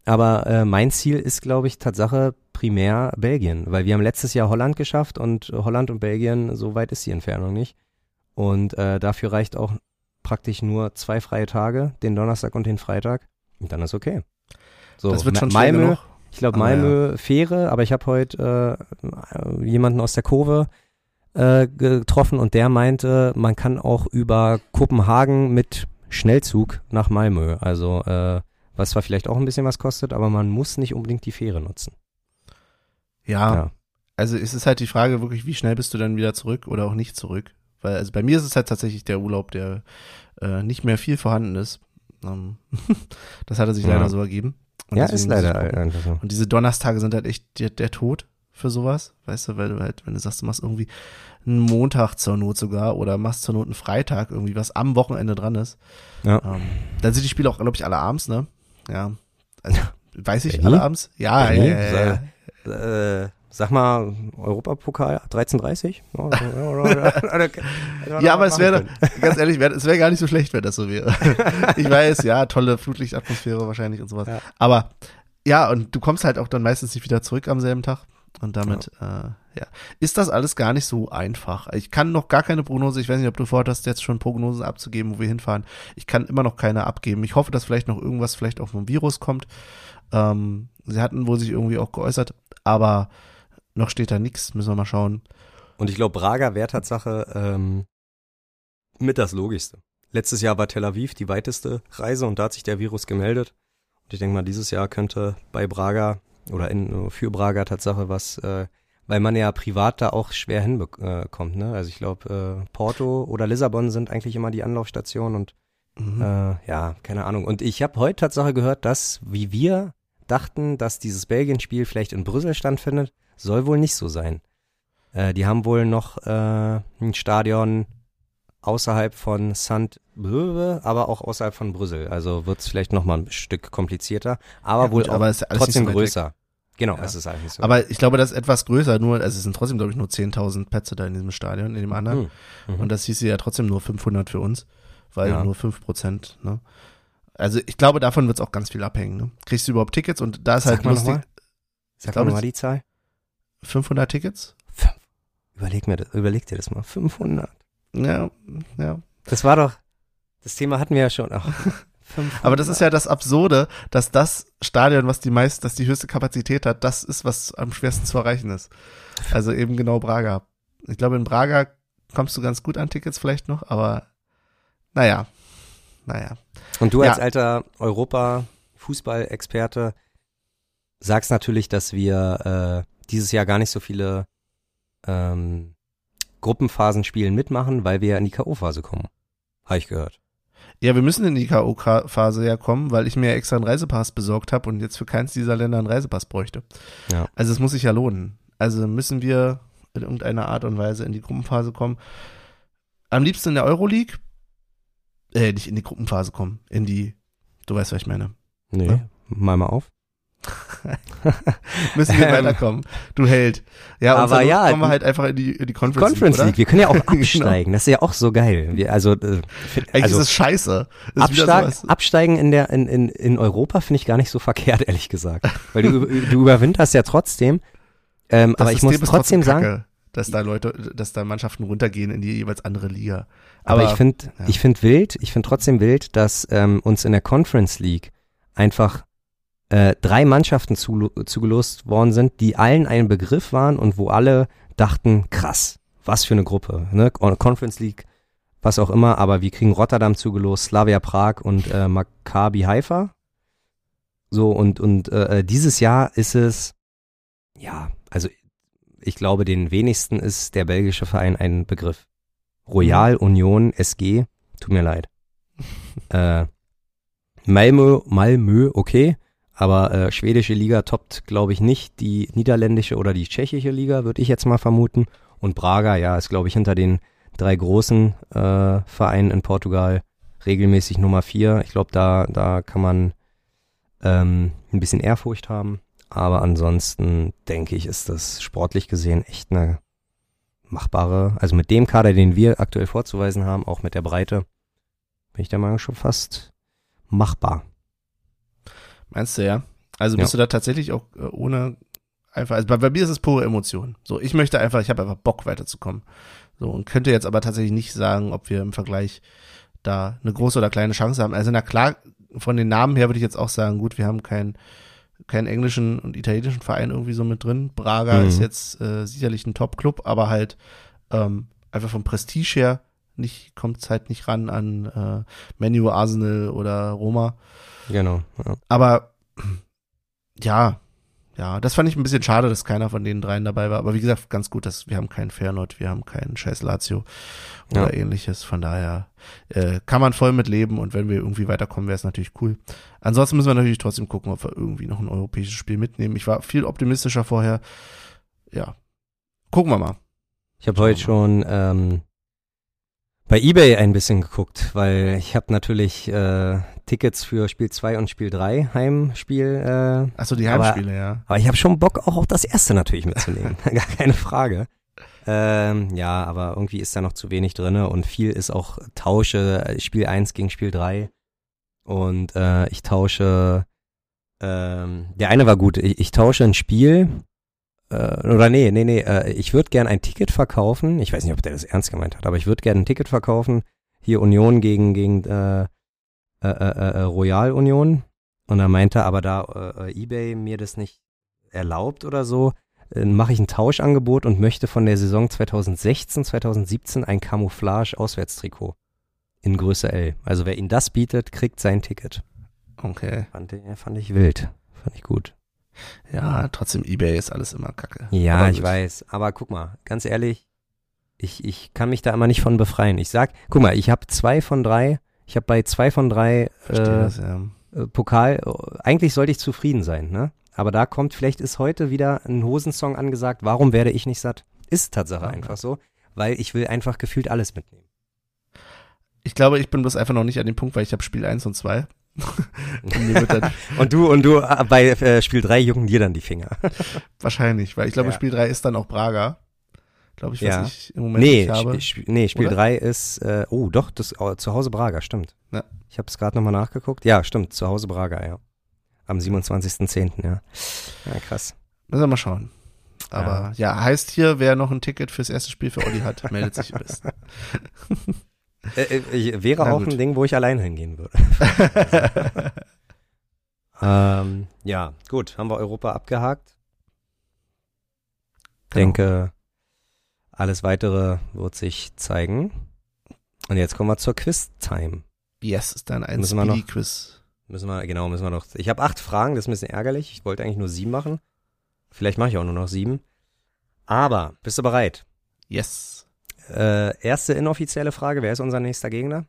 Aber äh, mein Ziel ist, glaube ich, Tatsache primär Belgien, weil wir haben letztes Jahr Holland geschafft und Holland und Belgien, so weit ist die Entfernung nicht. Und äh, dafür reicht auch praktisch nur zwei freie Tage, den Donnerstag und den Freitag. Und dann ist okay. So, das wird schon Malmö. Ich glaube Aber Malmö Fähre, aber ich habe heute äh, jemanden aus der Kurve äh, getroffen und der meinte, man kann auch über Kopenhagen mit Schnellzug nach Malmö. Also äh, was zwar vielleicht auch ein bisschen was kostet, aber man muss nicht unbedingt die Fähre nutzen. Ja, ja. also es ist halt die Frage wirklich, wie schnell bist du dann wieder zurück oder auch nicht zurück? Weil, also bei mir ist es halt tatsächlich der Urlaub, der äh, nicht mehr viel vorhanden ist. Ähm, das hatte sich ja. leider so ergeben. Und ja, ist leider einfach so. Und diese Donnerstage sind halt echt der, der Tod für sowas, weißt du, weil du halt, wenn du sagst, du machst irgendwie einen Montag zur Not sogar oder machst zur Not einen Freitag irgendwie, was am Wochenende dran ist. Ja. Ähm, dann sind die Spiele auch, glaube ich, alle abends, ne? Ja. Also, weiß ich, alle abends? Ja, ja, ja, ja, ja. Äh, sag mal, Europapokal 13.30 ja, aber es wäre, ganz ehrlich, wär, es wäre gar nicht so schlecht, wenn das so wäre. ich weiß, ja, tolle Flutlichtatmosphäre wahrscheinlich und sowas. Ja. Aber ja, und du kommst halt auch dann meistens nicht wieder zurück am selben Tag. Und damit, ja. Äh, ja, ist das alles gar nicht so einfach. Ich kann noch gar keine Prognose, ich weiß nicht, ob du vorhast, jetzt schon Prognosen abzugeben, wo wir hinfahren. Ich kann immer noch keine abgeben. Ich hoffe, dass vielleicht noch irgendwas vielleicht auch vom Virus kommt. Ähm, sie hatten wohl sich irgendwie auch geäußert, aber noch steht da nichts, müssen wir mal schauen. Und ich glaube, Braga wäre Tatsache ähm, mit das Logischste. Letztes Jahr war Tel Aviv die weiteste Reise und da hat sich der Virus gemeldet. Und ich denke mal, dieses Jahr könnte bei Braga oder in, für Braga Tatsache was, äh, weil man ja privat da auch schwer hinbekommt. Ne? Also ich glaube, äh, Porto oder Lissabon sind eigentlich immer die Anlaufstationen und mhm. äh, ja, keine Ahnung. Und ich habe heute Tatsache gehört, dass, wie wir dachten, dass dieses Belgien-Spiel vielleicht in Brüssel stattfindet, soll wohl nicht so sein. Äh, die haben wohl noch äh, ein Stadion außerhalb von St. Böwe, aber auch außerhalb von Brüssel. Also wird es vielleicht noch mal ein Stück komplizierter, aber ja, wohl gut, aber trotzdem so größer. Genau, ja. es ist eigentlich so. Aber ich glaube, das ist etwas größer, nur, also es sind trotzdem, glaube ich, nur 10.000 Plätze da in diesem Stadion, in dem anderen. Mhm. Mhm. Und das hieß ja trotzdem nur 500 für uns, weil ja. nur 5 Prozent, ne? Also ich glaube, davon wird es auch ganz viel abhängen, ne? Kriegst du überhaupt Tickets und da ist Sag halt lustig. Sag mal, mal die Zahl. 500 Tickets? Überleg mir das, überleg dir das mal. 500. Ja, ja. Das war doch, das Thema hatten wir ja schon. Ach, Aber das ist ja das Absurde, dass das Stadion, was die meist, das die höchste Kapazität hat, das ist, was am schwersten zu erreichen ist. Also eben genau Braga. Ich glaube, in Braga kommst du ganz gut an Tickets vielleicht noch, aber naja, naja. Und du ja. als alter Europa-Fußball-Experte sagst natürlich, dass wir äh, dieses Jahr gar nicht so viele ähm, Gruppenphasenspielen mitmachen, weil wir ja in die K.O.-Phase kommen. Habe ich gehört. Ja, wir müssen in die K.O.-Phase ja kommen, weil ich mir extra einen Reisepass besorgt habe und jetzt für keins dieser Länder einen Reisepass bräuchte. Ja. Also es muss sich ja lohnen. Also müssen wir in irgendeiner Art und Weise in die Gruppenphase kommen. Am liebsten in der Euroleague. Äh, nicht in die Gruppenphase kommen, in die, du weißt, was ich meine. Nee, ja? mal mal auf. Müssen wir ähm, weiterkommen. Du Held. Ja, aber ja, kommen wir halt einfach in die, in die Conference, Conference League. League. Wir können ja auch absteigen. genau. Das ist ja auch so geil. Wir, also, äh, Eigentlich also, ist es scheiße. Ist absteig, absteigen in der, in, in, in Europa finde ich gar nicht so verkehrt, ehrlich gesagt. Weil du, du überwinterst ja trotzdem. Ähm, aber ich muss trotzdem Kacke, sagen, dass da Leute, dass da Mannschaften runtergehen in die jeweils andere Liga. Aber, aber ich finde, ja. ich finde wild, ich finde trotzdem wild, dass ähm, uns in der Conference League einfach äh, drei Mannschaften zu, zugelost worden sind, die allen ein Begriff waren und wo alle dachten, krass, was für eine Gruppe, ne? Conference League, was auch immer, aber wir kriegen Rotterdam zugelost, Slavia Prag und äh, Maccabi Haifa. So, und, und äh, äh, dieses Jahr ist es, ja, also ich glaube, den wenigsten ist der belgische Verein ein Begriff. Royal Union SG, tut mir leid. äh, Malmö, Malmö, okay. Aber äh, schwedische Liga toppt, glaube ich, nicht die niederländische oder die tschechische Liga, würde ich jetzt mal vermuten. Und Braga, ja, ist, glaube ich, hinter den drei großen äh, Vereinen in Portugal regelmäßig Nummer vier. Ich glaube, da, da kann man ähm, ein bisschen Ehrfurcht haben. Aber ansonsten denke ich, ist das sportlich gesehen echt eine machbare, also mit dem Kader, den wir aktuell vorzuweisen haben, auch mit der Breite, bin ich der Meinung schon fast machbar. Meinst du ja? Also bist ja. du da tatsächlich auch äh, ohne einfach, also bei, bei, mir ist es pure Emotion. So, ich möchte einfach, ich habe einfach Bock weiterzukommen. So, und könnte jetzt aber tatsächlich nicht sagen, ob wir im Vergleich da eine große oder kleine Chance haben. Also na klar, von den Namen her würde ich jetzt auch sagen, gut, wir haben keinen keinen englischen und italienischen Verein irgendwie so mit drin. Braga mhm. ist jetzt äh, sicherlich ein Top-Club, aber halt ähm, einfach vom Prestige her nicht, kommt halt nicht ran an äh, Menu, Arsenal oder Roma. Genau. Ja. Aber ja, ja, das fand ich ein bisschen schade, dass keiner von den dreien dabei war. Aber wie gesagt, ganz gut, dass wir haben keinen Feyenoord, wir haben keinen Scheiß Lazio oder Ja. ähnliches. Von daher äh, kann man voll mit leben und wenn wir irgendwie weiterkommen, wäre es natürlich cool. Ansonsten müssen wir natürlich trotzdem gucken, ob wir irgendwie noch ein europäisches Spiel mitnehmen. Ich war viel optimistischer vorher. Ja, gucken wir mal. Ich habe heute schon ähm, bei eBay ein bisschen geguckt, weil ich habe natürlich äh, Tickets für Spiel 2 und Spiel 3 Heimspiel, äh, Achso, die Aber- Heimspiele, ja. aber ich habe schon Bock auch auf das erste natürlich mitzunehmen, gar keine Frage. Ähm, ja, aber irgendwie ist da noch zu wenig drinne und viel ist auch Tausche, Spiel 1 gegen Spiel 3 und äh, ich tausche, ähm, der eine war gut, ich, ich tausche ein Spiel, äh, oder nee, nee, nee, äh, ich würde gern ein Ticket verkaufen, ich weiß nicht, ob der das ernst gemeint hat, aber ich würde gern ein Ticket verkaufen, hier Union gegen, gegen äh, äh, äh, äh, Royal Union und er meinte, aber da äh, äh, eBay mir das nicht erlaubt oder so, äh, mache ich ein Tauschangebot und möchte von der Saison 2016, 2017 ein Camouflage-Auswärtstrikot in Größe L. Also wer ihn das bietet, kriegt sein Ticket. Okay. Fand ich, fand ich wild. Fand ich gut. Ja, trotzdem Ebay ist alles immer kacke. Ja, Aber ich gut. weiß. Aber guck mal, ganz ehrlich, ich, ich kann mich da immer nicht von befreien. Ich sag, guck mal, ich habe zwei von drei, ich habe bei zwei von drei äh, das, ja. äh, Pokal, äh, eigentlich sollte ich zufrieden sein, ne? Aber da kommt, vielleicht ist heute wieder ein Hosensong angesagt, warum werde ich nicht satt? Ist Tatsache Ja. einfach so, weil ich will einfach gefühlt alles mitnehmen. Ich glaube, ich bin bloß einfach noch nicht an dem Punkt, weil ich habe Spiel 1 und 2. und du, und du, äh, bei äh, Spiel 3 jucken dir dann die Finger. wahrscheinlich, weil ich glaube, Ja. Spiel 3 ist dann auch Braga. Glaube ich, was Ja. ich im Moment nee, habe. Sp nee, Spiel Oder? 3 ist, äh, oh doch, das oh, zu Hause Braga, stimmt. Ja. Ich habe es gerade nochmal nachgeguckt. Ja, stimmt, zu Hause Braga, ja. Am 27.10., ja. Ja, krass. Müssen wir mal schauen. Aber ja. heißt hier, wer noch ein Ticket fürs erste Spiel für Olli hat, meldet sich am besten. Äh, äh, wäre Na auch gut. ein Ding, wo ich allein hingehen würde. ähm, ja, gut, haben wir Europa abgehakt. Genau. Denke, alles weitere wird sich zeigen. Und jetzt kommen wir zur Quiz-Time. Yes, ist dann ein Müssen wir noch- Speedy-Quiz. Müssen wir, genau, müssen wir noch. Ich habe acht Fragen, das ist ein bisschen ärgerlich. Ich wollte eigentlich nur sieben machen. Vielleicht mache ich auch nur noch sieben. Aber, bist du bereit? Yes. Äh, erste inoffizielle Frage, wer ist unser nächster Gegner?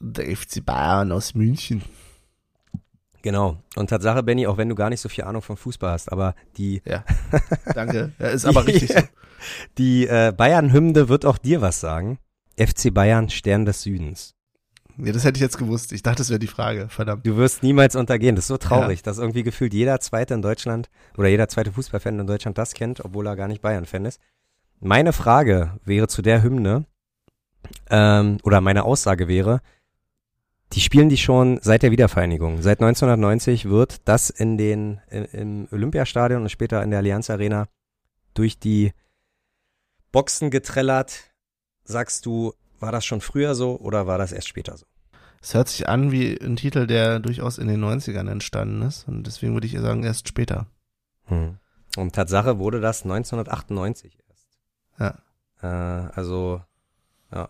Der FC Bayern aus München. Genau. Und Tatsache, Benny, auch wenn du gar nicht so viel Ahnung vom Fußball hast, aber die, Danke. Ja, ist aber richtig so. die äh, Bayern-Hymne wird auch dir was sagen. FC Bayern, Stern des Südens. Ja, das hätte ich jetzt gewusst. Ich dachte, das wäre die Frage. Verdammt. Du wirst niemals untergehen. Das ist so traurig, dass irgendwie gefühlt jeder Zweite in Deutschland oder jeder zweite Fußballfan in Deutschland das kennt, obwohl er gar nicht Bayern-Fan ist. Meine Frage wäre zu der Hymne, ähm, oder meine Aussage wäre, die spielen die schon seit der Wiedervereinigung. Seit 1990 wird das in den, im, im Olympiastadion und später in der Allianz Arena durch die Boxen getrellert. Sagst du, war das schon früher so oder war das erst später so? Es hört sich an wie ein Titel, der durchaus in den 90ern entstanden ist. Und deswegen würde ich sagen, erst später. Hm. Und Tatsache wurde das 1998 erst. Ja. Äh, also, ja.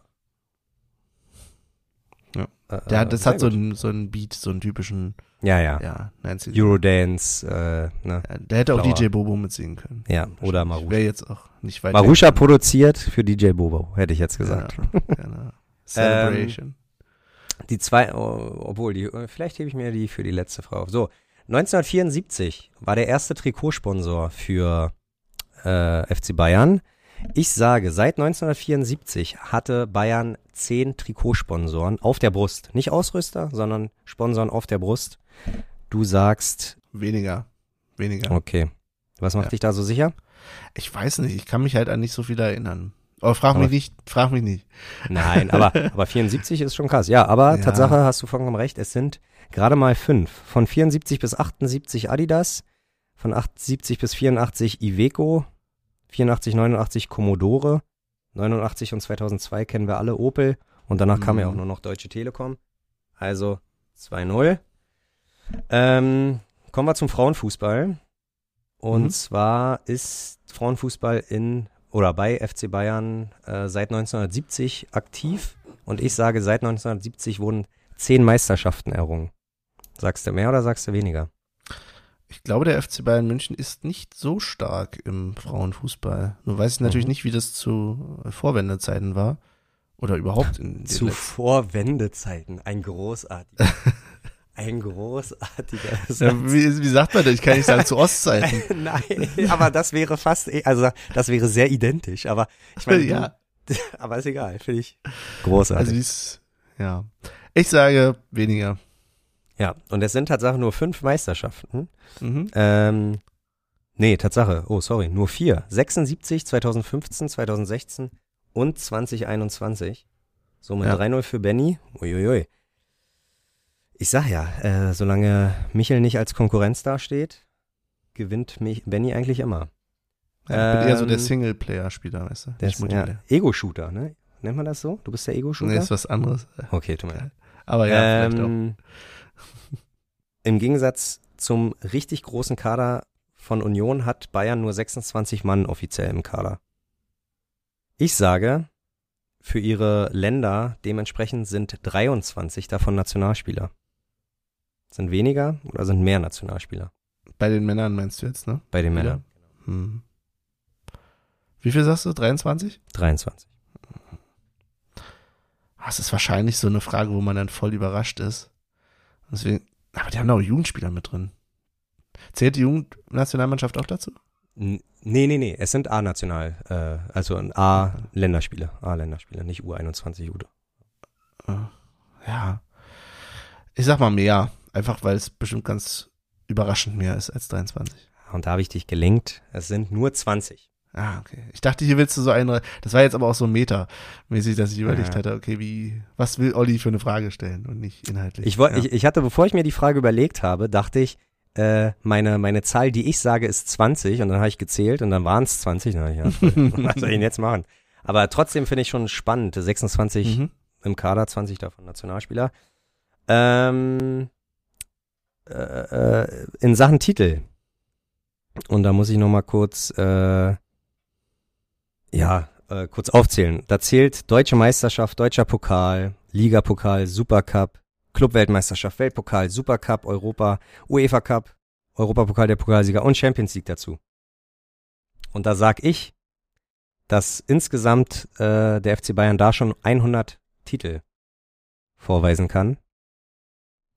Äh, Der äh, das hat so einen, so einen Beat, so einen typischen, Ja, ja. ja, 90 Eurodance, äh, ne? Ja, der hätte auch Blauer. DJ Bobo mitsingen können. Ja, oder Marusha. Wäre jetzt auch nicht weit Marusha produziert für DJ Bobo, hätte ich jetzt gesagt. Ja, genau. Celebration. Die zwei, oh, obwohl, die, vielleicht hebe ich mir die für die letzte Frau auf. So, 1974 war der erste Trikotsponsor für äh, FC Bayern. Ich sage, seit 1974 hatte Bayern zehn Trikotsponsoren auf der Brust. Nicht Ausrüster, sondern Sponsoren auf der Brust. Du sagst, Weniger. Weniger. okay. Was macht Ja. dich da so sicher? Ich weiß nicht, ich kann mich halt an nicht so viel erinnern. Aber frag Aber- mich nicht, frag mich nicht. Nein, aber, aber 74 ist schon krass. Ja, aber Ja. Tatsache hast du vollkommen recht. Es sind gerade mal fünf. Von 74 bis 78 Adidas, von 78 bis 84 Iveco, 84, 89 Commodore, 89 und 2002 kennen wir alle Opel und danach kam ja Mhm. auch nur noch Deutsche Telekom. Also 2-0. Ähm, kommen wir zum Frauenfußball. Und Mhm. zwar ist Frauenfußball in oder bei FC Bayern äh, seit 1970 aktiv und ich sage, seit 1970 wurden zehn Meisterschaften errungen. Sagst du mehr oder sagst du weniger? Ich glaube, der FC Bayern München ist nicht so stark im Frauenfußball. Nur weiß ich natürlich Mhm. nicht, wie das zu Vorwendezeiten war. Oder überhaupt in Zu letzten- Vorwendezeiten. Ein großartiger. ein großartiger Ja, wie, wie sagt man das? Ich kann nicht sagen zu Ostzeiten. Nein, aber das wäre fast, eh- also das wäre sehr identisch. Aber ich meine, Ja. du, aber ist egal, finde ich großartig. Also dies, ja. Ich sage weniger. Ja, und es sind Tatsache nur fünf Meisterschaften. Mhm. Ähm, nee, Tatsache, oh sorry, nur vier. 76, 2015, 2016 und 2021. Somit Ja. 3-0 für Benny. Uiuiui. Ich sag ja, äh, solange Michel nicht als Konkurrenz dasteht, gewinnt mich Benny eigentlich immer. Ja, ich bin eher so der Ähm, Singleplayer-Spieler, weißt du? Der ja. Ego-Shooter, ne? Nennt man das so? Du bist der Ego-Shooter? Nee, ist was anderes. okay, tut mir leid. Aber ja, vielleicht auch. Im Gegensatz zum richtig großen Kader von Union hat Bayern nur 26 Mann offiziell im Kader. Ich sage, für ihre Länder dementsprechend sind 23 davon Nationalspieler. Sind weniger oder sind mehr Nationalspieler Bei den Männern meinst du jetzt, ne? bei den Männern? Hm. Wie viel sagst du? 23? 23. Ah, Das ist wahrscheinlich so eine Frage, wo man dann voll überrascht ist. Deswegen, aber die haben auch Jugendspieler mit drin. Zählt die Jugendnationalmannschaft auch dazu? Nee, nee, nee, es sind A-National, äh, also ein A-Länderspiele, A-Länderspiele, nicht U21, U. Ja. Ich sag mal mehr. Einfach weil es bestimmt ganz überraschend mehr ist als 23. Und da habe ich dich gelenkt, es sind nur 20. Ah, okay. Ich dachte, hier willst du so eine. Das war jetzt aber auch so metamäßig, dass ich überlegt Ja. hatte, okay, wie, was will Olli für eine Frage stellen und nicht inhaltlich. Ich, wollt, ja. ich, ich hatte, bevor ich mir die Frage überlegt habe, dachte ich, äh, meine, meine Zahl, die ich sage, ist 20 und dann habe ich gezählt und dann waren es 20. Dann ich, ja, was soll ich denn jetzt machen? Aber trotzdem finde ich schon spannend, 26 Mhm. im Kader, 20 davon Nationalspieler. Ähm, äh, äh, in Sachen Titel. Und da muss ich noch mal kurz, äh, ja, äh, kurz aufzählen. Da zählt Deutsche Meisterschaft, Deutscher Pokal, Ligapokal, Supercup, Clubweltmeisterschaft, Weltpokal, Supercup, Europa, UEFA Cup, Europapokal der Pokalsieger und Champions League dazu. Und da sag ich, dass insgesamt äh, der FC Bayern da schon 100 Titel vorweisen kann.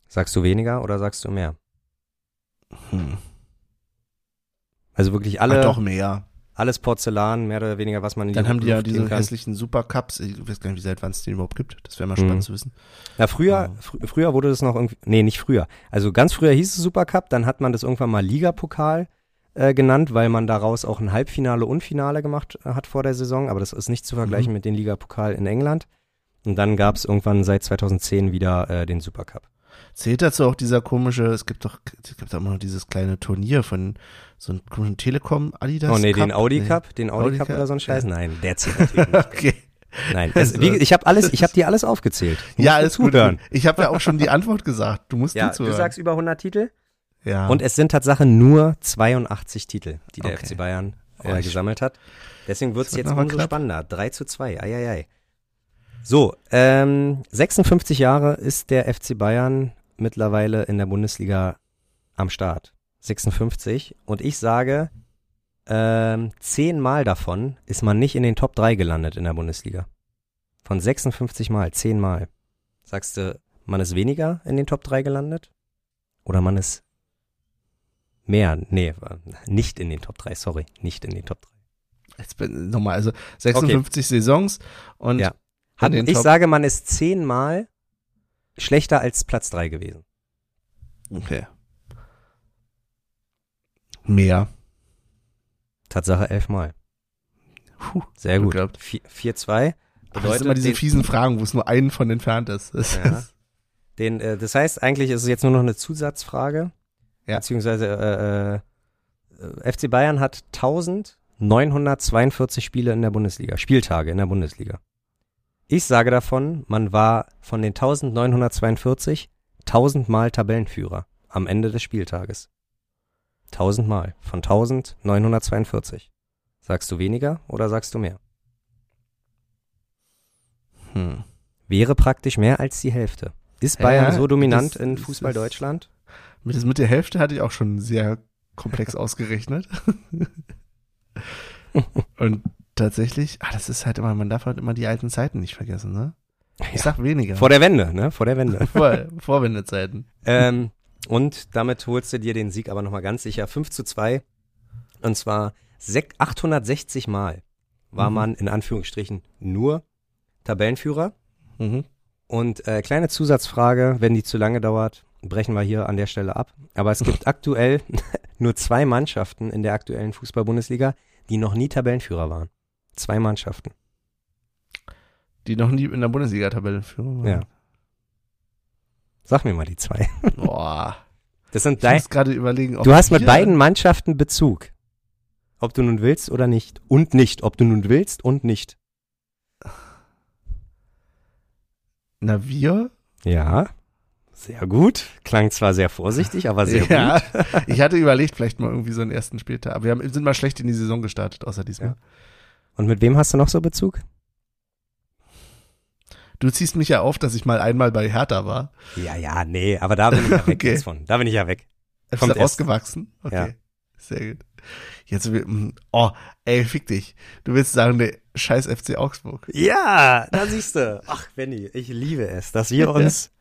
Sagst du weniger oder sagst du mehr? Hm. Also wirklich alle, Ach, doch mehr. Alles Porzellan, mehr oder weniger, was man in Dann haben die ja diese kann. hässlichen Supercups. Ich weiß gar nicht, wie seit wann es den überhaupt gibt. Das wäre mal Mhm. spannend zu wissen. Ja, früher, Ja. fr früher wurde das noch irgendwie, nee, nicht früher. Also ganz früher hieß es Supercup, dann hat man das irgendwann mal Ligapokal äh, genannt, weil man daraus auch ein Halbfinale und Finale gemacht äh, hat vor der Saison, aber das ist nicht zu vergleichen Mhm. mit dem Ligapokal in England. Und dann gab es irgendwann seit 2010 wieder äh, den Supercup. Zählt dazu auch dieser komische, es gibt doch, es gibt auch immer noch dieses kleine Turnier von so einem komischen Telekom Adidas. oh nee, Cup? den Audi Nee. Cup, den Audi, Audi Cup Cup? oder so ein Scheiß? Ja. Nein, der zählt natürlich nicht. Okay. Nein, es, wie, ich habe alles, ich habe dir alles aufgezählt. Du Ja, alles gut. zuhören. Ich habe ja auch schon die Antwort gesagt. Du musst Ja, zuhören. du sagst über 100 Titel? ja. Und es sind Tatsache nur 82 Titel, die der Okay. FC Bayern ich- gesammelt hat. Deswegen wird es Das jetzt umso knapp. spannender. 3 zu 2. Eieiei. So, ähm, 56 Jahre ist der FC Bayern mittlerweile in der Bundesliga am Start. 56. Und ich sage, ähm, zehnmal davon ist man nicht in den Top 3 gelandet in der Bundesliga. Von 56 Mal, zehnmal. Sagst du, man ist weniger in den Top 3 gelandet? Oder man ist mehr? Nee, nicht in den Top 3, sorry, nicht in den Top 3. Jetzt bin, nochmal, also 56 Saisons und Ja. Hat, ich Top, sage, man ist zehnmal schlechter als Platz 3 gewesen. okay. Mehr. Tatsache elfmal. Puh, Sehr gut. gehabt. 4-2. Aber das sind immer diese den, fiesen Fragen, wo es nur einen von entfernt ist. Das Ja. ist den, äh, das heißt, eigentlich ist es jetzt nur noch eine Zusatzfrage. Ja. Beziehungsweise äh, äh, FC Bayern hat 1942 Spiele in der Bundesliga, Spieltage in der Bundesliga. Ich sage davon, man war von den 1942 1000 Mal Tabellenführer am Ende des Spieltages. 1000 Mal von 1942. Sagst du weniger oder sagst du mehr? Hm. Wäre praktisch mehr als die Hälfte. Ist Ja, Bayern so dominant das- in das Fußball ist- Deutschland? Mit, das- mit der Hälfte hatte ich auch schon sehr komplex ausgerechnet. Und tatsächlich, ah, das ist halt immer, man darf halt immer die alten Zeiten nicht vergessen, ne? Ich Ja. sag weniger. Vor der Wende, ne? Vor der Wende. Vor, Vorwendezeiten. ähm, und damit holst du dir den Sieg aber nochmal ganz sicher. 5 zu 2. Und zwar sek- 860 Mal war Mhm. man in Anführungsstrichen nur Tabellenführer. Mhm. Und äh, kleine Zusatzfrage, wenn die zu lange dauert, brechen wir hier an der Stelle ab. Aber es gibt aktuell nur zwei Mannschaften in der aktuellen Fußball-Bundesliga, die noch nie Tabellenführer waren. Zwei Mannschaften. Die noch nie in der Bundesliga-Tabelle führen. Ja. Sag mir mal die zwei. Boah. Das sind Ich dein, muss gerade überlegen, ob Du hast mit beiden Mannschaften Bezug. Ob du nun willst oder nicht. Und nicht. Ob du nun willst und nicht. Na, wir? Ja. Sehr gut. Klang zwar sehr vorsichtig, aber sehr ja. gut. Ich hatte überlegt, vielleicht mal irgendwie so einen ersten Spieltag. Aber wir haben, sind mal schlecht in die Saison gestartet, außer diesmal. Und mit wem hast du noch so Bezug? Du ziehst mich ja auf, dass ich mal einmal bei Hertha war. Ja, ja, nee, aber da bin ich ja weg Okay. von. Da bin ich ja weg. Ist Kommt er erst. ausgewachsen? Okay. Ja. Sehr gut. Jetzt, mm, oh, ey, fick dich. Du willst sagen, der scheiß FC Augsburg. Ja, da siehst du. Ach, Benny, ich liebe es, dass wir uns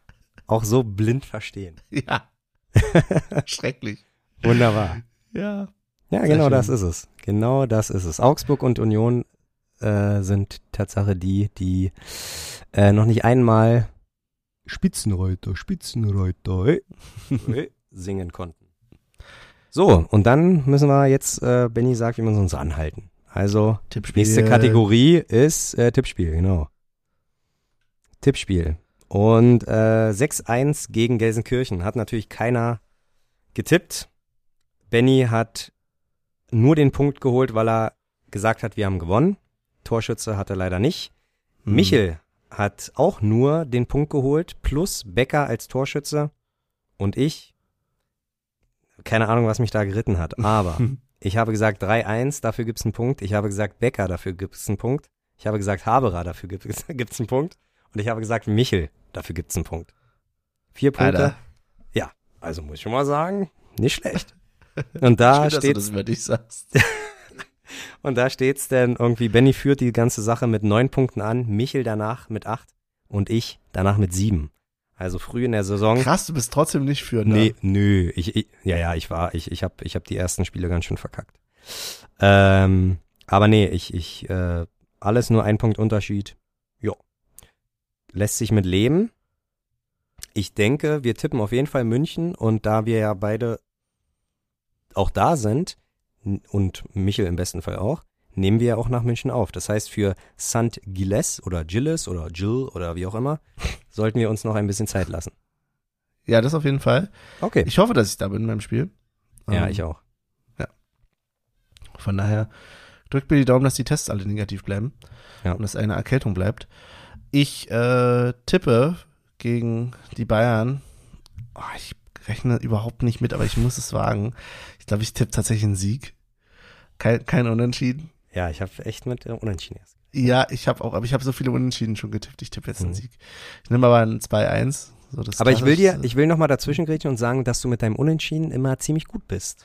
auch so blind verstehen. Ja. Schrecklich. Wunderbar. Ja. Ja, Sehr genau schön. das ist es. Genau das ist es. Augsburg und Union äh, sind Tatsache die, die äh, noch nicht einmal Spitzenreiter, Spitzenreiter hey, hey, singen konnten. So, und dann müssen wir jetzt, äh, Benny sagt, wie wir uns anhalten. Also, Tippspiel. nächste Kategorie ist äh, Tippspiel, genau. Tippspiel. Und äh, 6-1 gegen Gelsenkirchen. Hat natürlich keiner getippt. Benny hat nur den Punkt geholt, weil er gesagt hat, wir haben gewonnen. Torschütze hat er leider nicht. Hm. Michel hat auch nur den Punkt geholt, plus Becker als Torschütze. Und ich, keine Ahnung, was mich da geritten hat, aber ich habe gesagt 3-1, dafür gibt's einen Punkt. Ich habe gesagt Becker, dafür gibt's einen Punkt. Ich habe gesagt Haberer, dafür gibt es gibt's einen Punkt. Und ich habe gesagt Michel, dafür gibt's einen Punkt. Vier Punkte. Alter. Also muss ich schon mal sagen, nicht schlecht. Und da Schön, dass du steht das dich sagst. und da steht's denn irgendwie, Benny führt die ganze Sache mit neun Punkten an, Michel danach mit acht und ich danach mit sieben. Also früh in der Saison. Krass, du bist trotzdem nicht für ne? Nee, nö, ich, ich ja, ja, ich war, ich, ich hab, ich hab die ersten Spiele ganz schön verkackt. Ähm, aber nee, ich, ich, äh, alles nur ein Punkt Unterschied. Jo. Lässt sich mit leben. Ich denke, wir tippen auf jeden Fall München und da wir ja beide auch da sind und Michel im besten Fall auch, nehmen wir ja auch nach München auf. Das heißt, für St. Gilles oder Gilles oder Jill oder wie auch immer, sollten wir uns noch ein bisschen Zeit lassen. Ja, das auf jeden Fall. Okay. Ich hoffe, dass ich da bin beim Spiel. ja, Ähm, ich auch. Von daher drückt mir die Daumen, dass die Tests alle negativ bleiben. Ja. Und dass eine Erkältung bleibt. Ich äh, tippe gegen die Bayern. Oh, ich rechne überhaupt nicht mit, aber ich muss es wagen. Ich glaube, ich tippe tatsächlich einen Sieg. Kein, kein Unentschieden. Ja, ich habe echt mit äh, Unentschieden erst. Ja, ich habe auch, aber ich habe so viele Unentschieden schon getippt. Ich tippe jetzt einen Mhm. Sieg. Ich nehme aber ein 2-1. So Aber ich will dir, ich will noch mal dazwischen grätschen und sagen, dass du mit deinem Unentschieden immer ziemlich gut bist.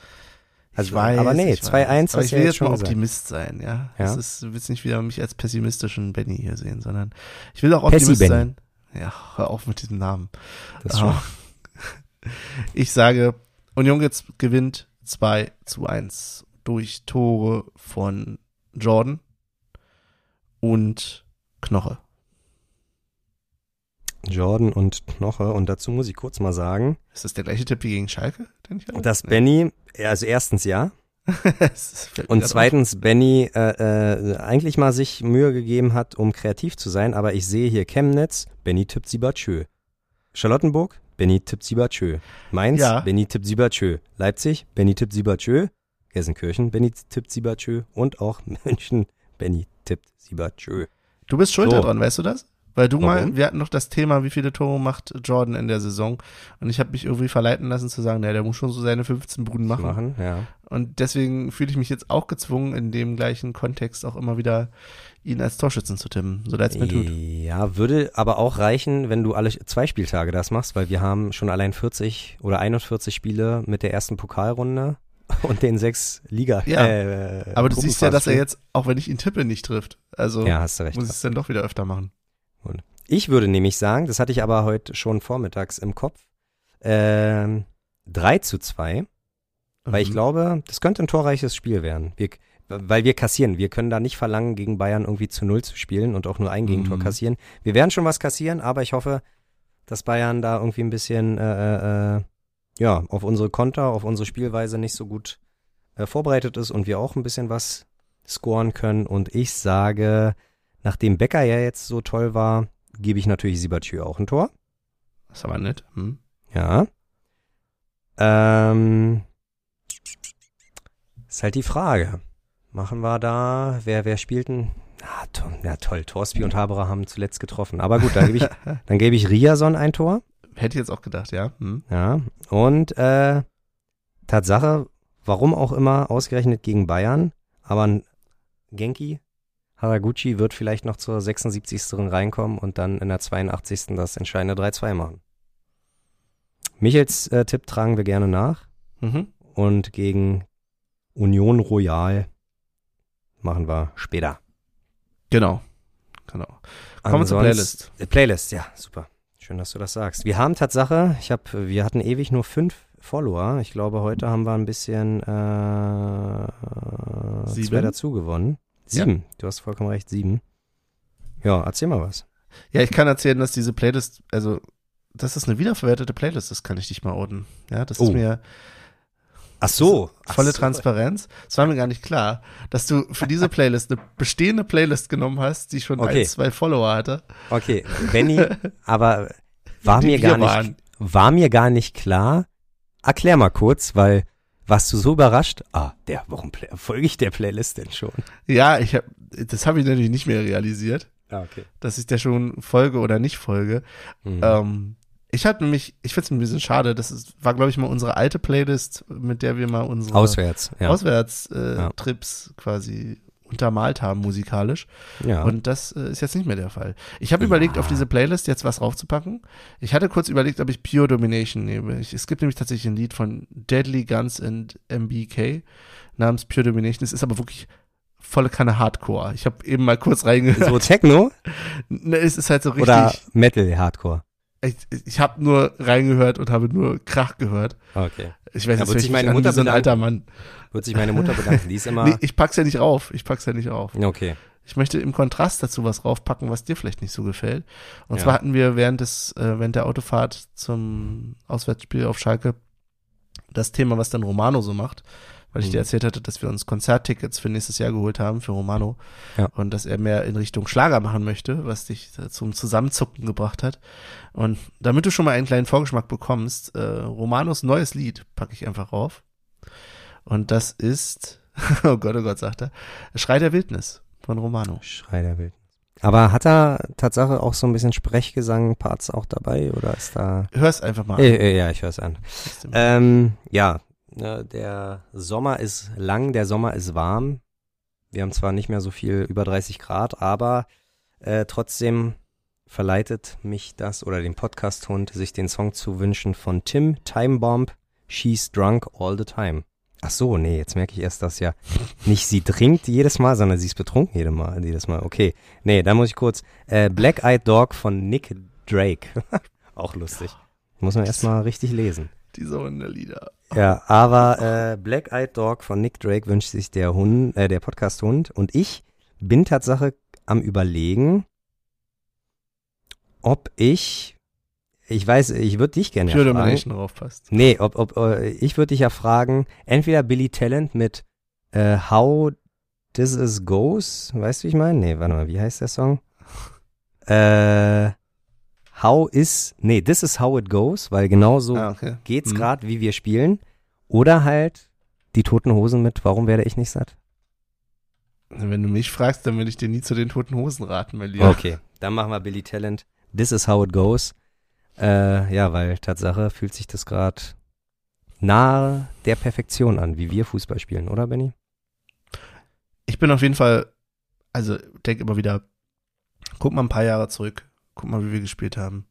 Also, ich weiß, aber nee, ich weiß. 2-1 Aber ich will ja jetzt schon mal. Optimist sein, ja. Ja. Das ist, du willst nicht wieder mich als pessimistischen Benny hier sehen, sondern ich will auch Optimist sein. Ja, hör auf mit diesem Namen. Das ist. Ah. Ich sage, Union jetzt gewinnt 2 zu 1 durch Tore von Jordan und Knoche. Jordan und Knoche. Und dazu muss ich kurz mal sagen, Ist das der gleiche Tipp wie gegen Schalke? Den ich dass Benny, also erstens ja, und zweitens Benny äh, äh, eigentlich mal sich Mühe gegeben hat, um kreativ zu sein, aber ich sehe hier Chemnitz, Benny tippt Siebertschö. Charlottenburg, Benny tippt Siebertschö. Mainz, Ja. Benny tippt Siebertschö. Leipzig, Benny tippt Siebertschö. Gelsenkirchen, Benny tippt Siebertschö. Und auch München, Benny tippt Siebertschö. Du bist schuld So. daran, weißt du das? Weil du mal, wir hatten noch das Thema, wie viele Tore macht Jordan in der Saison. Und ich habe mich irgendwie verleiten lassen zu sagen, naja, der muss schon so seine 15 Buden machen. Machen, ja. Und deswegen fühle ich mich jetzt auch gezwungen, in dem gleichen Kontext auch immer wieder ihn als Torschützen zu tippen, so leid es mir tut. Ja, würde aber auch reichen, wenn du alle zwei Spieltage das machst, weil wir haben schon allein 40 oder 41 Spiele mit der ersten Pokalrunde und den sechs Liga. Ja, äh, Aber du siehst ja, dass er jetzt, auch wenn ich ihn tippe, nicht trifft. Also Ja, hast du recht. muss ich es dann doch wieder öfter machen. Ich würde nämlich sagen, das hatte ich aber heute schon vormittags im Kopf, ähm, 3 zu 2, weil ich Mhm. glaube, das könnte ein torreiches Spiel werden. Wir, weil wir kassieren. Wir können da nicht verlangen, gegen Bayern irgendwie zu Null zu spielen und auch nur ein Gegentor Mhm. kassieren. Wir werden schon was kassieren, aber ich hoffe, dass Bayern da irgendwie ein bisschen, äh, äh, ja, auf unsere Konter, auf unsere Spielweise nicht so gut äh, vorbereitet ist und wir auch ein bisschen was scoren können. Und ich sage, nachdem Becker ja jetzt so toll war, gebe ich natürlich Siebertür auch ein Tor. Das ist aber nett. Hm. Ja. Ähm, ist halt die Frage. Machen wir da, wer, wer spielt denn? Ah, to, ja, toll, Torsby und Haberer haben zuletzt getroffen. Aber gut, dann gebe ich, dann gebe ich Riason ein Tor. Hätte ich jetzt auch gedacht, ja. Hm. Ja. Und äh, Tatsache, warum auch immer, ausgerechnet gegen Bayern, aber Genki Haraguchi wird vielleicht noch zur 76. reinkommen und dann in der 82. das entscheidende 3-2 machen. Michels äh, Tipp tragen wir gerne nach Mhm. und gegen Union Royal machen wir später. Genau. Genau. Kommen wir zur Playlist. Äh, Playlist, ja, super. Schön, dass du das sagst. Wir haben Tatsache, ich habe, wir hatten ewig nur fünf Follower. Ich glaube, heute haben wir ein bisschen äh, Sieben? zwei dazu gewonnen. Sieben, du hast vollkommen recht, sieben. Ja, erzähl mal was. Ja, ich kann erzählen, dass diese Playlist, also, dass das eine wiederverwertete Playlist ist, kann ich dich mal outen. Ja, das ist Oh. mir Ach so. volle Ach so. Transparenz. Es war mir gar nicht klar, dass du für diese Playlist eine bestehende Playlist genommen hast, die schon Okay. ein, zwei Follower hatte. Okay, Benny, aber war Die mir gar nicht, war mir gar nicht klar. Erklär mal kurz, weil warst du so überrascht? Ah, der, warum folge ich der Playlist denn schon? Ja, ich hab, das habe ich natürlich nicht mehr realisiert, Ah, okay. dass ich der schon folge oder nicht folge. Mhm. Ähm, ich hatte nämlich, ich finde es ein bisschen schade, das ist, war, glaube ich, mal unsere alte Playlist, mit der wir mal unsere Auswärts, ja. Auswärtstrips äh, Ja. Trips quasi untermalt haben musikalisch. ja. Und das äh, ist jetzt nicht mehr der Fall. Ich habe überlegt, auf diese Playlist jetzt was raufzupacken. Ich hatte kurz überlegt, ob ich Pure Domination nehme. Ich, es gibt nämlich tatsächlich ein Lied von Deadly Guns and MBK namens Pure Domination. Es ist aber wirklich volle Kanne Hardcore. Ich habe eben mal kurz reingehört. so Techno Ne, es ist halt so richtig. oder Metal Hardcore? Ich ich habe nur reingehört und habe nur Krach gehört. Okay. Ich weiß Ja, jetzt wird nicht, meine Mutter so ein alter Mann. Wird sich meine Mutter bedanken. Die ist immer. Nee, ich pack's ja nicht rauf. Ich pack's ja nicht auf. Okay. Ich möchte im Kontrast dazu was raufpacken, was dir vielleicht nicht so gefällt. Und Ja. zwar hatten wir während des, äh, während der Autofahrt zum Auswärtsspiel auf Schalke das Thema, was dann Romano so macht, weil ich Mhm. dir erzählt hatte, dass wir uns Konzerttickets für nächstes Jahr geholt haben für Romano Ja. und dass er mehr in Richtung Schlager machen möchte, was dich zum Zusammenzucken gebracht hat. Und damit du schon mal einen kleinen Vorgeschmack bekommst, äh, Romanos neues Lied packe ich einfach rauf. Und das ist, oh Gott, oh Gott, sagt er, Schrei der Wildnis von Romano. Schrei der Wildnis. Aber hat da Tatsache auch so ein bisschen Sprechgesang-Parts auch dabei oder ist da? Hör's einfach mal. Äh, äh, ja, ich höre es an. an. Ähm, ja, der Sommer ist lang, der Sommer ist warm. Wir haben zwar nicht mehr so viel über 30 Grad, aber äh, trotzdem verleitet mich das oder den Podcast-Hund, sich den Song zu wünschen von Tim Time Bomb, She's Drunk All the Time. Ach so, nee, jetzt merke ich erst, dass ja nicht sie trinkt jedes Mal, sondern sie ist betrunken jedes Mal. Jedes Mal. Okay, nee, da muss ich kurz. Äh, Black Eyed Dog von Nick Drake. Auch lustig. Muss man erstmal richtig lesen. Diese Hundelieder. Ja, aber äh, Black Eyed Dog von Nick Drake wünscht sich der Hund, äh, der Podcast-Hund. Und ich bin Tatsache am überlegen, ob ich, ich weiß, ich würde dich gerne Pure ja fragen. Domination draufpasst. Nee, ob, ob, äh, ich würde dich ja fragen, entweder Billy Talent mit äh, How This Is Goes, weißt du, wie ich meine? Nee, warte mal, wie heißt der Song? Äh, How is, nee, This Is How It Goes, weil genau so Ah, okay. geht's Mhm. grad, wie wir spielen. Oder halt die Toten Hosen mit Warum werde ich nicht satt? Wenn du mich fragst, dann will ich dir nie zu den toten Hosen raten, mein Lieber. Okay, Dann machen wir Billy Talent. This is how it goes. Äh, ja, weil Tatsache fühlt sich das gerade nahe der Perfektion an, wie wir Fußball spielen, oder Benny? Ich bin auf jeden Fall, also denke immer wieder, guck mal ein paar Jahre zurück, guck mal, wie wir gespielt haben.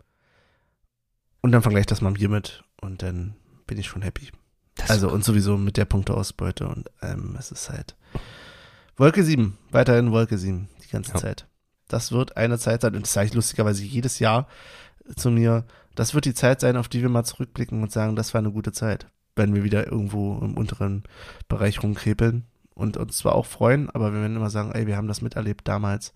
Und dann vergleich das mal hiermit und dann bin ich schon happy. Das also und sowieso mit der Punkteausbeute und ähm, es ist halt Wolke 7, weiterhin Wolke 7 die ganze ja. Zeit. Das wird eine Zeit sein und das sage ich lustigerweise jedes Jahr zu mir, das wird die Zeit sein, auf die wir mal zurückblicken und sagen, das war eine gute Zeit, wenn wir wieder irgendwo im unteren Bereich rumkrepeln und uns zwar auch freuen, aber wir werden immer sagen, ey, wir haben das miterlebt damals.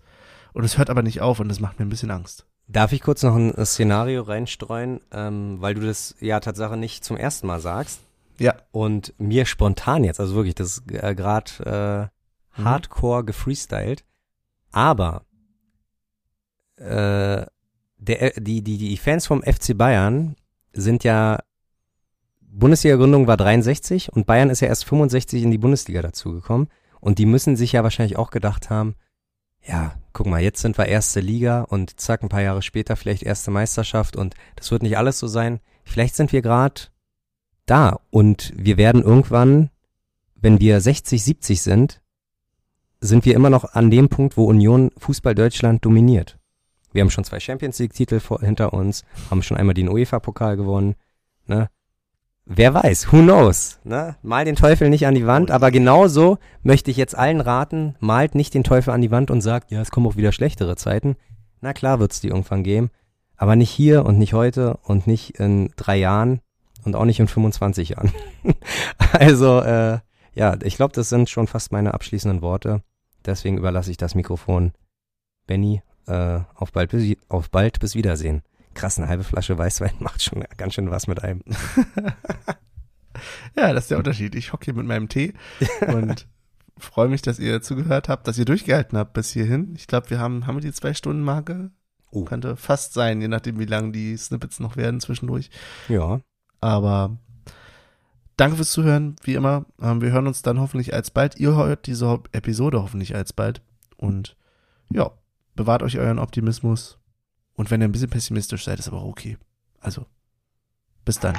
Und es hört aber nicht auf und das macht mir ein bisschen Angst. Darf ich kurz noch ein Szenario reinstreuen, ähm, weil du das ja tatsächlich nicht zum ersten Mal sagst? Ja. Und mir spontan jetzt, also wirklich, das ist äh, gerade äh, mhm. hardcore gefreestylt. Aber äh, der, die, die, die Fans vom FC Bayern sind ja, Bundesliga-Gründung war 63 und Bayern ist ja erst 65 in die Bundesliga dazugekommen. Und die müssen sich ja wahrscheinlich auch gedacht haben, ja, guck mal, jetzt sind wir erste Liga und zack, ein paar Jahre später vielleicht erste Meisterschaft und das wird nicht alles so sein. Vielleicht sind wir gerade da und wir werden irgendwann, wenn wir 60, 70 sind, sind wir immer noch an dem Punkt, wo Union Fußball Deutschland dominiert. Wir haben schon zwei Champions League Titel vor, hinter uns, haben schon einmal den UEFA Pokal gewonnen, ne? Wer weiß, who knows, ne? Mal den Teufel nicht an die Wand, aber genauso möchte ich jetzt allen raten, malt nicht den Teufel an die Wand und sagt, ja, es kommen auch wieder schlechtere Zeiten. Na klar wird's die irgendwann geben, aber nicht hier und nicht heute und nicht in drei Jahren und auch nicht in 25 Jahren. also, äh, ja, ich glaube, das sind schon fast meine abschließenden Worte. Deswegen überlasse ich das Mikrofon Benny. Äh, auf, bald bis, auf bald bis Wiedersehen. Krass, eine halbe Flasche Weißwein macht schon ganz schön was mit einem. ja, das ist der Unterschied. Ich hocke hier mit meinem Tee und freue mich, dass ihr zugehört habt, dass ihr durchgehalten habt bis hierhin. Ich glaube, wir haben, haben wir die Zwei-Stunden-Marke? Oh. Könnte fast sein, je nachdem, wie lang die Snippets noch werden zwischendurch. Ja. Aber danke fürs Zuhören, wie immer. Ähm, wir hören uns dann hoffentlich alsbald. Ihr hört diese Episode hoffentlich alsbald. Und ja, bewahrt euch euren Optimismus. Und wenn ihr ein bisschen pessimistisch seid, ist aber okay. Also, bis dann.